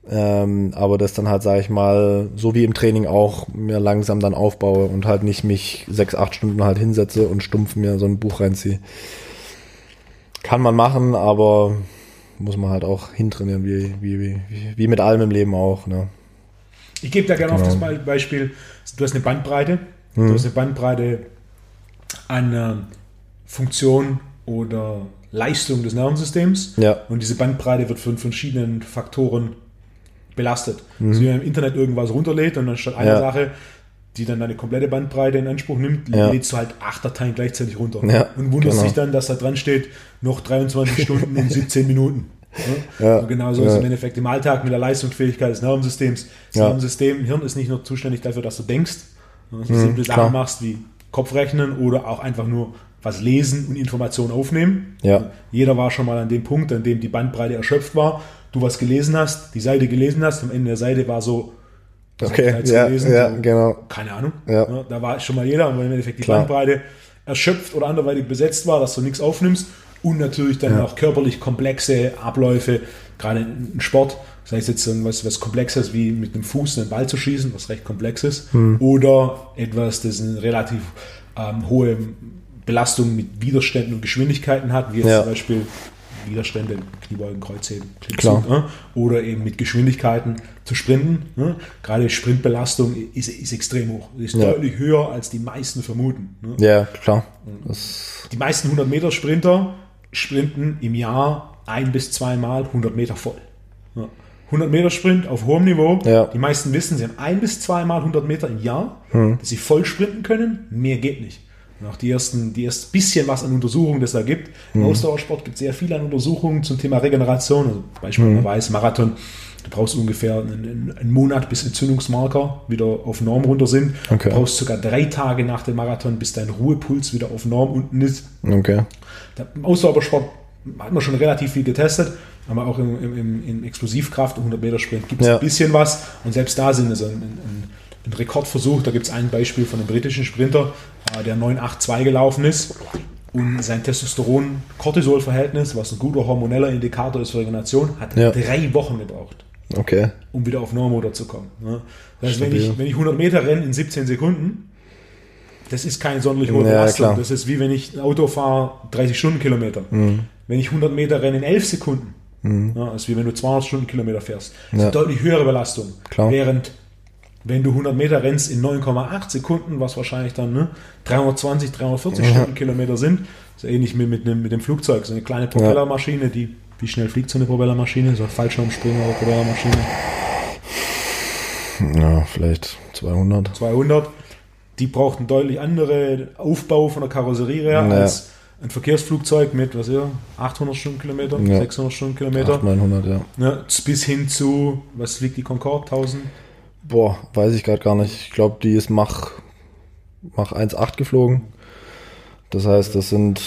Ähm, aber das dann halt, sage ich mal, so wie im Training auch, mir langsam dann aufbaue und halt nicht mich sechs, acht Stunden halt hinsetze und stumpf mir so ein Buch reinziehe. Kann man machen, aber muss man halt auch hintrainieren, wie, wie, wie, wie mit allem im Leben auch. Ne? Ich gebe da gerne genau. auf das Beispiel, du hast eine Bandbreite, hm. du hast eine Bandbreite an äh, Funktion oder Leistung des Nervensystems ja. und diese Bandbreite wird von verschiedenen Faktoren belastet. Mhm. Also wenn man im Internet irgendwas runterlädt und dann statt einer ja. Sache, die dann eine komplette Bandbreite in Anspruch nimmt, ja. lädst du halt acht Dateien gleichzeitig runter. Ja, und wunderst genau. dich dann, dass da dran steht, noch 23 Stunden und 17 Minuten. Ja, genau so ist im Endeffekt im Alltag mit der Leistungsfähigkeit des Nervensystems. Das Nervensystem, Hirn ist nicht nur zuständig dafür, dass du denkst, dass du mhm, simple Sachen machst wie Kopfrechnen oder auch einfach nur was lesen und Informationen aufnehmen. Ja. Jeder war schon mal an dem Punkt, an dem die Bandbreite erschöpft war. Du was gelesen hast, die Seite gelesen hast, am Ende der Seite war so, okay, ja, gelesen, ja, so, genau. Keine Ahnung. Ja. Da war schon mal jeder, weil im Endeffekt die Klar. Bandbreite erschöpft oder anderweitig besetzt war, dass du nichts aufnimmst und natürlich dann ja. auch körperlich komplexe Abläufe, gerade im Sport, sei es jetzt irgendwas was Komplexes wie mit dem Fuß einen Ball zu schießen, was recht komplex ist, hm. oder etwas, das eine relativ ähm, hohe Belastung mit Widerständen und Geschwindigkeiten hat, wie jetzt ja. zum Beispiel Widerstände, Kniebeugen, Kreuzheben, Klimmzug, ne? oder eben mit Geschwindigkeiten zu sprinten. Ne? Gerade Sprintbelastung ist, ist extrem hoch, ist ja. deutlich höher, als die meisten vermuten. Ne? Ja, klar. Das die meisten 100 Meter Sprinter sprinten im Jahr ein bis zweimal 100 Meter voll. 100 Meter Sprint auf hohem Niveau. Ja. Die meisten wissen, sie haben ein bis zweimal 100 Meter im Jahr, hm. dass sie voll sprinten können. Mehr geht nicht. Und auch die ersten, die erst bisschen was an Untersuchungen, das da gibt. Im mhm. Ausdauersport gibt es sehr viele an Untersuchungen zum Thema Regeneration. Also beispielsweise mhm. Marathon. Du brauchst ungefähr einen, einen, Monat, bis Entzündungsmarker wieder auf Norm runter sind. Okay. Du brauchst sogar drei Tage nach dem Marathon, bis dein Ruhepuls wieder auf Norm unten ist. Okay. Im Ausdauersport hat man schon relativ viel getestet, aber auch im, im, im Explosivkraft, 100 Meter Sprint gibt es ja. ein bisschen was. Und selbst da sind es ein, ein, ein Rekordversuch. Da gibt es ein Beispiel von einem britischen Sprinter, äh, der 982 gelaufen ist und sein Testosteron-Cortisol-Verhältnis, was ein guter hormoneller Indikator ist für Regeneration, hat ja. drei Wochen gebraucht. Okay. Um wieder auf Normmotor zu kommen. Ne? Das heißt, wenn ich, wenn ich 100 Meter renne in 17 Sekunden, das ist keine sonderlich hohe Belastung. Ja, das ist wie wenn ich ein Auto fahre, 30 Stundenkilometer. Mhm. Wenn ich 100 Meter renne in 11 Sekunden, mhm. ja, das ist wie wenn du 200 Stundenkilometer fährst. Das ja. ist eine deutlich höhere Belastung. Klar. Während wenn du 100 Meter rennst in 9,8 Sekunden, was wahrscheinlich dann ne, 320, 340 ja. Stundenkilometer sind, ist ja ähnlich mit, mit, dem, mit dem Flugzeug. So eine kleine Propellermaschine, die, wie schnell fliegt so eine Propellermaschine? So ein Fallschirmspringer oder Propellermaschine? Ja, vielleicht 200. 200. Die braucht einen deutlich anderen Aufbau von der Karosserie her als ein Verkehrsflugzeug mit, was ja, 800 Stundenkilometer, ja. 600 Stundenkilometer. 800, 900, ja. ja. Bis hin zu, was fliegt die Concorde? 1000? Boah, weiß ich gerade gar nicht. Ich glaube, die ist Mach, Mach 1,8 geflogen. Das heißt, das sind,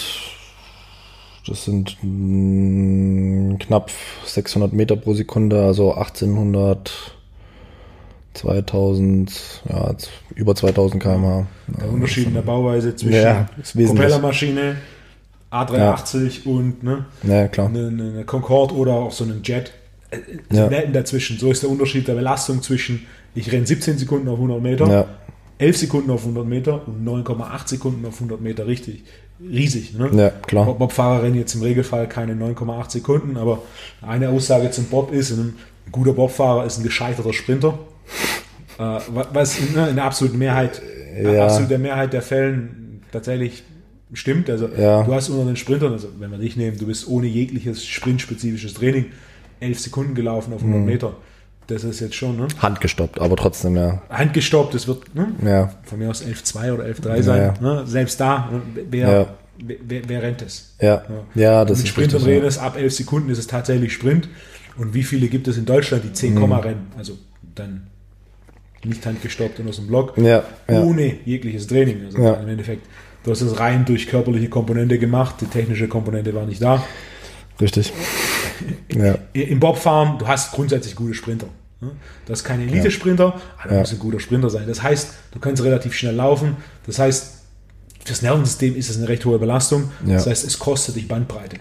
das sind mh, knapp 600 Meter pro Sekunde, also 1800, 2000, ja, über 2000 km/h. Der Unterschied in der Bauweise zwischen ja, Propellermaschine, A380 ja. und ne, ja, klar. Eine, eine Concorde oder auch so einen Jet. Äh, ja. Welten dazwischen. So ist der Unterschied der Belastung zwischen ich renne 17 Sekunden auf 100 Meter, ja. 11 Sekunden auf 100 Meter und 9,8 Sekunden auf 100 Meter richtig. Riesig. Ne? Ja, klar. Bob, Bobfahrer rennen jetzt im Regelfall keine 9,8 Sekunden, aber eine Aussage zum Bob ist, ein guter Bobfahrer ist ein gescheiterter Sprinter. Äh, was ne, in der absoluten Mehrheit, ja. absolut Mehrheit der Fällen tatsächlich stimmt. Also ja. du hast unter den Sprintern, also wenn wir dich nehmen, du bist ohne jegliches sprintspezifisches Training 11 Sekunden gelaufen auf 100 mhm. Meter. Das ist jetzt schon, ne? Handgestoppt, aber trotzdem, ja. Handgestoppt, das wird, ne? Ja. Von mir aus 11.2 oder 11.3 sein. Ja, Ne? Selbst da, ne? wer, ja. wer, wer, rennt es? Ja. Ja, das Mit ist Sprintern reden es ab 11 Sekunden ist es tatsächlich Sprint. Und wie viele gibt es in Deutschland, die 10 mhm. rennen? Also dann nicht handgestoppt und aus dem Block. Ja. Ohne jegliches Training. Also im Endeffekt, du hast es rein durch körperliche Komponente gemacht. Die technische Komponente war nicht da. Richtig. Ja. Im Bobfahren, du hast grundsätzlich gute Sprinter. Ne? Du hast keine Elite-Sprinter, aber du ja. musst ein guter Sprinter sein. Das heißt, du kannst relativ schnell laufen. Das heißt, fürs Nervensystem ist es eine recht hohe Belastung. Ja. Das heißt, es kostet dich Bandbreite.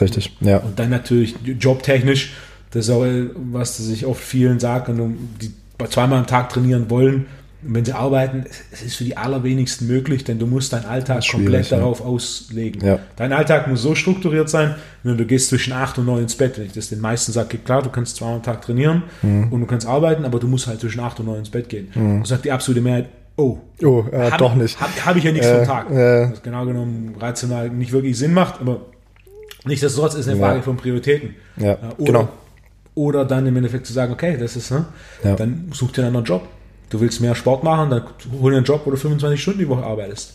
Richtig, ja. Und dann natürlich jobtechnisch, Das ist auch, was sich oft vielen sagen, die zweimal am Tag trainieren wollen. Und wenn sie arbeiten, es ist für die allerwenigsten möglich, denn du musst deinen Alltag komplett darauf auslegen. Ja. Dein Alltag muss so strukturiert sein, wenn du gehst zwischen 8 und 9 ins Bett. Wenn ich das den meisten sage, klar, du kannst zweimal am Tag trainieren Mhm. und du kannst arbeiten, aber du musst halt zwischen 8 und 9 ins Bett gehen. Und sagt die absolute Mehrheit, oh, Oh, äh, hab, doch nicht. Habe hab ich ja nichts Äh, vom Tag. äh. Was genau genommen rational nicht wirklich Sinn macht, aber nichtsdestotrotz ist eine Ja. Frage von Prioritäten. Ja, Äh, oder, genau. Oder dann im Endeffekt zu sagen, okay, das ist, ne, Ja. dann such dir einen anderen Job. Du willst mehr Sport machen, dann hol dir einen Job, wo du 25 Stunden die Woche arbeitest.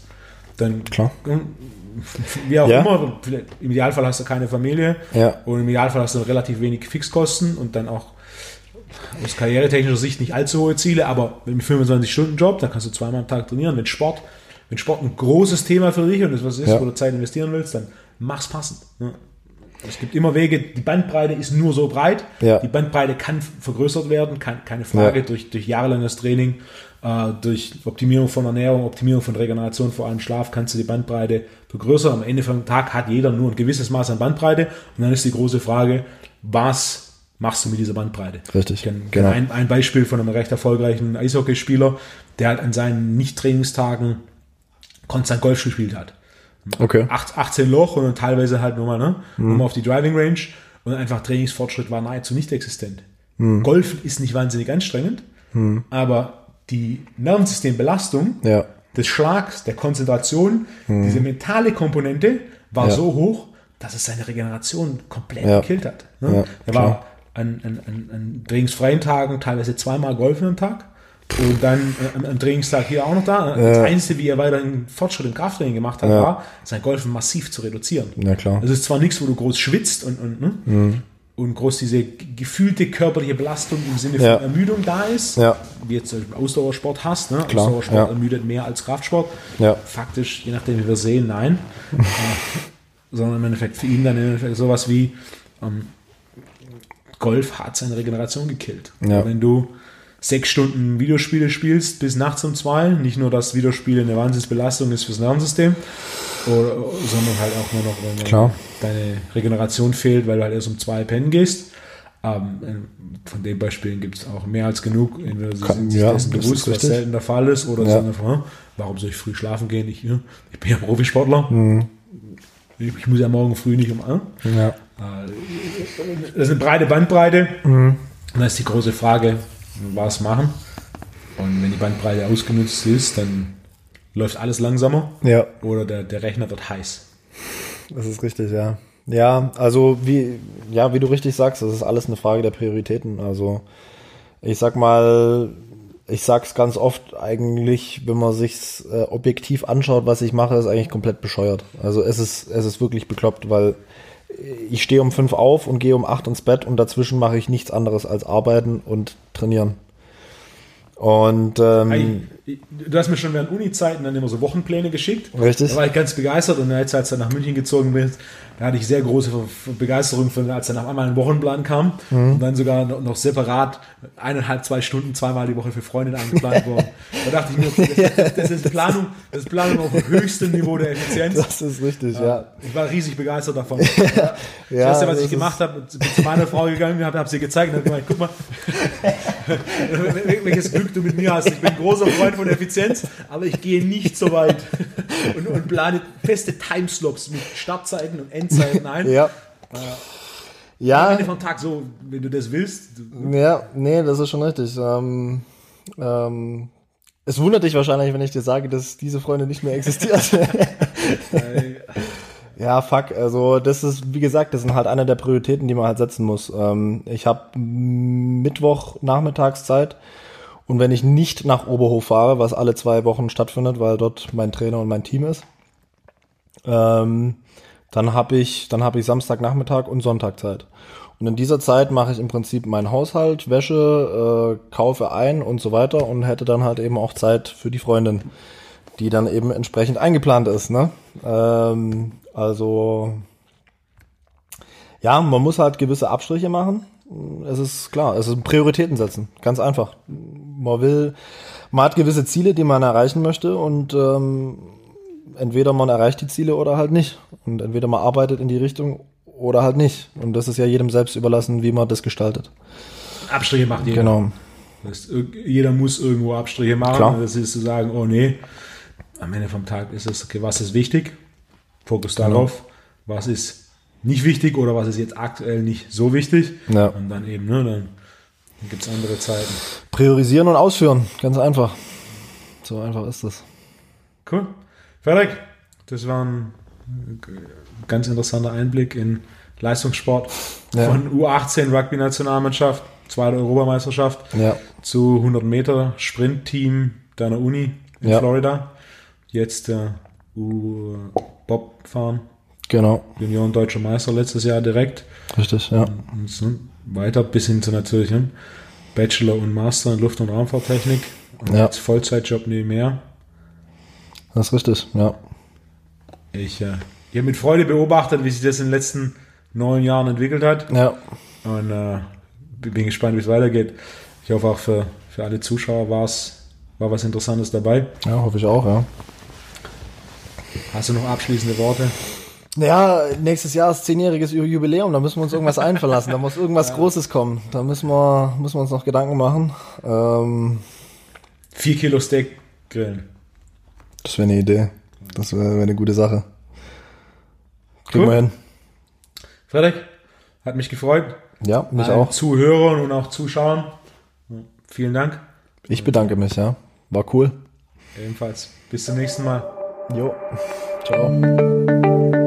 Dann, Klar. wie auch Ja. immer, im Idealfall hast du keine Familie Ja. und im Idealfall hast du relativ wenig Fixkosten und dann auch aus karrieretechnischer Sicht nicht allzu hohe Ziele, aber mit einem 25-Stunden-Job, dann kannst du zweimal am Tag trainieren. Wenn Sport, wenn Sport ein großes Thema für dich und das was ist, Ja. wo du Zeit investieren willst, dann mach's passend. ne? Es gibt immer Wege, die Bandbreite ist nur so breit. Ja. Die Bandbreite kann vergrößert werden, kann, keine Frage, Ja. durch, durch jahrelanges Training, äh, durch Optimierung von Ernährung, Optimierung von Regeneration, vor allem Schlaf, kannst du die Bandbreite vergrößern. Am Ende vom Tag hat jeder nur ein gewisses Maß an Bandbreite. Und dann ist die große Frage, was machst du mit dieser Bandbreite? Richtig, Ich kenne genau. ein, ein Beispiel von einem recht erfolgreichen Eishockeyspieler, der halt an seinen Nicht-Trainingstagen konstant Golf gespielt hat. Okay. Acht- 18 Loch und dann teilweise halt nur mal, ne, Mhm. nur mal auf die Driving Range und einfach Trainingsfortschritt war nahezu nicht existent. Mhm. Golfen ist nicht wahnsinnig anstrengend, aber die Nervensystembelastung Ja. des Schlags, der Konzentration, diese mentale Komponente war Mhm. Ja. so hoch, dass es seine Regeneration komplett Ja. gekillt hat. Ne? er war an, an, an, an trainingsfreien Tagen teilweise zweimal golfen am Tag und dann äh, am, Trainingstag hier auch noch da. Das Einzige, wie er weiterhin Fortschritt im Krafttraining gemacht hat, Ja. war, sein Golfen massiv zu reduzieren. Na klar. Das ist zwar nichts, wo du groß schwitzt und, und, ne? Mhm. und groß diese gefühlte körperliche Belastung im Sinne Ja. von Ermüdung da ist, Ja. wie jetzt zum Beispiel Ausdauersport hast. Ne? Klar, Ausdauersport ja. ermüdet mehr als Kraftsport. Ja. Faktisch, je nachdem, wie wir sehen, nein. äh, sondern im Endeffekt für ihn dann im Endeffekt sowas wie ähm, Golf hat seine Regeneration gekillt. Ja. Wenn du sechs Stunden Videospiele spielst bis nachts um zwei, nicht nur, dass Videospiele eine Wahnsinnsbelastung ist fürs Nervensystem, oder, sondern halt auch nur noch, wenn Klar. deine Regeneration fehlt, weil du halt erst um zwei pennen gehst. Ähm, von den Beispielen gibt es auch mehr als genug. Entweder sie sind sich ja, dessen bewusst, was selten der Fall ist, oder Ja. sind einfach, hm, warum soll ich früh schlafen gehen? Ich, ja, ich bin ja Profisportler. Mhm. Ich, ich muss ja morgen früh nicht um. Äh? Ja. Das ist eine breite Bandbreite. Mhm. Und dann ist die große Frage, was machen? Und wenn die Bandbreite ausgenutzt ist, dann läuft alles langsamer Ja. oder der, der Rechner wird heiß. Das ist richtig, ja. Ja, also wie, ja, wie du richtig sagst, das ist alles eine Frage der Prioritäten. Also ich sag mal, ich sag's ganz oft eigentlich, wenn man sich's äh, objektiv anschaut, was ich mache, ist eigentlich komplett bescheuert. Also es ist, es ist wirklich bekloppt, weil ich stehe um fünf auf und gehe um acht ins Bett und dazwischen mache ich nichts anderes als arbeiten und trainieren. Und ähm, Ei, Du hast mir schon während Uni-Zeiten dann immer so Wochenpläne geschickt. Richtig. Da war ich ganz begeistert und jetzt, als du nach München gezogen bist, da hatte ich sehr große Begeisterung, für, als dann auf einmal ein Wochenplan kam Mhm. und dann sogar noch, separat eineinhalb, zwei Stunden zweimal die Woche für Freundinnen eingeplant worden. Da dachte ich mir, das, das ist Planung, das ist Planung auf dem höchsten Niveau der Effizienz. das ist richtig, ja. Ich war riesig begeistert davon. Ja, das erste, was ich gemacht habe, bin zu meiner Frau gegangen, habe hab sie gezeigt und habe gemeint, guck mal, welches Glück du mit mir hast. Ich bin ein großer Freund von Effizienz, aber ich gehe nicht so weit und, und plane feste Timeslots mit Startzeiten und Endzeiten ein. Ja. Am Ja, Ende vom Tag so, wenn du das willst. Ja, nee, das ist schon richtig. Ähm, ähm, es wundert dich wahrscheinlich, wenn ich dir sage, dass diese Freundin nicht mehr existiert. ja, fuck. Also das ist, wie gesagt, das sind halt eine der Prioritäten, die man halt setzen muss. Ähm, ich habe Mittwoch Nachmittagszeit und wenn ich nicht nach Oberhof fahre, was alle zwei Wochen stattfindet, weil dort mein Trainer und mein Team ist, ähm, dann habe ich, dann habe ich Samstagnachmittag und Sonntag Zeit. Und in dieser Zeit mache ich im Prinzip meinen Haushalt, Wäsche, äh, kaufe ein und so weiter und hätte dann halt eben auch Zeit für die Freundin, die dann eben entsprechend eingeplant ist. Ne? Ähm, also ja, man muss halt gewisse Abstriche machen. Es ist klar, es ist Prioritäten setzen, ganz einfach. Man will, man hat gewisse Ziele, die man erreichen möchte und ähm, entweder man erreicht die Ziele oder halt nicht. Und entweder man arbeitet in die Richtung oder halt nicht. Und das ist ja jedem selbst überlassen, wie man das gestaltet. Abstriche macht jeder. Genau. Das, jeder muss irgendwo Abstriche machen. Klar. Das ist zu sagen, oh nee, am Ende vom Tag ist es, okay, was ist wichtig? Fokus Genau. darauf. Was ist nicht wichtig oder was ist jetzt aktuell nicht so wichtig? Ja. Und dann eben, ne, dann, dann gibt es andere Zeiten. Priorisieren und ausführen, ganz einfach. So einfach ist das. Cool. Fertig. Das war ein ganz interessanter Einblick in Leistungssport Ja. von U18 Rugby-Nationalmannschaft, zweite Europameisterschaft Ja, zu 100 Meter Sprintteam deiner Uni in Ja. Florida. Jetzt der U-Bob fahren. genau. Junioren deutscher Meister letztes Jahr direkt. Richtig, ja. Und so weiter bis hin zu natürlich ne, Bachelor und Master in Luft- und Raumfahrttechnik. Und Ja. jetzt Vollzeitjob nebenher. Das ist richtig, ja. Ich, äh, ich habe mit Freude beobachtet, wie sich das in den letzten neun Jahren entwickelt hat. Ja, Und äh, bin gespannt, wie es weitergeht. Ich hoffe auch für, für alle Zuschauer war's, war was Interessantes dabei. ja, hoffe ich auch, ja. Hast du noch abschließende Worte? Ja, nächstes Jahr ist zehnjähriges Jubiläum, da müssen wir uns irgendwas einfallen lassen, da muss irgendwas Großes kommen. Da müssen wir, müssen wir uns noch Gedanken machen. Ähm, Vier Kilo Steak grillen. das wäre eine Idee. Das wäre wär eine gute Sache. Kriegen Cool. wir hin. Frederik, hat mich gefreut. Ja, mich Allen auch. Zuhörern und auch Zuschauern. Vielen Dank. Ich bedanke mich, ja. War cool. Ebenfalls. Bis zum nächsten Mal. Jo. Ciao.